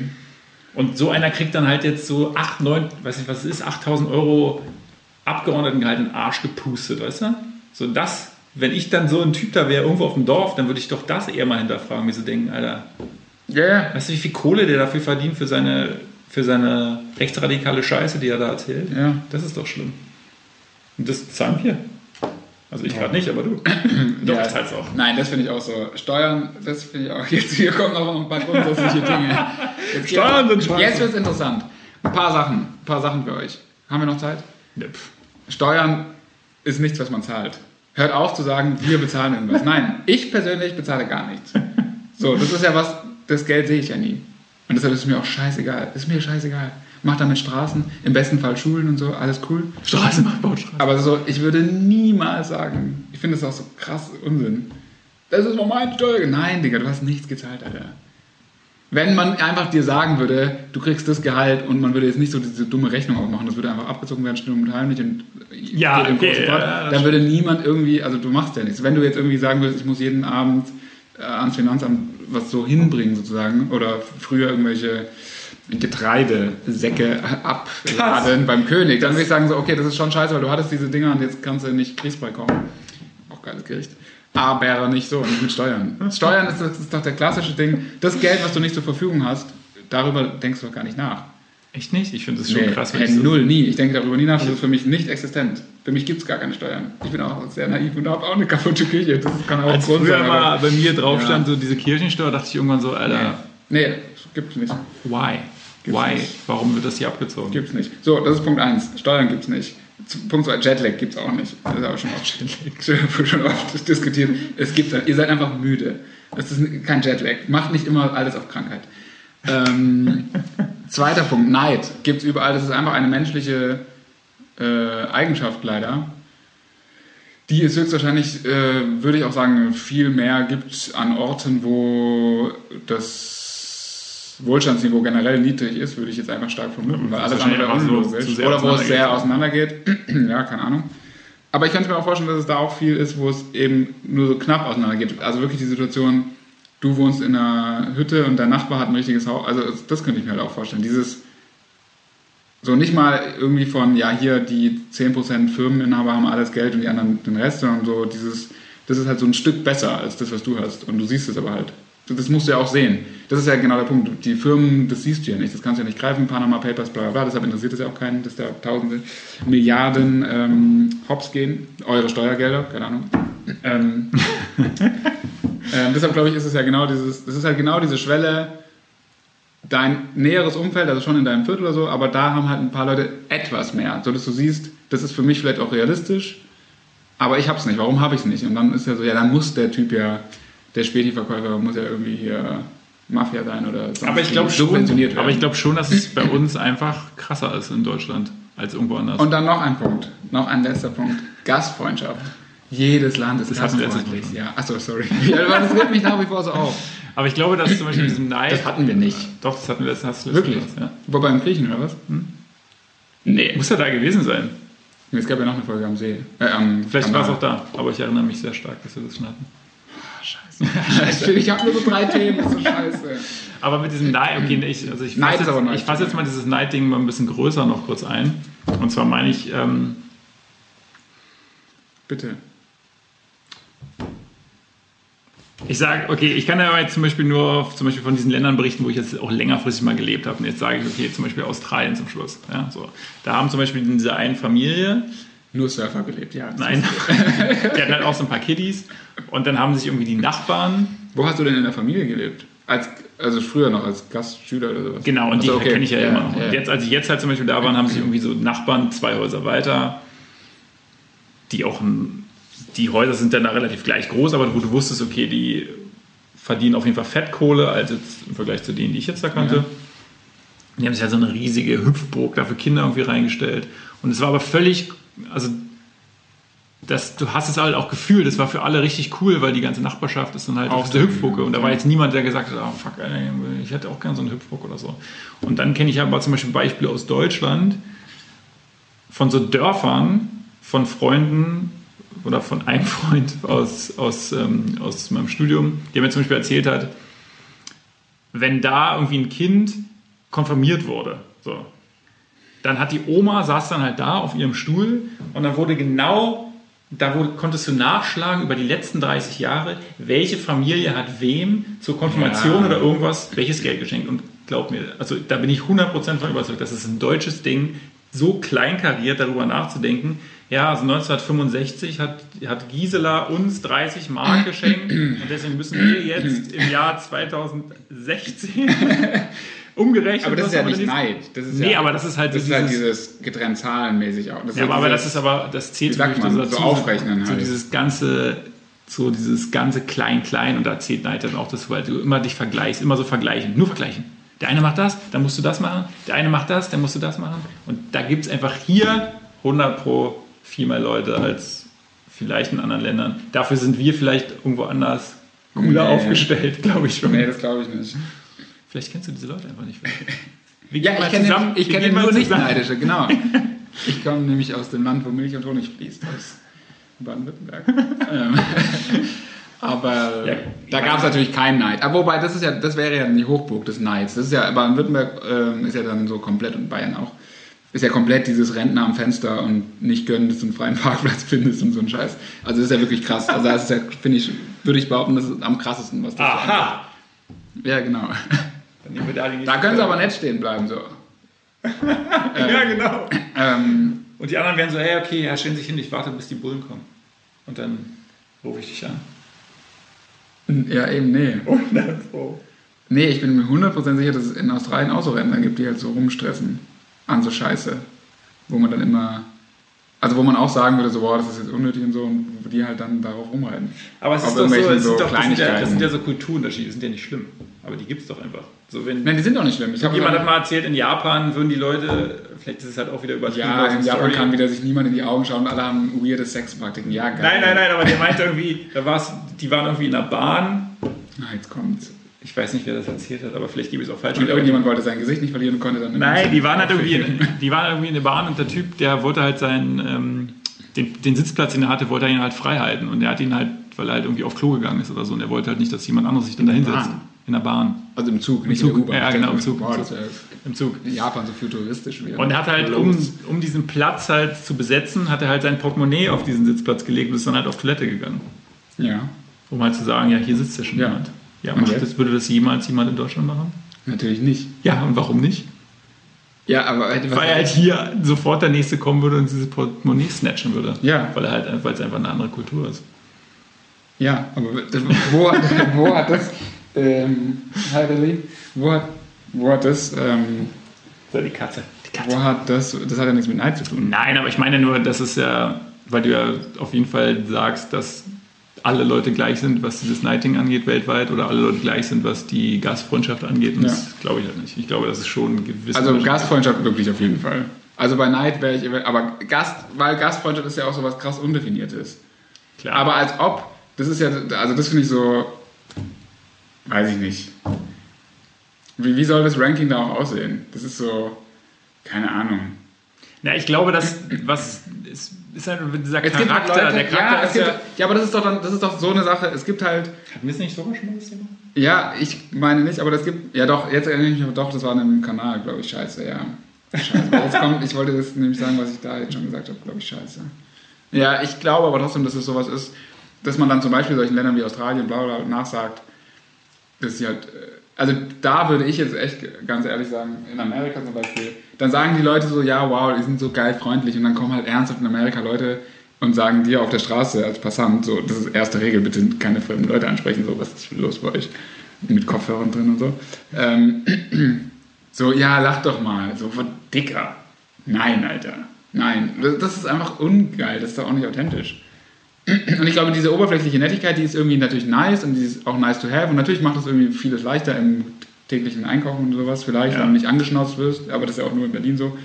Und so einer kriegt dann halt jetzt so 8, 9, weiß nicht, was es ist, 8000 Euro Abgeordnetengehalt in den Arsch gepustet, weißt du? So das, wenn ich dann so ein Typ da wäre, irgendwo auf dem Dorf, dann würde ich doch das eher mal hinterfragen, mir so denken, Alter, Ja, ja. weißt du, wie viel Kohle der dafür verdient für seine, für seine rechtsradikale Scheiße, die er da erzählt? Ja. Das ist doch schlimm. Und das zahlen wir. Also ich gerade nicht, aber du. [clears throat] Doch, Ja. ich zahl's auch. Nein, das finde ich auch so. Steuern, das finde ich auch. [laughs] Jetzt hier kommen noch ein paar grundsätzliche Dinge. Jetzt Steuern sind scheiße. Jetzt wird es interessant. Ein paar Sachen. Ein paar Sachen für euch. Haben wir noch Zeit? Ja. Steuern ist nichts, was man zahlt. Hört auf zu sagen, wir bezahlen irgendwas. Nein, ich persönlich bezahle gar nichts. So, das ist ja was, das Geld sehe ich ja nie. Und deshalb ist es mir auch scheißegal. Ist mir scheißegal. Mach damit Straßen, im besten Fall Schulen und so, alles cool. Straßen [laughs] macht Baustraßen. Aber so, ich würde niemals sagen, ich finde das auch so krass Unsinn. Das ist noch mein Steuer. Nein, Digga, du hast nichts gezahlt, Alter. Wenn man einfach dir sagen würde, du kriegst das Gehalt und man würde jetzt nicht so diese dumme Rechnung aufmachen, das würde einfach abgezogen werden, still und heimlich und Ja, okay, ja, dann würde niemand irgendwie, also du machst ja nichts. Wenn du jetzt irgendwie sagen würdest, ich muss jeden Abend ans Finanzamt was so hinbringen sozusagen oder früher irgendwelche Getreidesäcke abladen beim König, dann würde ich sagen so, okay, das ist schon scheiße, weil du hattest diese Dinger und jetzt kannst du nicht kriegsfrei kommen. Auch geiles Gericht. Aber nicht so, nicht mit Steuern. Steuern ist, das ist doch der klassische Ding. Das Geld, was du nicht zur Verfügung hast, darüber denkst du doch gar nicht nach. Echt nicht? Ich finde das schon Nee, krass. ich so- null, nie. Ich denke darüber nie nach, das ist für mich nicht existent. Für mich gibt es gar keine Steuern. Ich bin auch sehr naiv und habe auch eine kaputte Küche. Das kann auch Als Grund früher sein. mal aber- bei mir drauf Ja. stand, so diese Kirchensteuer, dachte ich irgendwann so, Alter, Nee, nee gibt es nicht. why? Gibt's why? nicht. Warum wird das hier abgezogen? Gibt's nicht. So, das ist Punkt 1. Steuern gibt's nicht. Z- Punkt 2, Jetlag gibt's auch nicht. Das ist auch schon oft, [laughs] schon oft diskutiert. Es gibt, ihr seid einfach müde. Das ist kein Jetlag. Macht nicht immer alles auf Krankheit. Ähm, zweiter Punkt, Neid gibt's überall. Das ist einfach eine menschliche äh, Eigenschaft leider. Die es höchstwahrscheinlich, äh, würde ich auch sagen, viel mehr gibt an Orten, wo das Wohlstandsniveau generell niedrig ist, würde ich jetzt einfach stark vermuten, weil alles andere so unlogisch sehr Oder wo es sehr auseinandergeht. auseinandergeht. [clears throat] ja, keine Ahnung. Aber ich könnte mir auch vorstellen, dass es da auch viel ist, wo es eben nur so knapp auseinandergeht. Also wirklich die Situation, du wohnst in einer Hütte und dein Nachbar hat ein richtiges Haus. Also das könnte ich mir halt auch vorstellen. Dieses, so nicht mal irgendwie von, ja, hier die 10% Firmeninhaber haben alles Geld und die anderen den Rest, sondern so dieses, das ist halt so ein Stück besser als das, was du hast. Und du siehst es aber halt. Das musst du ja auch sehen. Das ist ja genau der Punkt. Die Firmen, das siehst du ja nicht. Das kannst du ja nicht greifen. Panama Papers, bla bla bla. Deshalb interessiert es ja auch keinen, dass da tausende Milliarden ähm, Hops gehen. Eure Steuergelder, keine Ahnung. Ähm, [laughs] ähm, deshalb glaube ich, ist es ja genau dieses, das ist halt genau diese Schwelle, dein näheres Umfeld, also schon in deinem Viertel oder so, aber da haben halt ein paar Leute etwas mehr, so dass du siehst, das ist für mich vielleicht auch realistisch, aber ich hab's nicht. Warum habe ich es nicht? Und dann ist ja so, ja, dann muss der Typ ja, der Späti-Verkäufer muss ja irgendwie hier Mafia sein oder sonst Aber ich schon, subventioniert aber ich werden. glaube schon, dass es bei uns einfach krasser ist in Deutschland als irgendwo anders. Und dann noch ein Punkt, noch ein letzter Punkt, Gastfreundschaft. Jedes Land ist Das hatten wir gastfreundlich. Mal Ja, achso, sorry. Ja, das regt mich nach wie vor so auf. aber ich glaube, dass zum Beispiel diesen Neid. Das hatten wir nicht. Doch, das hatten wir letztes hast Wirklich? Mal, Ja. Wo beim Griechen oder was? Nee. Muss ja da gewesen sein. Es gab ja noch eine Folge am See. Äh, am Vielleicht war es auch da, aber ich erinnere mich sehr stark, dass wir das schon hatten. [laughs] Scheiße. ich habe nur so drei Themen, das ist so scheiße. Aber mit diesem Neid, okay, ich, also ich fasse jetzt, fasse jetzt mal dieses Neid-Ding mal ein bisschen größer noch kurz ein. Und zwar meine ich, ähm, Bitte. Ich sage, okay, ich kann ja jetzt zum Beispiel nur zum Beispiel von diesen Ländern berichten, wo ich jetzt auch längerfristig mal gelebt habe. Und jetzt sage ich, okay, zum Beispiel Australien zum Schluss. Ja, so. Da haben zum Beispiel in dieser einen Familie, Nur Surfer gelebt, ja. nein, [laughs] die hatten halt auch so ein paar Kiddies. Und dann haben sich irgendwie die Nachbarn Wo hast du denn in der Familie gelebt? Als, also früher noch als Gastschüler oder sowas? Genau, und die Achso, okay. kenne ich ja, immer noch. ja. Und jetzt, als ich jetzt halt zum Beispiel da war, haben sich irgendwie so Nachbarn zwei Häuser weiter, die auch, ein- die Häuser sind dann da relativ gleich groß, aber wo du wusstest, okay, die verdienen auf jeden Fall Fettkohle, als jetzt im Vergleich zu denen, die ich jetzt da kannte. Ja. Die haben sich halt so eine riesige Hüpfburg da für Kinder irgendwie reingestellt. Und es war aber völlig, also das, du hast es halt auch gefühlt, das war für alle richtig cool, weil die ganze Nachbarschaft ist dann halt auf Aufregend, Hüpfburg. Und da war jetzt niemand, der gesagt hat, ah, fuck, ich hätte auch gerne so eine Hüpfburg oder so. Und dann kenne ich aber zum Beispiel Beispiele aus Deutschland von so Dörfern von Freunden oder von einem Freund aus, aus, ähm, aus meinem Studium, der mir zum Beispiel erzählt hat, wenn da irgendwie ein Kind konfirmiert wurde, so, dann hat die Oma, saß dann halt da auf ihrem Stuhl und dann wurde genau, da wurde, konntest du nachschlagen über die letzten 30 Jahre, welche Familie hat wem zur Konfirmation Ja. oder irgendwas, welches Geld geschenkt. Und glaub mir, also da bin ich 100% von überzeugt, das ist ein deutsches Ding, so kleinkariert darüber nachzudenken. Ja, also 1965 hat, hat Gisela uns 30 Mark geschenkt und deswegen müssen wir [clears throat] jetzt im Jahr 2016 [laughs] umgerechnet. Aber das ist ja nicht Neid. Das ist Nee, ja, aber das ist halt das so ist halt dieses- dieses getrennt zahlenmäßig auch. Das Ja, aber, aber das dieses- ist aber, das zählt sagt wirklich man, so aufrechnen so halt. dieses ganze, so dieses ganze Klein-Klein und da zählt Neid dann auch dazu, weil du immer dich vergleichst, immer so vergleichen, nur vergleichen. Der eine macht das, dann musst du das machen, der eine macht das, dann musst du das machen und da gibt es einfach hier 100 pro viel mehr Leute als vielleicht in anderen Ländern. Dafür sind wir vielleicht irgendwo anders cooler Nee. aufgestellt, glaube ich schon. Nee, das glaube ich nicht. Vielleicht kennst du diese Leute einfach nicht. Wir [laughs] Ja, ich kenne zusammen- ich kenne nur nicht neidische, genau. [laughs] Ich komme nämlich aus dem Land, wo Milch und Honig fließt, aus Baden-Württemberg. [laughs] Ähm, Aber Ja, da gab es natürlich keinen Neid. Aber wobei, das ist ja, das wäre ja die Hochburg des Neids. Das ist ja, Baden-Württemberg ähm, ist ja dann so komplett und Bayern auch. Ist ja komplett dieses Rentner am Fenster und nicht gönnen, dass du einen freien [laughs] Parkplatz findest und so ein Scheiß. Also das ist ja wirklich krass. Also das ist ja, finde ich, würde ich behaupten, das ist am krassesten, was das Aha! angeht. Ja, genau. Da, können sie aber nett stehen bleiben, so. [laughs] Ja, genau. Ähm, Und die anderen werden so, hey, okay, ja, stellen sich hin, ich warte, bis die Bullen kommen. Und dann rufe ich dich an. ja, eben, nee. Und dann so. Nee, ich bin mir 100% sicher, dass es in Australien auch so Rentner gibt, die halt so rumstressen an so Scheiße. Wo man dann immer, also wo man auch sagen würde, so, boah, das ist jetzt unnötig und so, und wo die halt dann darauf rumreiten. Aber es ist doch so, es so sind doch, das, sind ja, das sind ja so Kulturunterschiede, die sind ja nicht schlimm. Aber die gibt es doch einfach. So, wenn Nein, die sind doch nicht schlimm. Ich habe jemand hat mal erzählt, in Japan würden die Leute, vielleicht ist es halt auch wieder übertrieben. ja, in Japan Story. kann wieder sich niemand in die Augen schauen und alle haben weirde Sexpraktiken. Ja, geil. Nein, nein, nein, aber der meinte irgendwie, da war's, die waren irgendwie in der Bahn. Ah, jetzt kommt's. Ich weiß nicht, wer das erzählt hat, aber vielleicht gebe ich es auch falsch. Und irgendjemand wollte sein Gesicht nicht verlieren und konnte dann... Nein, die waren halt irgendwie, in, die waren irgendwie in der Bahn und der Typ, der wollte halt seinen, ähm, den, den Sitzplatz, den er hatte, wollte er ihn halt frei halten. Und er hat ihn halt, weil er halt irgendwie auf Klo gegangen ist oder so, und er wollte halt nicht, dass jemand anderes sich dann da hinsetzt. In der Bahn, Also im Zug, nicht Zug. in der U-Bahn. Ja, genau, im Zug. Boah, das wäre im Zug. in Japan so futuristisch wieder. Und er hat halt, um, um diesen Platz halt zu besetzen, hat er halt sein Portemonnaie auf diesen Sitzplatz gelegt und ist dann halt auf Toilette gegangen. Ja, Um halt zu sagen, ja, hier sitzt ja schon Ja. jemand. Ja, macht jetzt? das, würde das jemals jemand in Deutschland machen? natürlich nicht. Ja, und warum nicht? Ja, aber... Weil halt hier sofort der Nächste kommen würde und dieses Portemonnaie snatchen würde. Ja. Weil, er halt, weil es einfach eine andere Kultur ist. Ja, aber das, wo, hat, [laughs] wo hat das, ähm, Heideli, wo hat Wo hat das, ähm, So, die Katze. Die Katze. wo hat das, das hat ja nichts mit Neid zu tun. Nein, aber ich meine nur, das ist ja, weil du ja auf jeden Fall sagst, dass alle Leute gleich sind, was dieses Nighting angeht weltweit oder alle Leute gleich sind, was die Gastfreundschaft angeht. Und Ja. das glaube ich halt nicht. Ich glaube, das ist schon ein gewisses. Also Gastfreundschaft wirklich auf jeden Fall. Also bei Neid wäre ich, aber Gast, weil Gastfreundschaft ist ja auch so was krass Undefiniertes. Klar. Aber als ob, das ist ja, also das finde ich so, weiß ich nicht. Wie, wie soll das Ranking da auch aussehen? Das ist so, keine Ahnung. Na, ich glaube, dass was ist, halt dieser Es gibt halt Charakter. Leute, der Charakter ja, ist gibt, ja. ja, aber das ist doch dann, das ist doch so eine Sache. Es gibt halt, Hatten wir es nicht sogar schon mal das Thema? ja, ich meine nicht, aber das gibt, ja doch, jetzt erinnere ich mich, doch, das war in einem Kanal, glaube ich, scheiße, ja. Scheiße. Jetzt kommt, ich wollte das nämlich sagen, was ich da jetzt schon gesagt habe, glaube ich, scheiße. Ja, ich glaube aber trotzdem, dass es sowas ist, dass man dann zum Beispiel solchen Ländern wie Australien, bla bla, nachsagt, dass sie halt, äh, also da würde ich jetzt echt ganz ehrlich sagen, in Amerika zum Beispiel, dann sagen die Leute so, ja, wow, die sind so geil freundlich und dann kommen halt ernsthaft in Amerika Leute und sagen dir auf der Straße als Passant, so, das ist erste Regel, bitte keine fremden Leute ansprechen, so, was ist los bei euch? Mit Kopfhörern drin und so. Ähm, [clears throat] so, ja, lach doch mal, so, von dicker. Nein, Alter. Nein, das- ist einfach ungeil, das ist doch auch nicht authentisch. [clears throat] Und ich glaube, diese oberflächliche Nettigkeit, die ist irgendwie natürlich nice und die ist auch nice to have. Und natürlich macht das irgendwie vieles leichter im täglichen Einkaufen und sowas, vielleicht, Ja. wenn du nicht angeschnauzt wirst, aber das ist ja auch nur in Berlin so.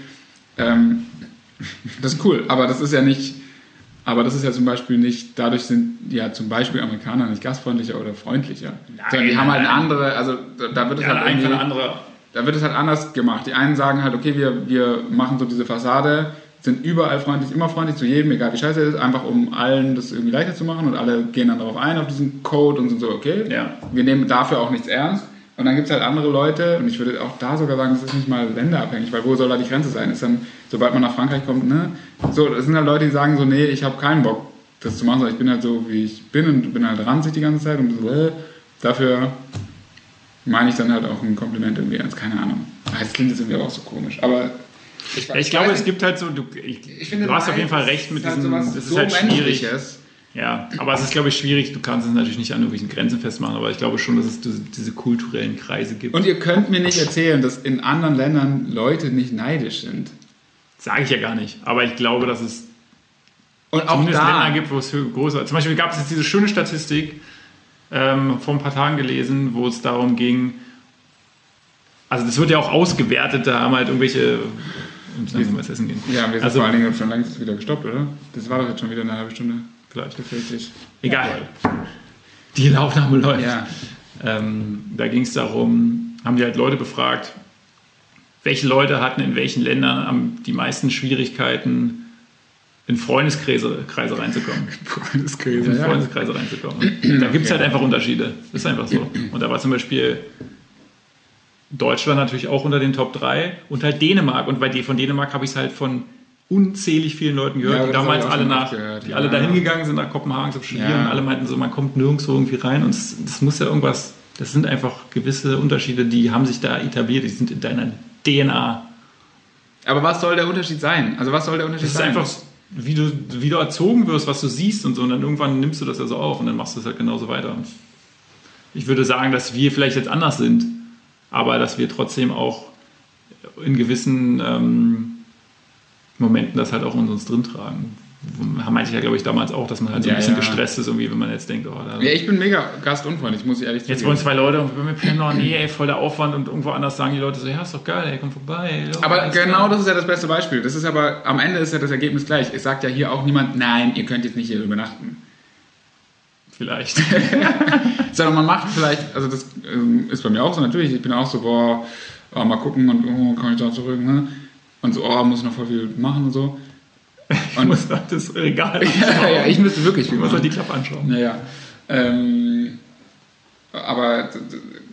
Ähm, [laughs] das ist cool, aber das ist ja nicht, aber das ist ja zum Beispiel nicht, dadurch sind ja zum Beispiel Amerikaner nicht gastfreundlicher oder freundlicher. sondern die haben halt eine nein. andere, also da, wird es Ja, halt einfach eine andere. da wird es halt anders gemacht. Die einen sagen halt, okay, wir, wir machen so diese Fassade, sind überall freundlich, immer freundlich zu jedem, egal wie scheiße er ist, einfach um allen das irgendwie leichter zu machen und alle gehen dann darauf ein, auf diesen Code und sind so, okay, Ja. wir nehmen dafür auch nichts ernst. Und dann gibt es halt andere Leute, und ich würde auch da sogar sagen, das ist nicht mal länderabhängig, weil wo soll da die Grenze sein? Ist dann, sobald man nach Frankreich kommt, ne? So, das sind halt Leute, die sagen so, nee, ich habe keinen Bock, das zu machen, sondern ich bin halt so, wie ich bin und bin halt ranzig die ganze Zeit und so, äh, dafür meine ich dann halt auch ein Kompliment irgendwie ernst, keine Ahnung. Ah, Das klingt jetzt irgendwie aber auch so komisch, aber ich, Ja, ich glaube, weiß es gibt halt so, du, ich, ich finde, du hast auf jeden Fall ist recht mit halt diesem, sowas es ist so halt schwierig. Menschliches. Ja, aber es ist, glaube ich, schwierig. Du kannst es natürlich nicht an irgendwelchen Grenzen festmachen, aber ich glaube schon, dass es diese, kulturellen Kreise gibt. Und ihr könnt mir nicht erzählen, dass in anderen Ländern Leute nicht neidisch sind. Sage ich ja gar nicht. Aber ich glaube, dass es Und auch zumindest da, Länder gibt, wo es größer Zum Beispiel gab es jetzt diese schöne Statistik ähm, vor ein paar Tagen gelesen, wo es darum ging, also das wird ja auch ausgewertet, da haben halt irgendwelche. Und langsam mal essen gehen. Ja, wir sind Also- vor allen Dingen schon längst wieder gestoppt, oder? Das war doch jetzt schon wieder eine halbe Stunde. Gefällt dich. Egal. Die Aufnahme läuft. Ja. Ähm, da ging es darum, haben die halt Leute befragt, welche Leute hatten in welchen Ländern am, die meisten Schwierigkeiten, in Freundeskreise Kreise reinzukommen. Freundeskrise. In Ja. Freundeskreise reinzukommen. Und da gibt es halt einfach Unterschiede. Das ist einfach so. Und da war zum Beispiel Deutschland natürlich auch unter den Top 3 und halt Dänemark. Und bei die, von Dänemark habe ich es halt von unzählig vielen Leuten gehört, Ja, die damals alle nach, gehört, die ja. alle dahin gegangen sind nach Kopenhagen zum Studieren Ja. und alle meinten so, man kommt nirgendwo irgendwie rein und es- das muss ja irgendwas, das sind einfach gewisse Unterschiede, die haben sich da etabliert, die sind in deiner DNA. Aber was soll der Unterschied sein? Also was soll der Unterschied Das ist sein? einfach, wie du, wie du erzogen wirst, was du siehst und so und dann irgendwann nimmst du das ja so auf und dann machst du es halt genauso weiter. Ich würde sagen, dass wir vielleicht jetzt anders sind, aber dass wir trotzdem auch in gewissen ähm, Momenten das halt auch in uns drin tragen. Meinte ich ja, glaube ich, damals auch, dass man halt so ein Ja, bisschen ja. gestresst ist, irgendwie, wenn man jetzt denkt, oh, da, Ja, ich bin mega gastunfreundlich, muss ich ehrlich jetzt zugeben. wollen zwei Leute und wir pennen, oh nee, ey, voll der Aufwand und irgendwo anders sagen die Leute so, ja, ist doch geil, ey, komm vorbei. Ja, Aber genau klar. das ist ja das beste Beispiel. Das ist aber, am Ende ist ja das Ergebnis gleich. Es sagt ja hier auch niemand, nein, ihr könnt jetzt nicht hier übernachten. Vielleicht. [laughs] Sondern man macht vielleicht, also das ähm, ist bei mir auch so natürlich, ich bin auch so, boah, oh, mal gucken und oh, kann ich da zurück, ne? Und so, oh, muss ich noch voll viel machen und so. Ich muss da das Regal [laughs] ja, ja, ich müsste wirklich viel Ich muss machen. die Klappe anschauen. Naja. Ähm, aber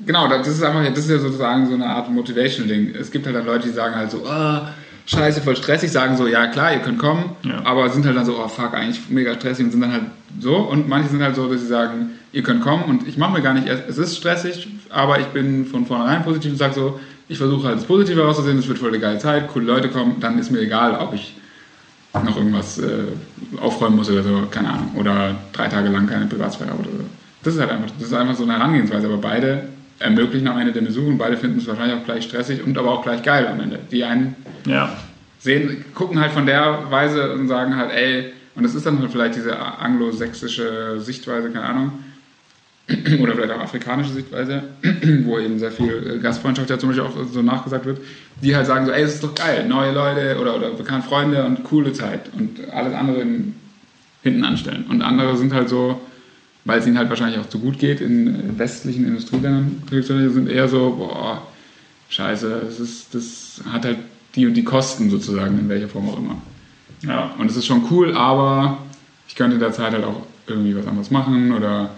genau, das ist einfach, das ist ja sozusagen so eine Art Motivation-Ding. Es gibt halt dann Leute, die sagen halt so, ah, scheiße, voll stressig, sagen so, ja klar, ihr könnt kommen, Ja. aber sind halt dann so, oh fuck, eigentlich mega stressig und sind dann halt so. Und manche sind halt so, dass sie sagen, ihr könnt kommen und ich mache mir gar nicht, es ist stressig, aber ich bin von vornherein positiv und sage so, ich versuche halt das Positive herauszusehen, es wird voll eine geile Zeit, coole Leute kommen, dann ist mir egal, ob ich noch irgendwas äh, aufräumen muss oder so, keine Ahnung. Oder drei Tage lang keine Privatsphäre habe oder so. Das ist halt einfach, das ist einfach so eine Herangehensweise, aber beide ermöglichen am Ende den Besuch und beide finden es wahrscheinlich auch gleich stressig und aber auch gleich geil am Ende. Die einen Ja. sehen, gucken halt von der Weise und sagen halt, ey, und das ist dann halt vielleicht diese anglosächsische Sichtweise, keine Ahnung, [clears throat] oder vielleicht auch afrikanische Sichtweise, [clears throat] wo eben sehr viel äh, Gastfreundschaft ja zum Beispiel auch so nachgesagt wird, die halt sagen so, ey, das ist doch geil, neue Leute oder, oder bekannte Freunde und coole Zeit und alles andere in, hinten anstellen. Und andere sind halt so, weil es ihnen halt wahrscheinlich auch zu gut geht in äh, westlichen Industrieländern, sind eher so, boah, scheiße, das, ist, das hat halt die und die Kosten sozusagen, in welcher Form auch immer. Ja, und es ist schon cool, aber ich könnte in der Zeit halt auch irgendwie was anderes machen oder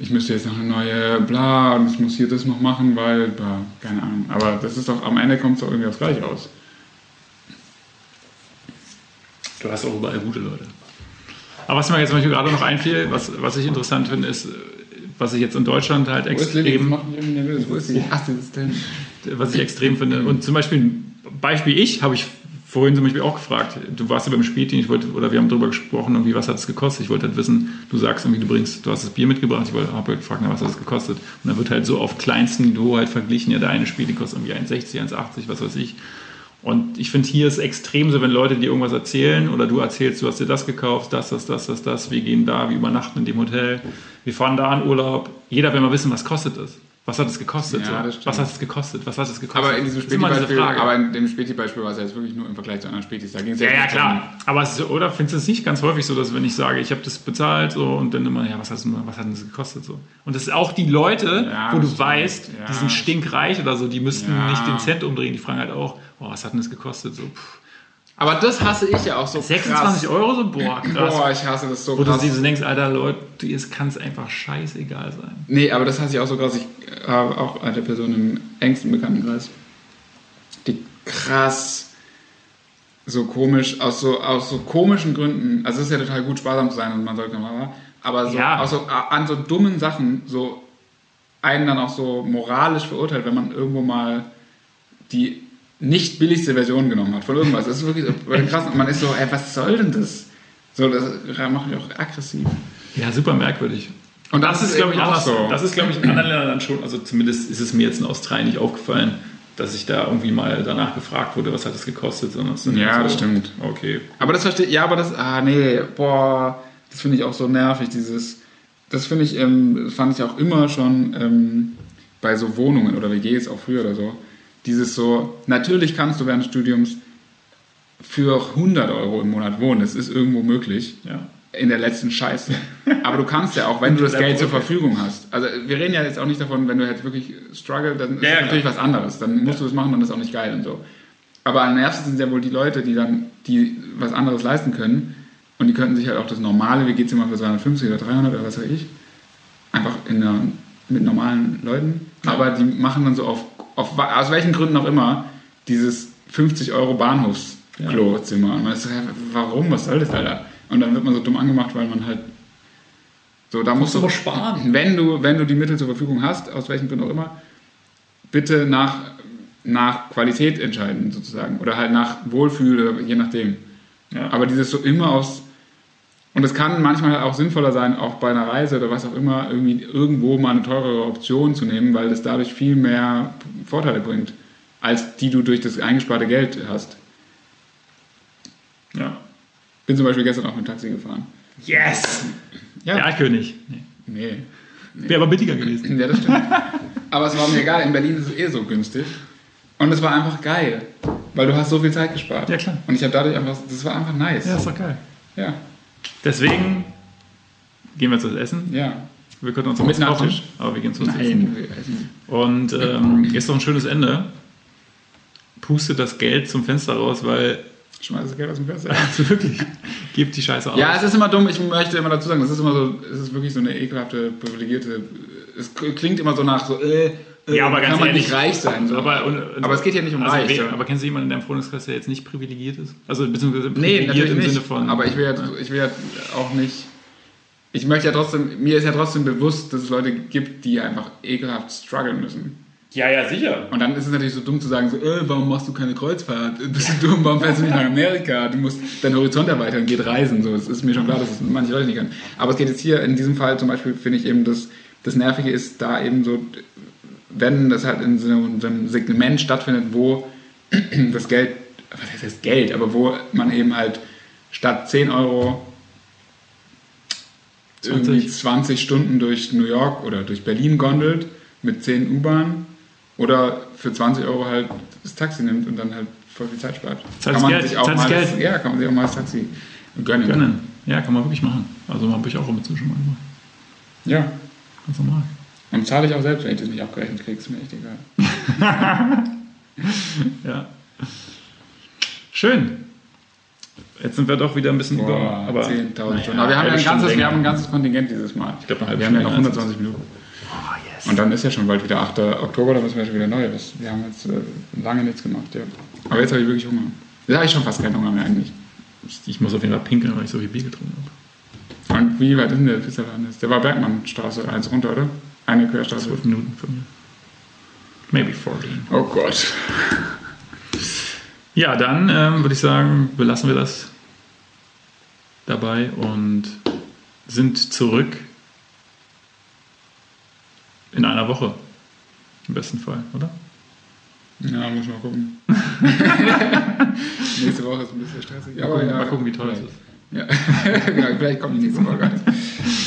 ich müsste jetzt noch eine neue bla und ich muss hier das noch machen, weil, bla, keine Ahnung. Aber das ist doch, am Ende kommt es doch irgendwie aufs Gleiche aus. Du hast auch überall gute Leute. Aber was mir jetzt zum Beispiel gerade noch einfiel, was, was ich interessant finde, ist, was ich jetzt in Deutschland halt extrem. Wo ist denn. was ich extrem finde. Und zum Beispiel, Beispiel ich, habe ich vorhin zum Beispiel auch gefragt. Du warst ja beim Späti, ich wollte, oder wir haben darüber gesprochen, irgendwie, was hat es gekostet? Ich wollte halt wissen, du sagst irgendwie, du bringst, du hast das Bier mitgebracht, ich habe halt gefragt, na, was hat es gekostet? Und dann wird halt so auf kleinstem Niveau halt verglichen, ja, der eine Späti kostet irgendwie 1,60, 1,80, was weiß ich. Und ich finde, hier ist extrem so, wenn Leute dir irgendwas erzählen oder du erzählst, du hast dir das gekauft, das, das, das, das, das, wir gehen da, wir übernachten in dem Hotel, wir fahren da in Urlaub. Jeder will mal wissen, was kostet es. Was hat es gekostet? Ja, so? Was hat es gekostet? Was hat es gekostet? Aber in diesem Späti-Beispiel, aber in dem Späti-Beispiel war es ja jetzt wirklich nur im Vergleich zu anderen Spätis. Da ging es Ja, ja, nicht klar. Aber es ist, oder findest du es nicht ganz häufig so, dass wenn ich sage, ich habe das bezahlt so und dann immer, ja, was hat, es- was hat denn das gekostet so? Und das ist auch die Leute, Ja, wo du stimmt. weißt, Ja, die sind stinkreich oder so, die müssten Ja. nicht den Cent umdrehen, die fragen halt auch, oh, was hat denn das gekostet? So, pff. Aber das hasse ich ja auch so 26 krass. Euro so, boah, krass. Boah, ich hasse das so wo du krass. dir so denkst, Alter, Leute, es kann es einfach scheißegal sein. Nee, aber das hasse ich auch so krass. Ich habe auch eine Person im engsten Bekanntenkreis, die krass so komisch, aus so, aus so komischen Gründen, also es ist ja total gut, sparsam zu sein und man sollte mal, aber so, Ja. so an so dummen Sachen so einen dann auch so moralisch verurteilt, wenn man irgendwo mal die nicht billigste Version genommen hat von irgendwas. Das ist wirklich so [laughs] krass. Und man ist so, ey, was soll denn das? So, das macht mich auch aggressiv. Ja, super merkwürdig. Und Das, ist, glaube ich, anders. Das ist, glaube ich, in anderen Ländern dann schon, also zumindest ist es mir jetzt in Australien nicht aufgefallen, dass ich da irgendwie mal danach gefragt wurde, was hat das gekostet, sondern es Ja, so, das stimmt. Okay. Aber das verstehe ja, aber das, ah nee, boah, das finde ich auch so nervig, dieses, das finde ich, ähm, das fand ich auch immer schon ähm, bei so Wohnungen oder WGs, auch früher oder so, dieses so, natürlich kannst du während des Studiums für 100 Euro im Monat wohnen, das ist irgendwo möglich, Ja. in der letzten Scheiße. Aber du kannst ja auch, wenn [laughs] du das Geld zur. Verfügung hast. Also wir reden ja jetzt auch nicht davon, wenn du jetzt wirklich struggle, dann ist Ja, ja, das natürlich klar. was anderes. Dann musst du das machen und das ist auch nicht geil und so. Aber am nervigsten sind ja wohl die Leute, die dann, die was anderes leisten können und die könnten sich halt auch das normale WG-Zimmer für 250 oder 300 oder was weiß ich, einfach in einer, mit normalen Leuten. Ja. Aber die machen dann so auf, auf, aus welchen Gründen auch immer, dieses 50 Euro Bahnhofsklo-Zimmer. Und man ist so, warum, was soll das, Alter? Und dann wird man so dumm angemacht, weil man halt so, da musst du aber sparen. wenn du, wenn du die Mittel zur Verfügung hast, aus welchen Gründen auch immer, bitte nach, nach Qualität entscheiden, sozusagen. Oder halt nach Wohlfühl, je nachdem. Ja. Aber dieses so immer aus. Und es kann manchmal auch sinnvoller sein, auch bei einer Reise oder was auch immer, irgendwie irgendwo mal eine teurere Option zu nehmen, weil das dadurch viel mehr Vorteile bringt, als die du durch das eingesparte Geld hast. ja. Bin zum Beispiel gestern auch mit dem Taxi gefahren. Yes! Ja. Der König. Nee. Nee. Wäre aber billiger gewesen. Ja, das stimmt. Aber es war mir egal, in Berlin ist es eh so günstig. Und es war einfach geil, weil du hast so viel Zeit gespart. Ja, klar. Und ich habe dadurch einfach, das war einfach nice. Ja, ist doch geil. Ja. Deswegen gehen wir was essen. ja. Wir können uns was kochen, Nachtisch? aber wir gehen zu was essen. Nein. wir essen. Und ähm, ist doch ein schönes Ende. Pustet das Geld zum Fenster raus, weil Schmeiß das Geld aus dem Fenster. [laughs] also wirklich, gebt die Scheiße aus. Ja, es ist immer dumm, ich möchte immer dazu sagen, das ist immer so, es ist wirklich so eine ekelhafte, privilegierte, es klingt immer so nach so, äh, Ja, aber kann ganz man ehrlich, nicht reich sein. So. Aber, und, und Aber es geht hier nicht um also, reich, ja. Aber kennst du jemanden in deinem Freundeskreis, der jetzt nicht privilegiert ist? Also beziehungsweise nee, privilegiert natürlich im nicht. Sinne von. aber ich will, ja, ich will ja auch nicht, ich möchte ja trotzdem, mir ist ja trotzdem bewusst, dass es Leute gibt, die einfach ekelhaft strugglen müssen. ja, ja, sicher. Und dann ist es natürlich so dumm zu sagen, so, äh, warum machst du keine Kreuzfahrt? Bist du dumm, warum fährst du nicht nach Amerika? Du musst deinen Horizont erweitern, geht reisen. So, es ist mir schon klar, dass es manche Leute nicht können. Aber es geht jetzt hier, in diesem Fall zum Beispiel, finde ich eben, dass das Nervige ist, da eben so wenn das halt in so einem Segment stattfindet, wo [clears throat] das Geld, was heißt das Geld, aber wo man eben halt statt 10 Euro 20. irgendwie 20 Stunden durch New York oder durch Berlin gondelt mit 10 U-Bahn oder für 20 Euro halt das Taxi nimmt und dann halt voll viel Zeit spart. Zahlt's kann man Geld, sich auch zahlt's mal Geld. Das, ja, kann man sich auch mal das Taxi gönnen. Gönnen. Ja, kann man wirklich machen. Also habe ich auch immer zwischen mal gemacht. Ja. Ganz normal. Und zahle ich auch selbst, wenn ich das nicht abgerechnet kriege, ist mir echt egal. [laughs] Ja. Schön. Jetzt sind wir doch wieder ein bisschen über. Boah, Aber 10.000 naja, Stunden. Aber wir haben, ja ein ganzes, wir haben ein ganzes Kontingent dieses Mal. Ich glaube, eine halbe Wir haben ja noch länger als 120 Minuten. Oh, yes. Und dann ist ja schon bald wieder 8. Oktober, da müssen wir schon wieder neu. Das, wir haben jetzt äh, lange nichts gemacht, ja. Aber jetzt habe ich wirklich Hunger. Jetzt habe ich schon fast keinen Hunger mehr eigentlich. Ich, muss auf jeden Fall pinkeln, weil ich so viel Bier getrunken habe. Und wie weit ist denn der Pizzaladen? Der war Bergmannstraße, eins runter, oder? Eine Querstraße. Zwölf Minuten von mir. Maybe 14. Oh Gott. Ja, dann ähm, würde ich sagen, belassen wir das dabei und sind zurück in einer Woche. Im besten Fall, oder? Ja, muss mal gucken. [laughs] nächste Woche ist ein bisschen stressig. Mal Aber gucken, ja, mal gucken wie toll es ist. Ja, ja [laughs] vielleicht kommt die nächste Folge.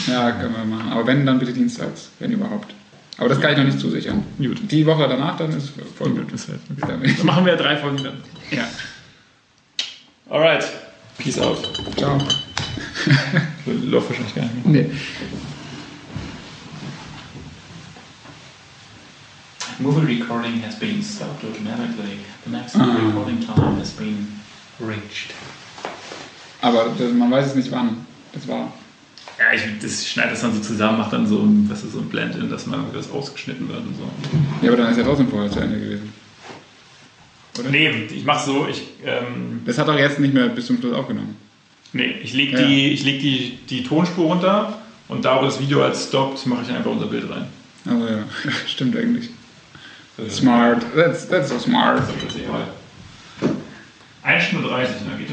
Ja, können wir machen. Aber wenn, dann bitte dienstags, wenn überhaupt. Aber das kann ich noch nicht zusichern. Gut. Die Woche danach, dann ist voll gut. Das heißt, okay. Dann machen wir drei Folgen dann. Ja. Alright. Peace out. Ciao. [laughs] Läuft wahrscheinlich gar nicht mehr. Nee. Movie recording has been stopped automatically. The maximum Ah. recording time has been reached. Aber das, man weiß es nicht wann. Das war. Ja, ich das schneide das dann so zusammen, mache dann so ein, was ist, so ein Blend-In, dass irgendwie was ausgeschnitten wird und so. Ja, aber dann ist ja trotzdem vorher zu Ende gewesen. Oder? Nee, ich mache so, ich, ähm, Das hat doch jetzt nicht mehr bis zum Schluss aufgenommen. nee, ich lege Ja. die, ich leg die, die Tonspur runter und da, wo das Video halt stoppt, mache ich einfach unser Bild rein. Also ja, [laughs] stimmt eigentlich. Smart. That's, that's so smart. Das ist. 1 Stunde 30, dann geht das.